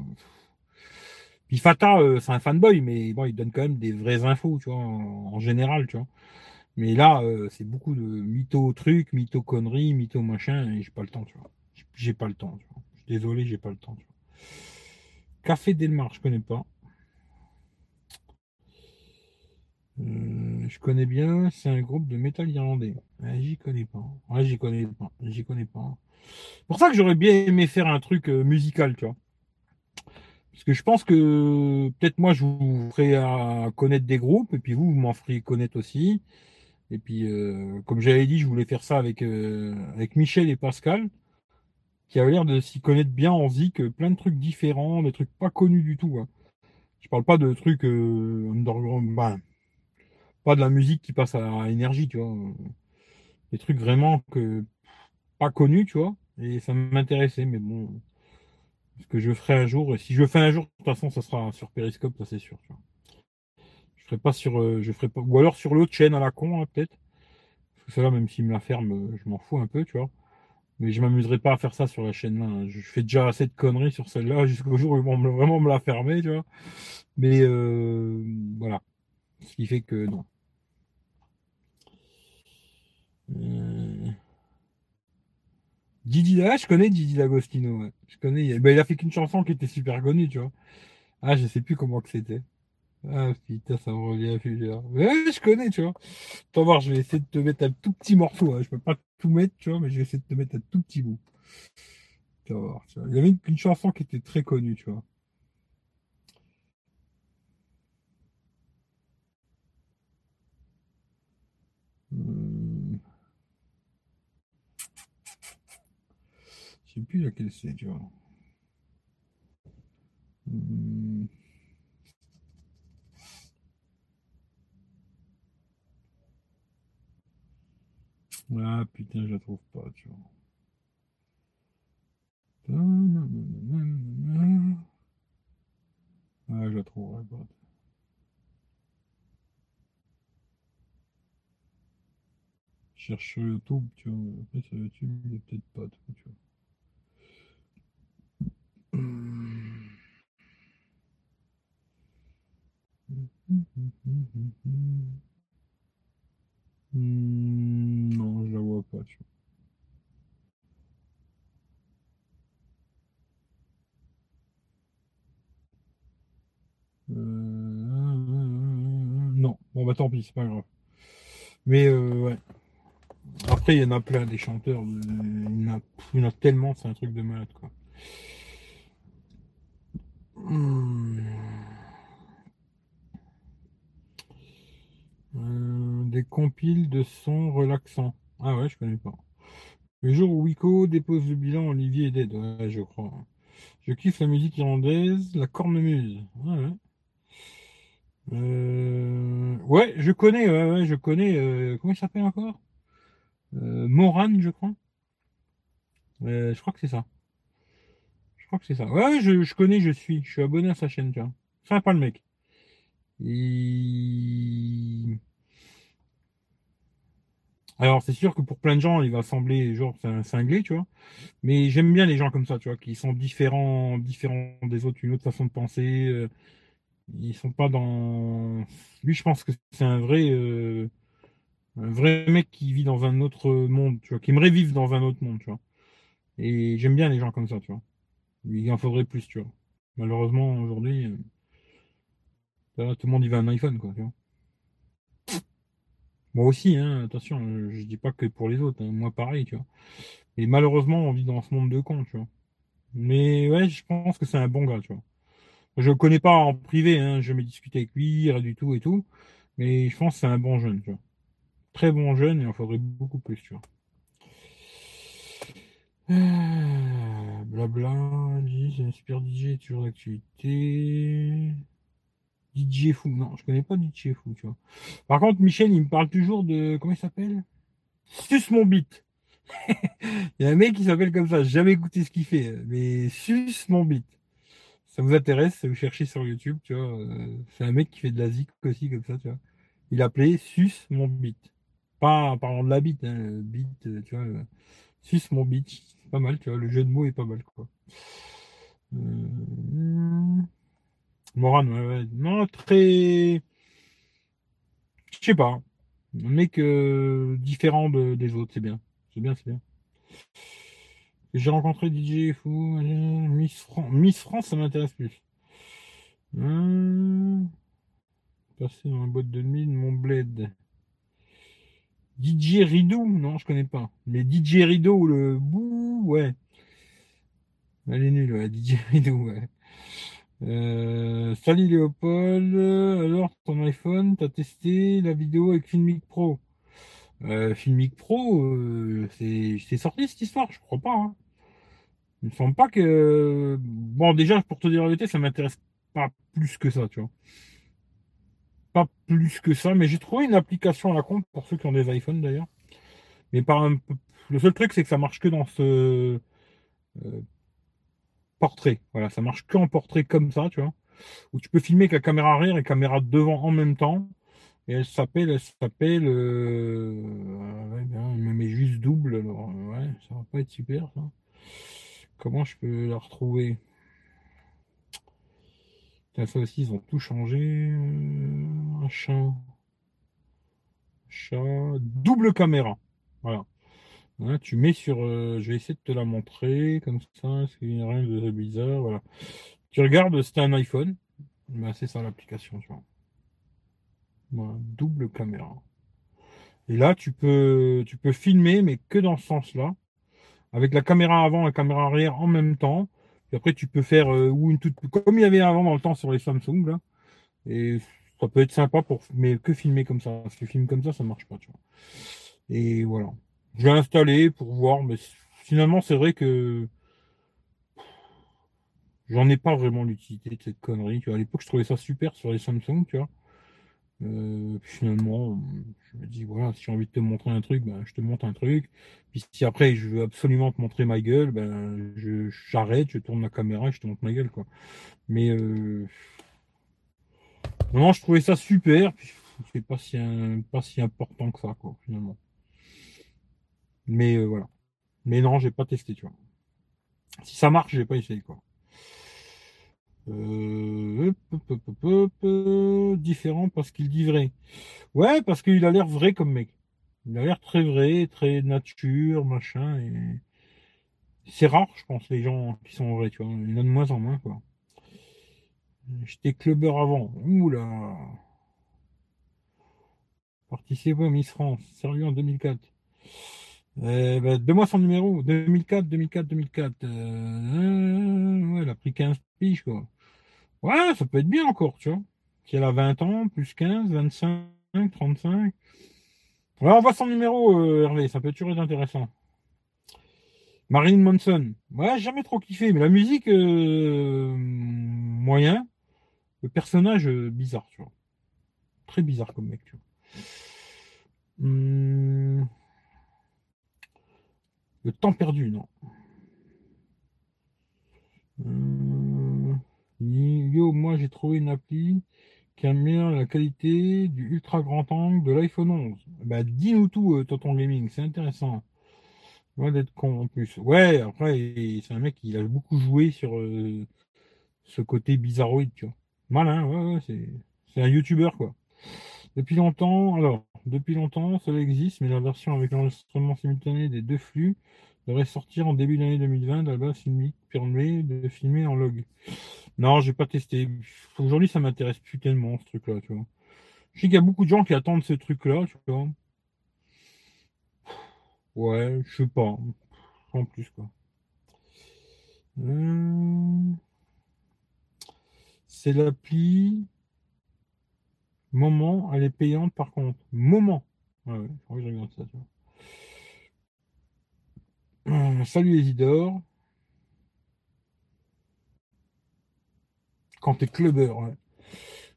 puis Fata, euh, c'est un fanboy, mais bon, il donne quand même des vraies infos, tu vois, en, général, tu vois. Mais là, c'est beaucoup de mytho trucs, mytho conneries, mytho machin, et j'ai pas le temps, tu vois. J'ai pas le temps, tu vois. Désolé, j'ai pas le temps. Café Delmar, je connais pas. Je connais bien, c'est un groupe de métal irlandais. j'y connais pas. J'y connais pas. J'y connais pas. pour ça que j'aurais bien aimé faire un truc euh, musical, tu vois. Parce que je pense que peut-être moi je vous ferai à connaître des groupes, et puis vous, vous m'en ferez connaître aussi. Et puis, euh, comme j'avais dit, je voulais faire ça avec, euh, avec Michel et Pascal, qui avaient l'air de s'y connaître bien en zik, plein de trucs différents, des trucs pas connus du tout. Hein. Je parle pas de trucs underground, ben, pas de la musique qui passe à énergie, tu vois. Des trucs vraiment que pas connus, tu vois. Et ça m'intéressait, mais bon. Ce que je ferai un jour, et si je le fais un jour, de toute façon, ça sera sur Periscope, ça c'est sûr. Tu vois. Je ferai pas sur, euh, je ferai pas, ou alors sur l'autre chaîne à la con, hein, peut-être. Parce que celle-là, même s'il me la ferme, euh, je m'en fous un peu, tu vois. Mais je m'amuserai pas à faire ça sur la chaîne là. Hein. Je fais déjà assez de conneries sur celle-là jusqu'au jour où ils vont vraiment me la fermer, tu vois. Mais euh, voilà. Ce qui fait que non. Euh... Didi, je connais Didi D'Agostino, Je connais. Bah, il a fait qu'une chanson qui était super connue, tu vois. Ah, je sais plus comment que c'était. Ah putain, ça me revient à Ouais, je connais, tu vois. Attends voir, je vais essayer de te mettre un tout petit morceau. Hein. Je peux pas tout mettre, tu vois, mais je vais essayer de te mettre un tout petit bout. Vas voir, tu vois. Il y avait une, chanson qui était très connue, tu vois. Je sais plus laquelle c'est, tu vois. Hmm. Ah putain, je la trouve pas, tu vois. Ah, je la trouverai pas. Cherche sur YouTube, tu vois. Après, sur YouTube, il n'y a peut-être pas, tu vois. Hmm, non, je la vois pas, tu vois. Euh, non, bon bah tant pis, c'est pas grave. Mais euh, ouais. Après, il y en a plein des chanteurs. Il y en a, il y en a tellement, c'est un truc de malade quoi. Hmm. Euh, des compiles de sons relaxants. Ah ouais, je connais pas. Le jour où Wiko dépose le bilan, Olivier est dead. Ouais, je crois. Je kiffe la musique irlandaise, la cornemuse. Ouais, euh, ouais. je connais, ouais, je connais. Euh, comment il s'appelle encore? Moran, je crois. je crois que c'est ça crois que c'est ça. Ouais, je, connais, je suis. Je suis abonné à sa chaîne, tu vois. Sympa le mec. Alors, c'est sûr que pour plein de gens, il va sembler genre c'est un cinglé, tu vois. Mais j'aime bien les gens comme ça, tu vois, qui sont différents, différents des autres, une autre façon de penser. Euh, ils sont pas dans. Lui, je pense que c'est un vrai, euh, un vrai mec qui vit dans un autre monde, tu vois, qui aimerait vivre dans un autre monde, tu vois. Et j'aime bien les gens comme ça, tu vois. Il en faudrait plus, tu vois. Malheureusement, aujourd'hui, euh, tout le monde y va un iPhone, quoi, tu vois. Moi aussi, hein, attention, je dis pas que pour les autres, hein, moi pareil, tu vois. Et malheureusement, on vit dans ce monde de cons, tu vois. Mais ouais, je pense que c'est un bon gars, tu vois. Je le connais pas en privé, hein, je m'ai discuté avec lui, rien du tout et tout. Mais je pense que c'est un bon jeune, tu vois. Très bon jeune, il en faudrait beaucoup plus, tu vois. Euh, blabla, super DJ, toujours d'actualité. DJ Fou, non, je connais pas DJ Fou, tu vois. Par contre, Michel, il me parle toujours de, comment il s'appelle? Sus mon beat. il y a un mec qui s'appelle comme ça, jamais écouté ce qu'il fait, mais Sus mon beat. Ça vous intéresse, vous cherchez sur YouTube, tu vois. Euh, c'est un mec qui fait de la zik aussi, comme ça, tu vois. Il appelait Sus mon beat. Pas en parlant de la bite, hein, beat, euh, tu vois. Euh, Sus mon beat. Pas mal, tu vois. Le jeu de mots est pas mal, quoi. Euh... Moran, ouais. Non, très. Je sais pas. Un mec différent de, des autres, c'est bien. C'est bien, c'est bien. J'ai rencontré DJ Fou, Miss, France. Miss France, ça m'intéresse plus. Hum... Passer dans la boîte de de mon bled. DJ Rideau, non, je connais pas. Mais DJ Rideau, le bouh, ouais. Elle est nulle, ouais, DJ Rideau, ouais. Euh, salut Léopold, alors ton iPhone, t'as testé la vidéo avec Filmic Pro? Euh, Filmic Pro, euh, c'est sorti cette histoire, je crois pas. Hein. Il me semble pas que. Bon, déjà, pour te dire la vérité, ça m'intéresse pas plus que ça, tu vois. Pas plus que ça, mais j'ai trouvé une application à la compte pour ceux qui ont des iPhones d'ailleurs. Mais par un... le seul truc, c'est que ça marche que dans ce euh, portrait. Voilà, ça marche que en portrait comme ça, tu vois. Où tu peux filmer avec la caméra arrière et caméra devant en même temps. Et elle s'appelle, elle s'appelle, euh... me met juste double, alors ouais, ça va pas être super ça. Comment je peux la retrouver? Ça aussi, ils ont tout changé. Euh, un chat. Chat. Double caméra. Voilà. tu mets sur. Euh, je vais essayer de te la montrer comme ça. C'est rien de bizarre. Voilà. Tu regardes, c'est un iPhone. Ben, c'est ça l'application, double caméra. Et là, tu peux, tu peux filmer, mais que dans ce sens-là. Avec la caméra avant et la caméra arrière en même temps après, tu peux faire euh, ou une toute comme il y avait avant dans le temps sur les Samsung là. Et ça peut être sympa pour mais que filmer comme ça. Parce que filmer comme ça, ça marche pas. Et voilà. Je vais installer pour voir, mais finalement, c'est vrai que j'en ai pas vraiment l'utilité de cette connerie. Tu vois, à l'époque, je trouvais ça super sur les Samsung, tu vois. Euh, finalement, je me dis, voilà, si j'ai envie de te montrer un truc, ben, je te montre un truc. Puis si après, je veux absolument te montrer ma gueule, ben, j'arrête, je tourne la caméra et je te montre ma gueule, quoi. Mais, euh, non, je trouvais ça super, puis c'est pas si, pas si important que ça, quoi, finalement. Mais, euh, voilà. Mais non, j'ai pas testé, tu vois. Si ça marche, j'ai pas essayé, quoi. Euh, différent parce qu'il dit vrai. Ouais, parce qu'il a l'air vrai comme mec. Il a l'air très vrai, très nature, machin. Et... C'est rare, je pense, les gens qui sont vrais, tu vois. Il y en a de moins en moins, quoi. J'étais clubbeur avant. Oula. Participé Miss France. Sérieux en 2004. Euh, bah, Donne-moi son numéro. 2004, 2004, 2004. Euh, ouais, elle a pris 15 quoi. Ouais, ça peut être bien encore, tu vois. Si elle a 20 ans, plus 15, 25, 35. Ouais, on voit son numéro, euh, Hervé. Ça peut toujours être intéressant. Marilyn Manson. Ouais, jamais trop kiffé, mais la musique, euh, moyen. Le personnage, euh, bizarre, tu vois. Très bizarre comme mec, tu vois. Hum... Le temps perdu, non. Euh, yo, moi j'ai trouvé une appli qui améliore la qualité du ultra grand angle de l'iPhone 11. Bah dis-nous tout, euh, Tonton Gaming, c'est intéressant. Loin d'être con en plus. Ouais, après, c'est un mec qui a beaucoup joué sur euh, ce côté bizarroïde, tu vois. Malin, ouais, ouais, c'est un youtubeur, quoi. Depuis longtemps, alors, depuis longtemps, cela existe, mais la version avec l'enregistrement simultané des deux flux devrait sortir en début d'année 2020. Là-bas, Filmic permet de filmer en log. Non, j'ai pas testé. Aujourd'hui, ça m'intéresse plus tellement, ce truc-là, tu vois. Je sais qu'il y a beaucoup de gens qui attendent ce truc-là, tu vois. Ouais, je sais pas. En plus, quoi. Euh, c'est l'appli Moment, elle est payante par contre. Moment. Ouais, ouais, je regarde ça. Tu vois. Euh, salut Isidore. Quand t'es clubber, ouais.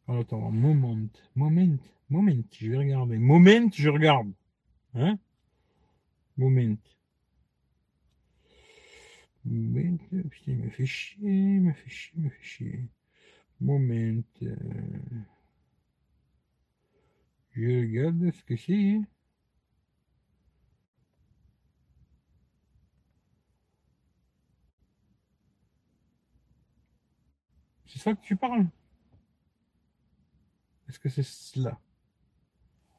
attends, moment, moment, moment, je vais regarder. Moment, je regarde. Hein? Moment. Moment, putain, il me fait chier, il me fait chier, il me fait chier. Moment. Euh... Je regarde ce que c'est. Ça que tu parles Est-ce que c'est cela?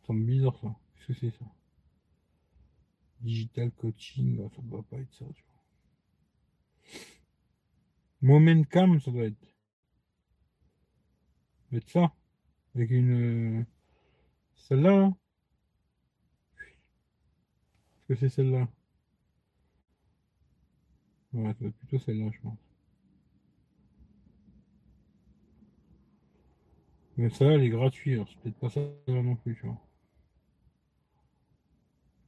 Ça me bizarre ça. Qu'est-ce que c'est ça? Digital coaching, ça doit pas être ça, tu vois. Moment cam, ça doit être. Ça. Avec une. Celle-là, hein Est-ce que c'est celle-là? Ouais, ça doit être plutôt celle-là, je pense. Mais ça, elle est gratuite, c'est peut-être pas ça non plus, tu vois.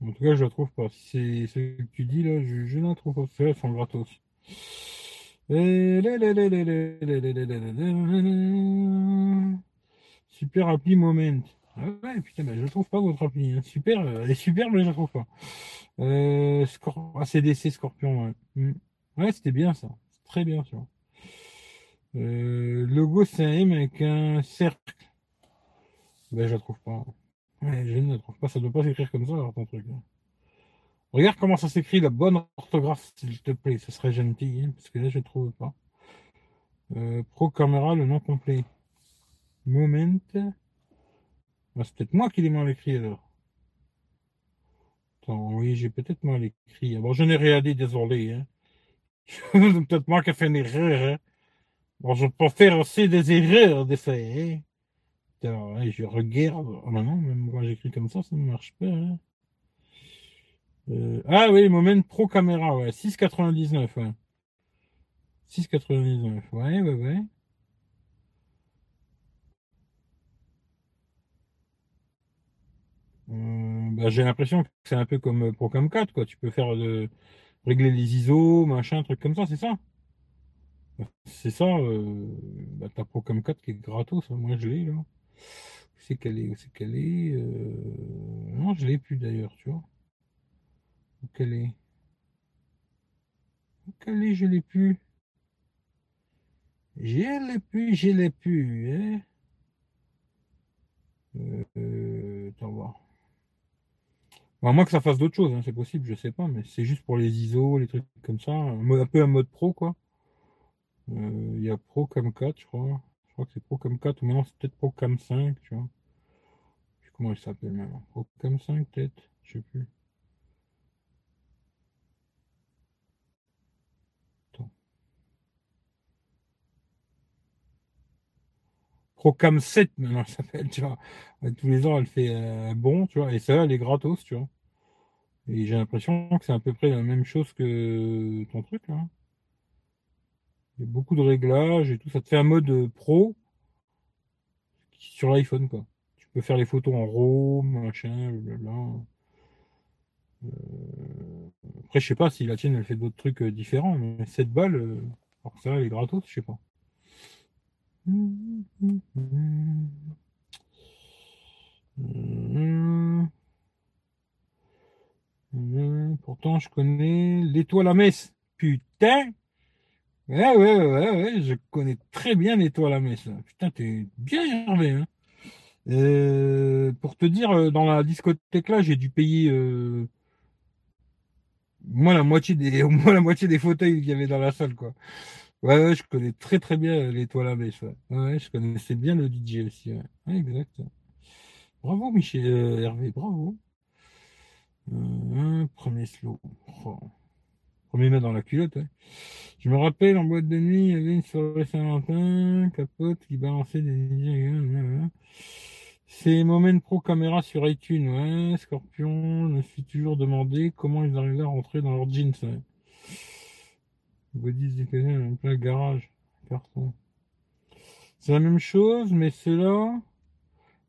En tout cas, je la trouve pas. C'est ce que tu dis là, je, je la trouve pas. Elles sont gratos. Super appli Moment. Ah ouais, putain, je trouve pas votre appli. Hein. Super, elle est super, mais je la trouve pas. Euh, Scor ACDC Scorpion, ouais. Ouais, c'était bien ça. Très bien, tu vois. Logo, c'est M avec un cercle. Ben, je la trouve pas. Je ne la trouve pas. Ça doit pas s'écrire comme ça, ton truc. Regarde comment ça s'écrit, la bonne orthographe, s'il te plaît. Ça serait gentil, hein, parce que là, je ne trouve pas. Euh, Pro Camera, le nom complet. Moment. Ben, c'est peut-être moi qui l'ai mal écrit, alors. Attends, oui, j'ai peut-être mal écrit. Bon, je n'ai rien dit, désolé. Hein. peut-être moi qui ai fait une erreur. Hein. Bon, je peux faire aussi des erreurs, des faits. Hein. je regarde. Oh non, même quand j'écris comme ça, ça ne marche pas. Hein. Euh, ah oui, Moment Pro Caméra, ouais. 6,99, ouais. 6,99, ouais, ouais, ouais. Euh, bah, j'ai l'impression que c'est un peu comme Procam 4, quoi. Tu peux faire de régler les ISO, machin, truc comme ça, c'est ça? C'est ça, euh, bah, ta Procam 4 qui est gratos, moi je l'ai là. C'est qu'elle est, c'est qu'elle est. Euh... Non, je l'ai plus d'ailleurs, tu vois. Où qu'elle est Où qu'elle est, je l'ai plus. Je l'ai plus, je l'ai plus, hein. Euh, attends voir. Moins que ça fasse d'autres choses, hein, c'est possible, je sais pas, mais c'est juste pour les ISO, les trucs comme ça, un peu un mode pro, quoi. Euh, il y a Pro Cam 4, je crois. Je crois que c'est Pro Cam 4 ou maintenant c'est peut-être Pro Cam 5, tu vois. Je sais comment il s'appelle maintenant. Pro Cam 5 peut-être, je sais plus. Procam 7 maintenant elle s'appelle, tu vois. Tous les ans elle fait euh, bon, tu vois, et ça elle est gratos, tu vois. Et j'ai l'impression que c'est à peu près la même chose que ton truc là. Il y a beaucoup de réglages et tout. Ça te fait un mode euh, pro sur l'iPhone, quoi. Tu peux faire les photos en RAW, machin, blablabla. Euh... Après, je sais pas si la tienne, elle fait d'autres trucs euh, différents, mais cette balle, alors ça, elle est gratos, je sais pas. Pourtant, je connais l'étoile à messe. Putain Ouais, ouais, ouais, ouais, je connais très bien l'étoile à messe. Putain, t'es bien énervé. Hein. Euh, pour te dire, euh, dans la discothèque là, j'ai dû payer euh, moi la moitié des, au moins la moitié des fauteuils qu'il y avait dans la salle, quoi. Ouais, ouais, je connais très très bien l'étoile à messe. Ouais. ouais, je connaissais bien le DJ aussi. Ouais, ouais exact. Bravo Michel Hervé, bravo. premier slow. Oh. Dans la culotte. Ouais. Je me rappelle, en boîte de nuit, il y avait une soirée Saint-Valentin, capote qui balançait des... C'est Moment Pro Caméra sur iTunes, ouais. Scorpion, je me suis toujours demandé comment ils arrivaient à rentrer dans leur jeans, ouais. Bodies en plein garage. Carton. C'est la même chose, mais c'est là,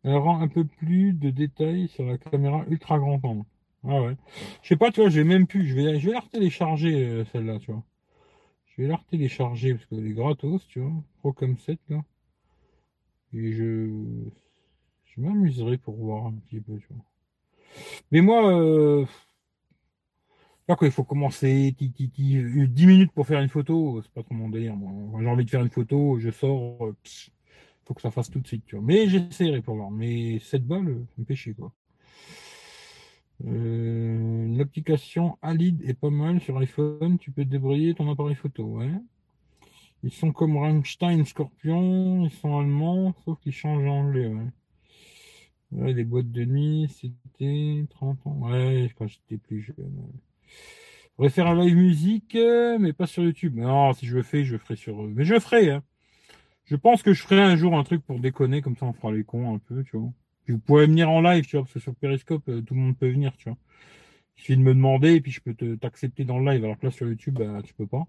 elle rend un peu plus de détails sur la caméra ultra grand angle. Ah ouais. Je sais pas, tu vois, j'ai même pu. Je vais, je vais la télécharger, euh, celle-là, tu vois. Je vais la télécharger parce qu'elle est gratos, tu vois. Pro comme 7 là. Et je. Je m'amuserai pour voir un petit peu, tu vois. Mais moi, euh... là, quand il faut commencer, 10 minutes pour faire une photo, c'est pas trop mon délire. Moi, j'ai envie de faire une photo, je sors, euh, faut que ça fasse tout de suite, tu vois. Mais j'essaierai pour voir. Mais 7 balles, ça me fait quoi. Euh, L'application Alid est pas mal sur iPhone. Tu peux débrouiller ton appareil photo, ouais. Ils sont comme Rammstein, Scorpion. Ils sont allemands, sauf qu'ils changent anglais, ouais. Ouais, les boîtes de nuit, c'était 30 ans. Ouais, quand j'étais plus jeune. Va faire un live musique, mais pas sur YouTube. Non, si je le fais, je le ferai sur. Mais je le ferai, hein. Je pense que je ferai un jour un truc pour déconner, comme ça on fera les cons un peu, tu vois vous pouvez venir en live, tu vois, parce que sur Periscope, euh, tout le monde peut venir, tu vois. Il suffit de me demander et puis je peux t'accepter dans le live. Alors que là, sur YouTube, bah, tu peux pas.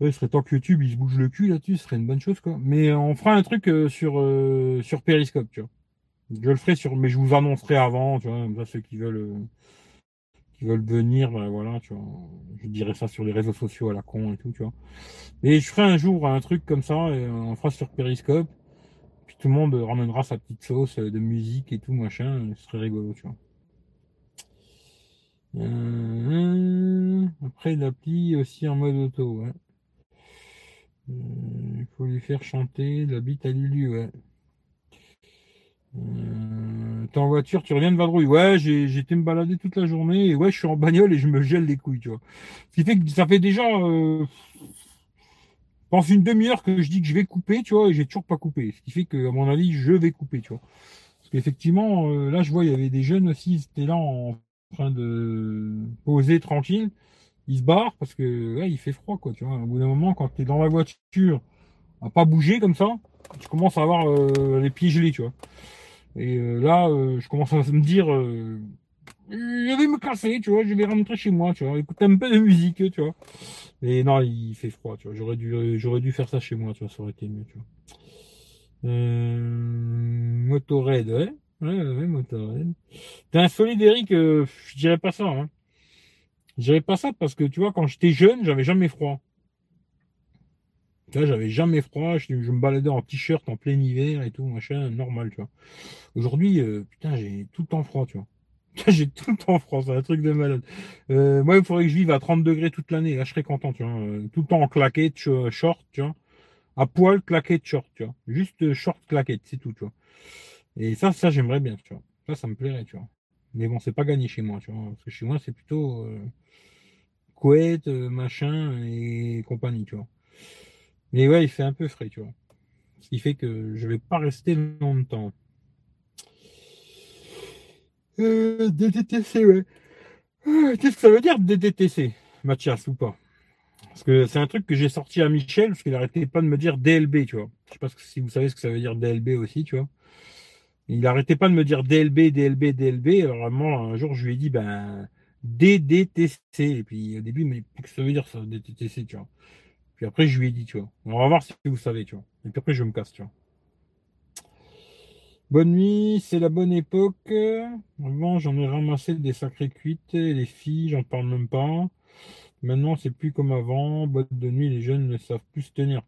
Ouais, il serait temps que YouTube, il se bouge le cul là-dessus, ce serait une bonne chose, quoi. Mais on fera un truc euh, sur, euh, sur Periscope, tu vois. Je le ferai sur, mais je vous annoncerai avant, tu vois, ça, ceux qui veulent, qui veulent venir, ben, voilà, tu vois. Je dirai ça sur les réseaux sociaux à la con et tout, tu vois. Et je ferai un jour un truc comme ça, et on fera sur Periscope tout le monde ramènera sa petite sauce de musique et tout, machin. Ce serait rigolo, tu vois. Euh, après, l'appli aussi en mode auto. Euh, il faut lui faire chanter la bite à Lulu, ouais. Euh, t'es en voiture, tu reviens de vadrouille. Ouais, j'ai été me balader toute la journée et ouais, je suis en bagnole et je me gèle les couilles, tu vois. Ce qui fait que ça fait déjà pense une demi-heure que je dis que je vais couper, tu vois, et j'ai toujours pas coupé. Ce qui fait que, à mon avis, je vais couper, tu vois. Parce qu'effectivement, euh, là, je vois, il y avait des jeunes aussi, ils étaient là en train de poser tranquille. Ils se barrent parce que, ouais, il fait froid, quoi, tu vois. Au bout d'un moment, quand tu es dans la voiture, à pas bouger comme ça, tu commences à avoir euh, les pieds gelés, tu vois. Et euh, là, je commence à me dire, je vais me casser, tu vois, je vais rentrer chez moi, tu vois, écouter un peu de musique, tu vois. Et non, il fait froid, tu vois. J'aurais dû, j'aurais dû faire ça chez moi, tu vois, ça aurait été mieux, tu vois. Euh, Motorhead, ouais. Ouais, ouais, Motorhead. T'es un solide, Eric, euh, je dirais pas ça, hein. Je dirais pas ça parce que, tu vois, quand j'étais jeune, j'avais jamais froid. Vois, j'avais jamais froid, je, me baladais en t-shirt en plein hiver et tout, machin, normal, tu vois. Aujourd'hui, euh, putain, j'ai tout le temps froid, tu vois. J'ai tout le temps froid, c'est un truc de malade. Euh, moi, il faudrait que je vive à 30 degrés toute l'année. Là, je serais content, tu vois. Euh, tout le temps en claquette, short, tu vois. À poil, claquette, short, tu vois. Juste euh, short, claquette, c'est tout, tu vois. Et ça, ça, j'aimerais bien, tu vois. Ça, ça me plairait, tu vois. Mais bon, c'est pas gagné chez moi, tu vois. Parce que chez moi, c'est plutôt couette, machin et compagnie, tu vois. Mais ouais, il fait un peu frais, tu vois. Ce qui fait que je vais pas rester longtemps. Euh, DDTC, ouais. Euh, qu'est-ce que ça veut dire DDTC, Mathias, ou pas? Parce que c'est un truc que j'ai sorti à Michel, parce qu'il arrêtait pas de me dire DLB, tu vois. Je sais pas si vous savez ce que ça veut dire DLB aussi, tu vois. Il arrêtait pas de me dire DLB, DLB, DLB. Alors vraiment, un jour, je lui ai dit, ben, DDTC. Et puis au début, il m'a dit, qu'est-ce que ça veut dire ça, DDTC, tu vois? Puis après, je lui ai dit, tu vois. On va voir si vous savez, tu vois. Et puis après, je me casse, tu vois. Bonne nuit, c'est la bonne époque. Avant, j'en ai ramassé des sacrées cuites. Les filles, j'en parle même pas. Maintenant, c'est plus comme avant. Boîte de nuit, les jeunes ne savent plus se tenir.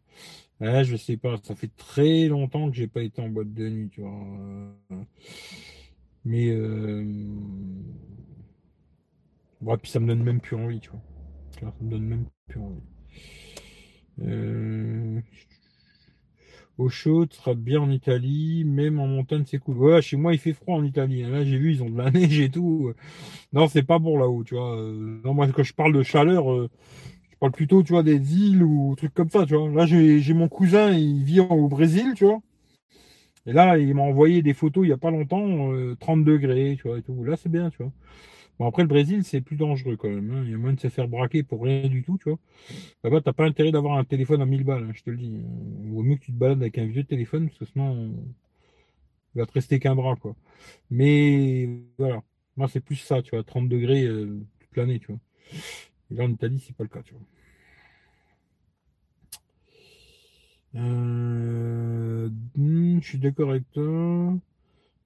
Ah, je sais pas. Ça fait très longtemps que j'ai pas été en boîte de nuit, tu vois. Mais euh... ouais, puis ça me donne même plus envie, tu vois. Ça me donne même plus envie. Euh au chaud, tu seras bien en Italie, même en montagne, c'est cool. Ouais, chez moi, il fait froid en Italie. Là, j'ai vu, ils ont de la neige et tout. Non, c'est pas bon là-haut, tu vois. Euh, non, moi, quand je parle de chaleur, euh, je parle plutôt, tu vois, des îles ou trucs comme ça, tu vois. Là, j'ai mon cousin, il vit au Brésil, tu vois. Et là, il m'a envoyé des photos il y a pas longtemps, 30 euh, degrés, tu vois, et tout. Là, c'est bien, tu vois. Bon, après, le Brésil, c'est plus dangereux quand même. Hein. Il y a moins de se faire braquer pour rien du tout, tu vois. Là-bas, t'as pas intérêt d'avoir un téléphone à 1000 balles, hein, je te le dis. Il vaut mieux que tu te balades avec un vieux téléphone, parce que sinon, il va te rester qu'un bras, quoi. Mais voilà. Moi, c'est plus ça, tu vois. 30 degrés euh, toute l'année, tu vois. Et là, en Italie, c'est pas le cas, tu vois. Euh, hmm, je suis d'accord avec toi.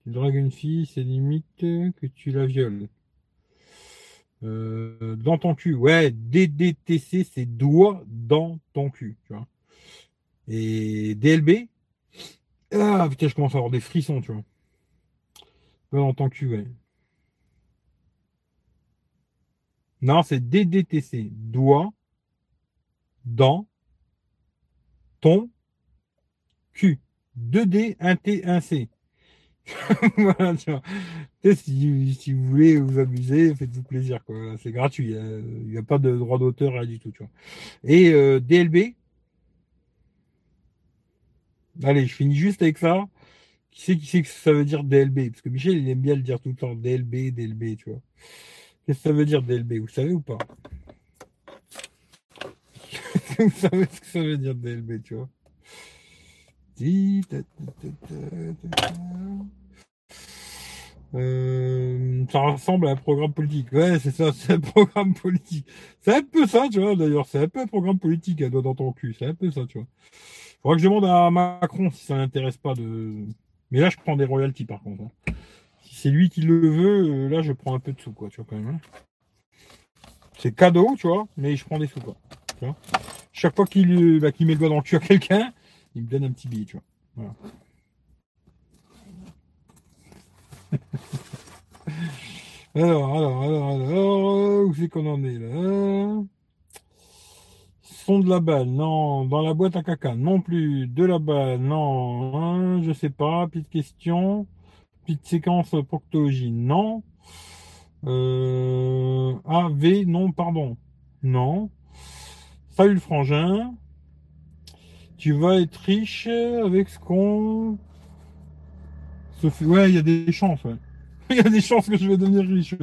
Tu dragues une fille, c'est limite que tu la violes. Euh, dans ton cul. Ouais, DDTC, c'est doigt dans ton cul. Tu vois. Et DLB, ah putain, je commence à avoir des frissons, tu vois. Doigt dans ton cul, ouais. Non, c'est DDTC. Doigt dans ton cul. 2D, 1T, 1C. voilà, tu vois. Si, vous voulez vous amuser, faites-vous plaisir. C'est gratuit. Il n'y a, pas de droit d'auteur, rien du tout. Tu vois. Et euh, DLB. Allez, je finis juste avec ça. Qui sait qui sait que ça veut dire DLB Parce que Michel, il aime bien le dire tout le temps. DLB, DLB, tu vois. Qu'est-ce que ça veut dire DLB Vous savez ou pas? Vous savez ce que ça veut dire DLB, tu vois? Euh, ça ressemble à un programme politique. Ouais, c'est ça, c'est un programme politique. C'est un peu ça, tu vois, d'ailleurs. C'est un peu un programme politique à doigt dans ton cul. C'est un peu ça, tu vois. Faudra que je demande à Macron si ça n'intéresse pas de. Mais là, je prends des royalties par contre. Hein. Si c'est lui qui le veut, euh, là, je prends un peu de sous, quoi, tu vois, quand même. Hein. C'est cadeau, tu vois, mais je prends des sous, quoi. Chaque fois qu'il bah, met le doigt dans le cul à quelqu'un, il me donne un petit billet, tu vois. Alors, alors, alors, alors, où c'est qu'on en est là Son de la balle, non. Dans la boîte à caca, non plus. De la balle, non. Hein, je sais pas. Petite question. Petite séquence proctologie, non. Euh, A, V, non, pardon. Non. Salut le frangin tu vas être riche avec ce qu'on. Ouais, il y a des chances, ouais. Il y a des chances que je vais devenir riche.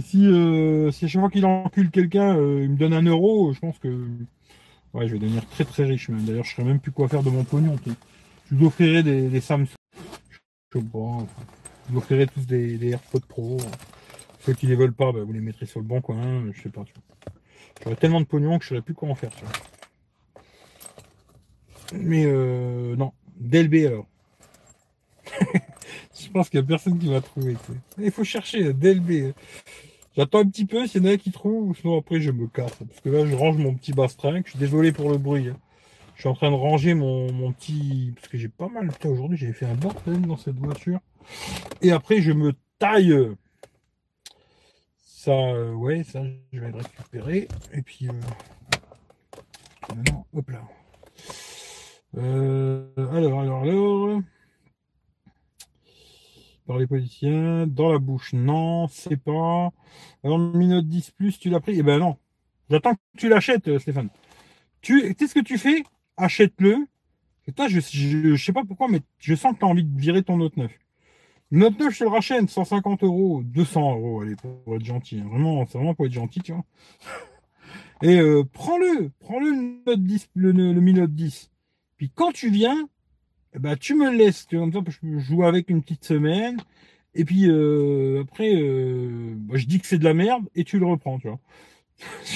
Si, euh, si à chaque fois qu'il encule quelqu'un, euh, il me donne un euro, je pense que ouais, je vais devenir très très riche. D'ailleurs, je ne même plus quoi faire de mon pognon. Je vous offrirai des, Samsung. Je sais pas. Je vous offrirai tous des, des AirPods Pro. Ceux qui les veulent pas, bah, vous les mettrez sur le bon coin. Je sais pas. J'aurais tellement de pognon que je ne saurais plus quoi en faire. Tu vois. Mais euh, non, DLB alors. je pense qu'il n'y a personne qui va trouver. Il faut chercher DLB. J'attends un petit peu s'il y en a qui trouvent, sinon après je me casse. Parce que là je range mon petit bastring. Je suis désolé pour le bruit. Hein. Je suis en train de ranger mon, petit. Parce que j'ai pas mal. Putain, aujourd'hui j'ai fait un bordel dans cette voiture. Et après je me taille. Ça, euh, ouais, ça je vais le récupérer. Et puis. Euh... Maintenant, hop là. Euh, alors, alors, alors. Par les policiers, dans la bouche, non, c'est pas. Alors, minute 10 plus, tu l'as pris? Eh ben non. J'attends que tu l'achètes, euh, Stéphane. Tu, sais ce que tu fais? Achète-le. toi, je, je, sais pas pourquoi, mais je sens que tu as envie de virer ton Note 9. Le Note 9, je te le rachète, 150 euros, 200 euros, allez, pour être gentil. Hein. Vraiment, c'est vraiment pour être gentil, tu vois. Et euh, prends-le, prends-le le Note 10, le, le Mi Note 10. Puis quand tu viens, eh ben, tu me laisses, tu vois, comme ça, je joue avec une petite semaine. Et puis euh, après, euh, bah, je dis que c'est de la merde et tu le reprends, tu vois.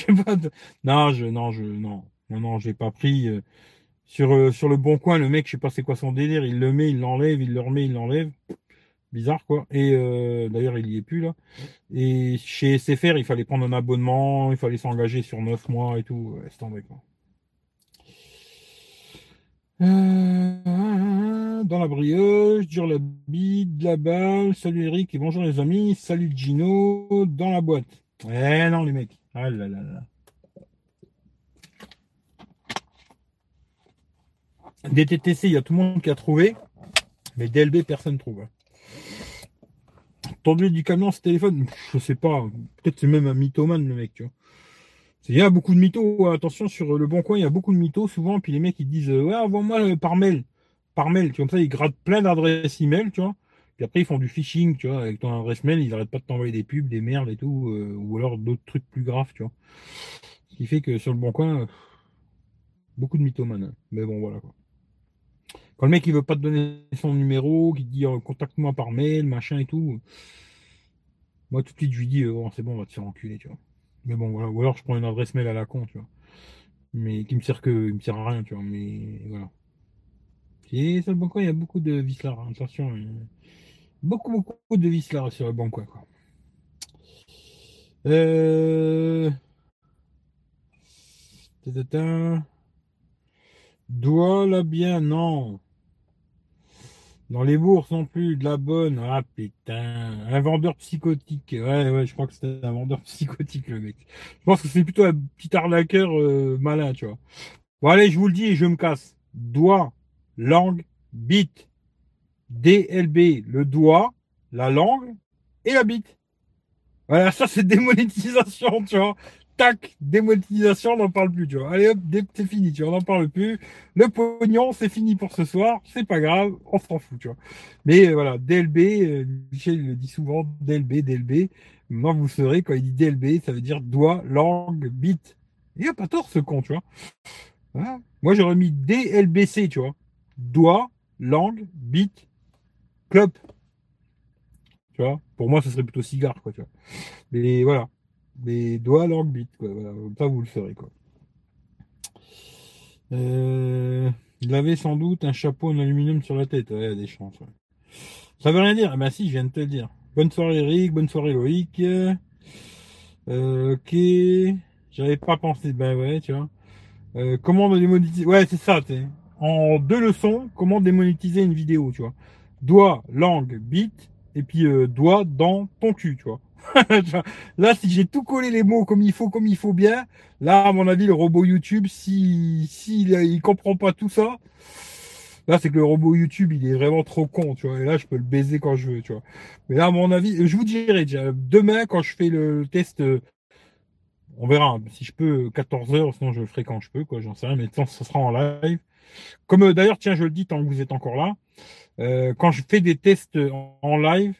Non, je, non, je, non, non, non, j'ai pas pris. Euh, sur, sur le bon coin, le mec, je sais pas c'est quoi son délire, il le met, il l'enlève, il le remet, il l'enlève. Bizarre, quoi. Et d'ailleurs, il y est plus, là. Et chez SFR, il fallait prendre un abonnement, il fallait s'engager sur 9 mois et tout. c'est tombé, quoi. Euh, dans la brioche, dur la bide, la balle, salut Eric et bonjour les amis, salut Gino, dans la boîte. Eh non les mecs. Ah là là là. DTTC, il y a tout le monde qui a trouvé, mais DLB, personne ne trouve. Tendu du camion, ce téléphone, je sais pas, peut-être c'est même un mythomane le mec, tu vois. Il y a beaucoup de mythos. Attention, sur le bon coin, il y a beaucoup de mythos souvent. Puis les mecs, ils disent Ouais, envoie-moi euh, par mail. Par mail. Comme ça, ils grattent plein d'adresses email, tu vois. Puis après, ils font du phishing, tu vois. Avec ton adresse mail, ils n'arrêtent pas de t'envoyer des pubs, des merdes et tout. Euh, ou alors d'autres trucs plus graves, tu vois. Ce qui fait que sur le bon coin, euh, beaucoup de mythomanes. Mais bon, voilà, quoi. Quand le mec, il veut pas te donner son numéro, qui te dit contacte-moi par mail, machin et tout. Moi, tout de suite, je lui dis c'est bon, on va te faire enculer, tu vois. Mais bon, voilà. Ou alors je prends une adresse mail à la con, tu vois. Mais qui me sert que, me sert à rien, tu vois. Mais voilà. Et sur le bon coin, il y a beaucoup de vis là. Attention. Beaucoup, beaucoup de vis là sur le bon coin, quoi. Euh... La bien, non. Dans les bourses non plus, de la bonne. Ah putain, un vendeur psychotique. Ouais, ouais, je crois que c'était un vendeur psychotique le mec. Je pense que c'est plutôt un petit arnaqueur euh, malin, tu vois. Bon allez, je vous le dis et je me casse. Doigt, langue, bite. DLB, le doigt, la langue et la bite. Voilà, ça c'est démonétisation, tu vois tac, démonétisation, on n'en parle plus, tu vois. Allez hop, c'est fini, tu vois, on n'en parle plus. Le pognon, c'est fini pour ce soir, c'est pas grave, on s'en fout, tu vois. Mais euh, voilà, DLB, euh, Michel le dit souvent, DLB, DLB. Maintenant, vous saurez, quand il dit DLB, ça veut dire doigt, langue, bite. Il a pas tort, ce con, tu vois. Moi, j'aurais mis DLBC, tu vois. Doigt, langue, bite, clope. Tu vois, pour moi, ce serait plutôt cigare, quoi, tu vois. Mais voilà des doigts langue bite, quoi. Voilà, ça vous le ferez, quoi. Euh, il avait sans doute un chapeau en aluminium sur la tête. Ouais, des chances. Ça veut rien dire. Ah ben si, je viens de te le dire. Bonne soirée Eric, bonne soirée Loïc. Euh, ok. J'avais pas pensé. Ben ouais, tu vois. Euh, comment démonétiser Ouais, c'est ça. En deux leçons, comment démonétiser une vidéo, tu vois. Doigt, langue, bite, et puis euh, doigt dans ton cul, tu vois. là, si j'ai tout collé les mots comme il faut, comme il faut bien, là, à mon avis, le robot YouTube, si, si il, comprend pas tout ça, là, c'est que le robot YouTube, il est vraiment trop con, tu vois. Et là, je peux le baiser quand je veux, tu vois. Mais là, à mon avis, je vous dirai, demain, quand je fais le test, euh, on verra. Si je peux 14 heures, sinon je le ferai quand je peux, quoi. J'en sais rien, mais ça sera en live. Comme euh, d'ailleurs, tiens, je le dis tant que vous êtes encore là. Euh, quand je fais des tests en live,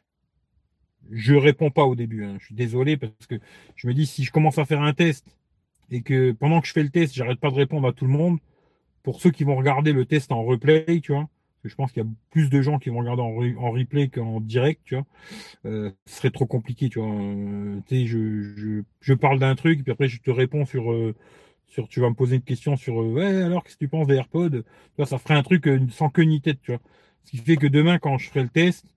je réponds pas au début. Hein. Je suis désolé parce que je me dis si je commence à faire un test et que pendant que je fais le test, j'arrête pas de répondre à tout le monde, pour ceux qui vont regarder le test en replay, tu vois, je pense qu'il y a plus de gens qui vont regarder en, replay qu'en direct, tu vois, euh, ce serait trop compliqué, tu vois. Euh, je, je, je parle d'un truc, puis après je te réponds sur, euh, sur, tu vas me poser une question sur, euh, ouais, alors qu'est-ce que tu penses des AirPods? Tu vois, ça ferait un truc sans queue ni tête, tu vois. Ce qui fait que demain, quand je ferai le test,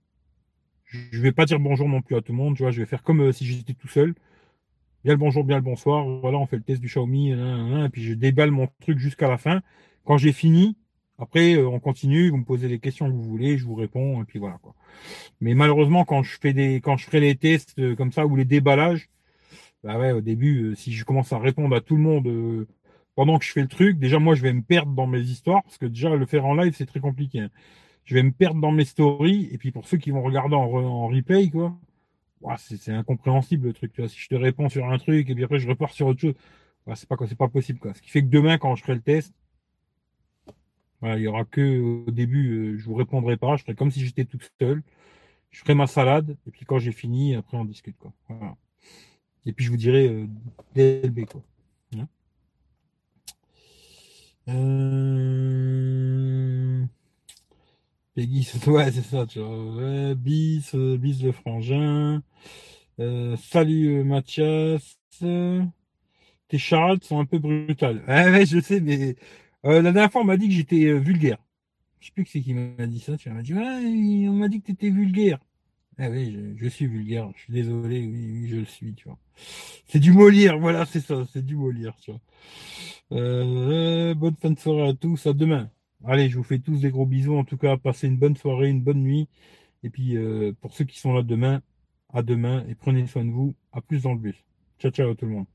je vais pas dire bonjour non plus à tout le monde, tu vois, je vais faire comme euh, si j'étais tout seul. Bien le bonjour, bien le bonsoir. Voilà, on fait le test du Xiaomi, et puis je déballe mon truc jusqu'à la fin. Quand j'ai fini, après, euh, on continue, vous me posez les questions que vous voulez, je vous réponds, et puis voilà, quoi. Mais malheureusement, quand je fais des, quand je ferai les tests euh, comme ça, ou les déballages, bah ouais, au début, si je commence à répondre à tout le monde pendant que je fais le truc, déjà, moi, je vais me perdre dans mes histoires, parce que déjà, le faire en live, c'est très compliqué. Hein je vais me perdre dans mes stories. Et puis pour ceux qui vont regarder en, replay, quoi, c'est incompréhensible le truc. Tu. Si je te réponds sur un truc et puis après je repars sur autre chose, c'est pas c'est pas possible. Quoi. Ce qui fait que demain, quand je ferai le test, il y aura que au début, euh, je vous répondrai pas. Je ferai comme si j'étais tout seul. Je ferai ma salade et puis quand j'ai fini, après on discute. Quoi. Et puis je vous dirai euh, DLB quoi. Hein? Euh... Peggy, ouais, c'est ça, tu vois. bis, euh, bis le frangin. Euh, salut euh, Mathias. Tes charades sont un peu brutales. Ouais, je sais, mais la dernière fois, on m'a dit que j'étais vulgaire. Je sais plus qui c'est qui m'a dit ça. Tu m'a dit, ouais, on m'a dit que tu étais vulgaire. Ah oui, je, suis vulgaire. Je suis désolé, oui, je le suis, tu vois. C'est du Molière, voilà, c'est ça, c'est du Molière, tu bonne fin de soirée à tous, à demain. Allez, je vous fais tous des gros bisous. En tout cas, passez une bonne soirée, une bonne nuit. Et puis, euh, pour ceux qui sont là demain, à demain et prenez soin de vous. À plus dans le bus. Ciao, ciao tout le monde.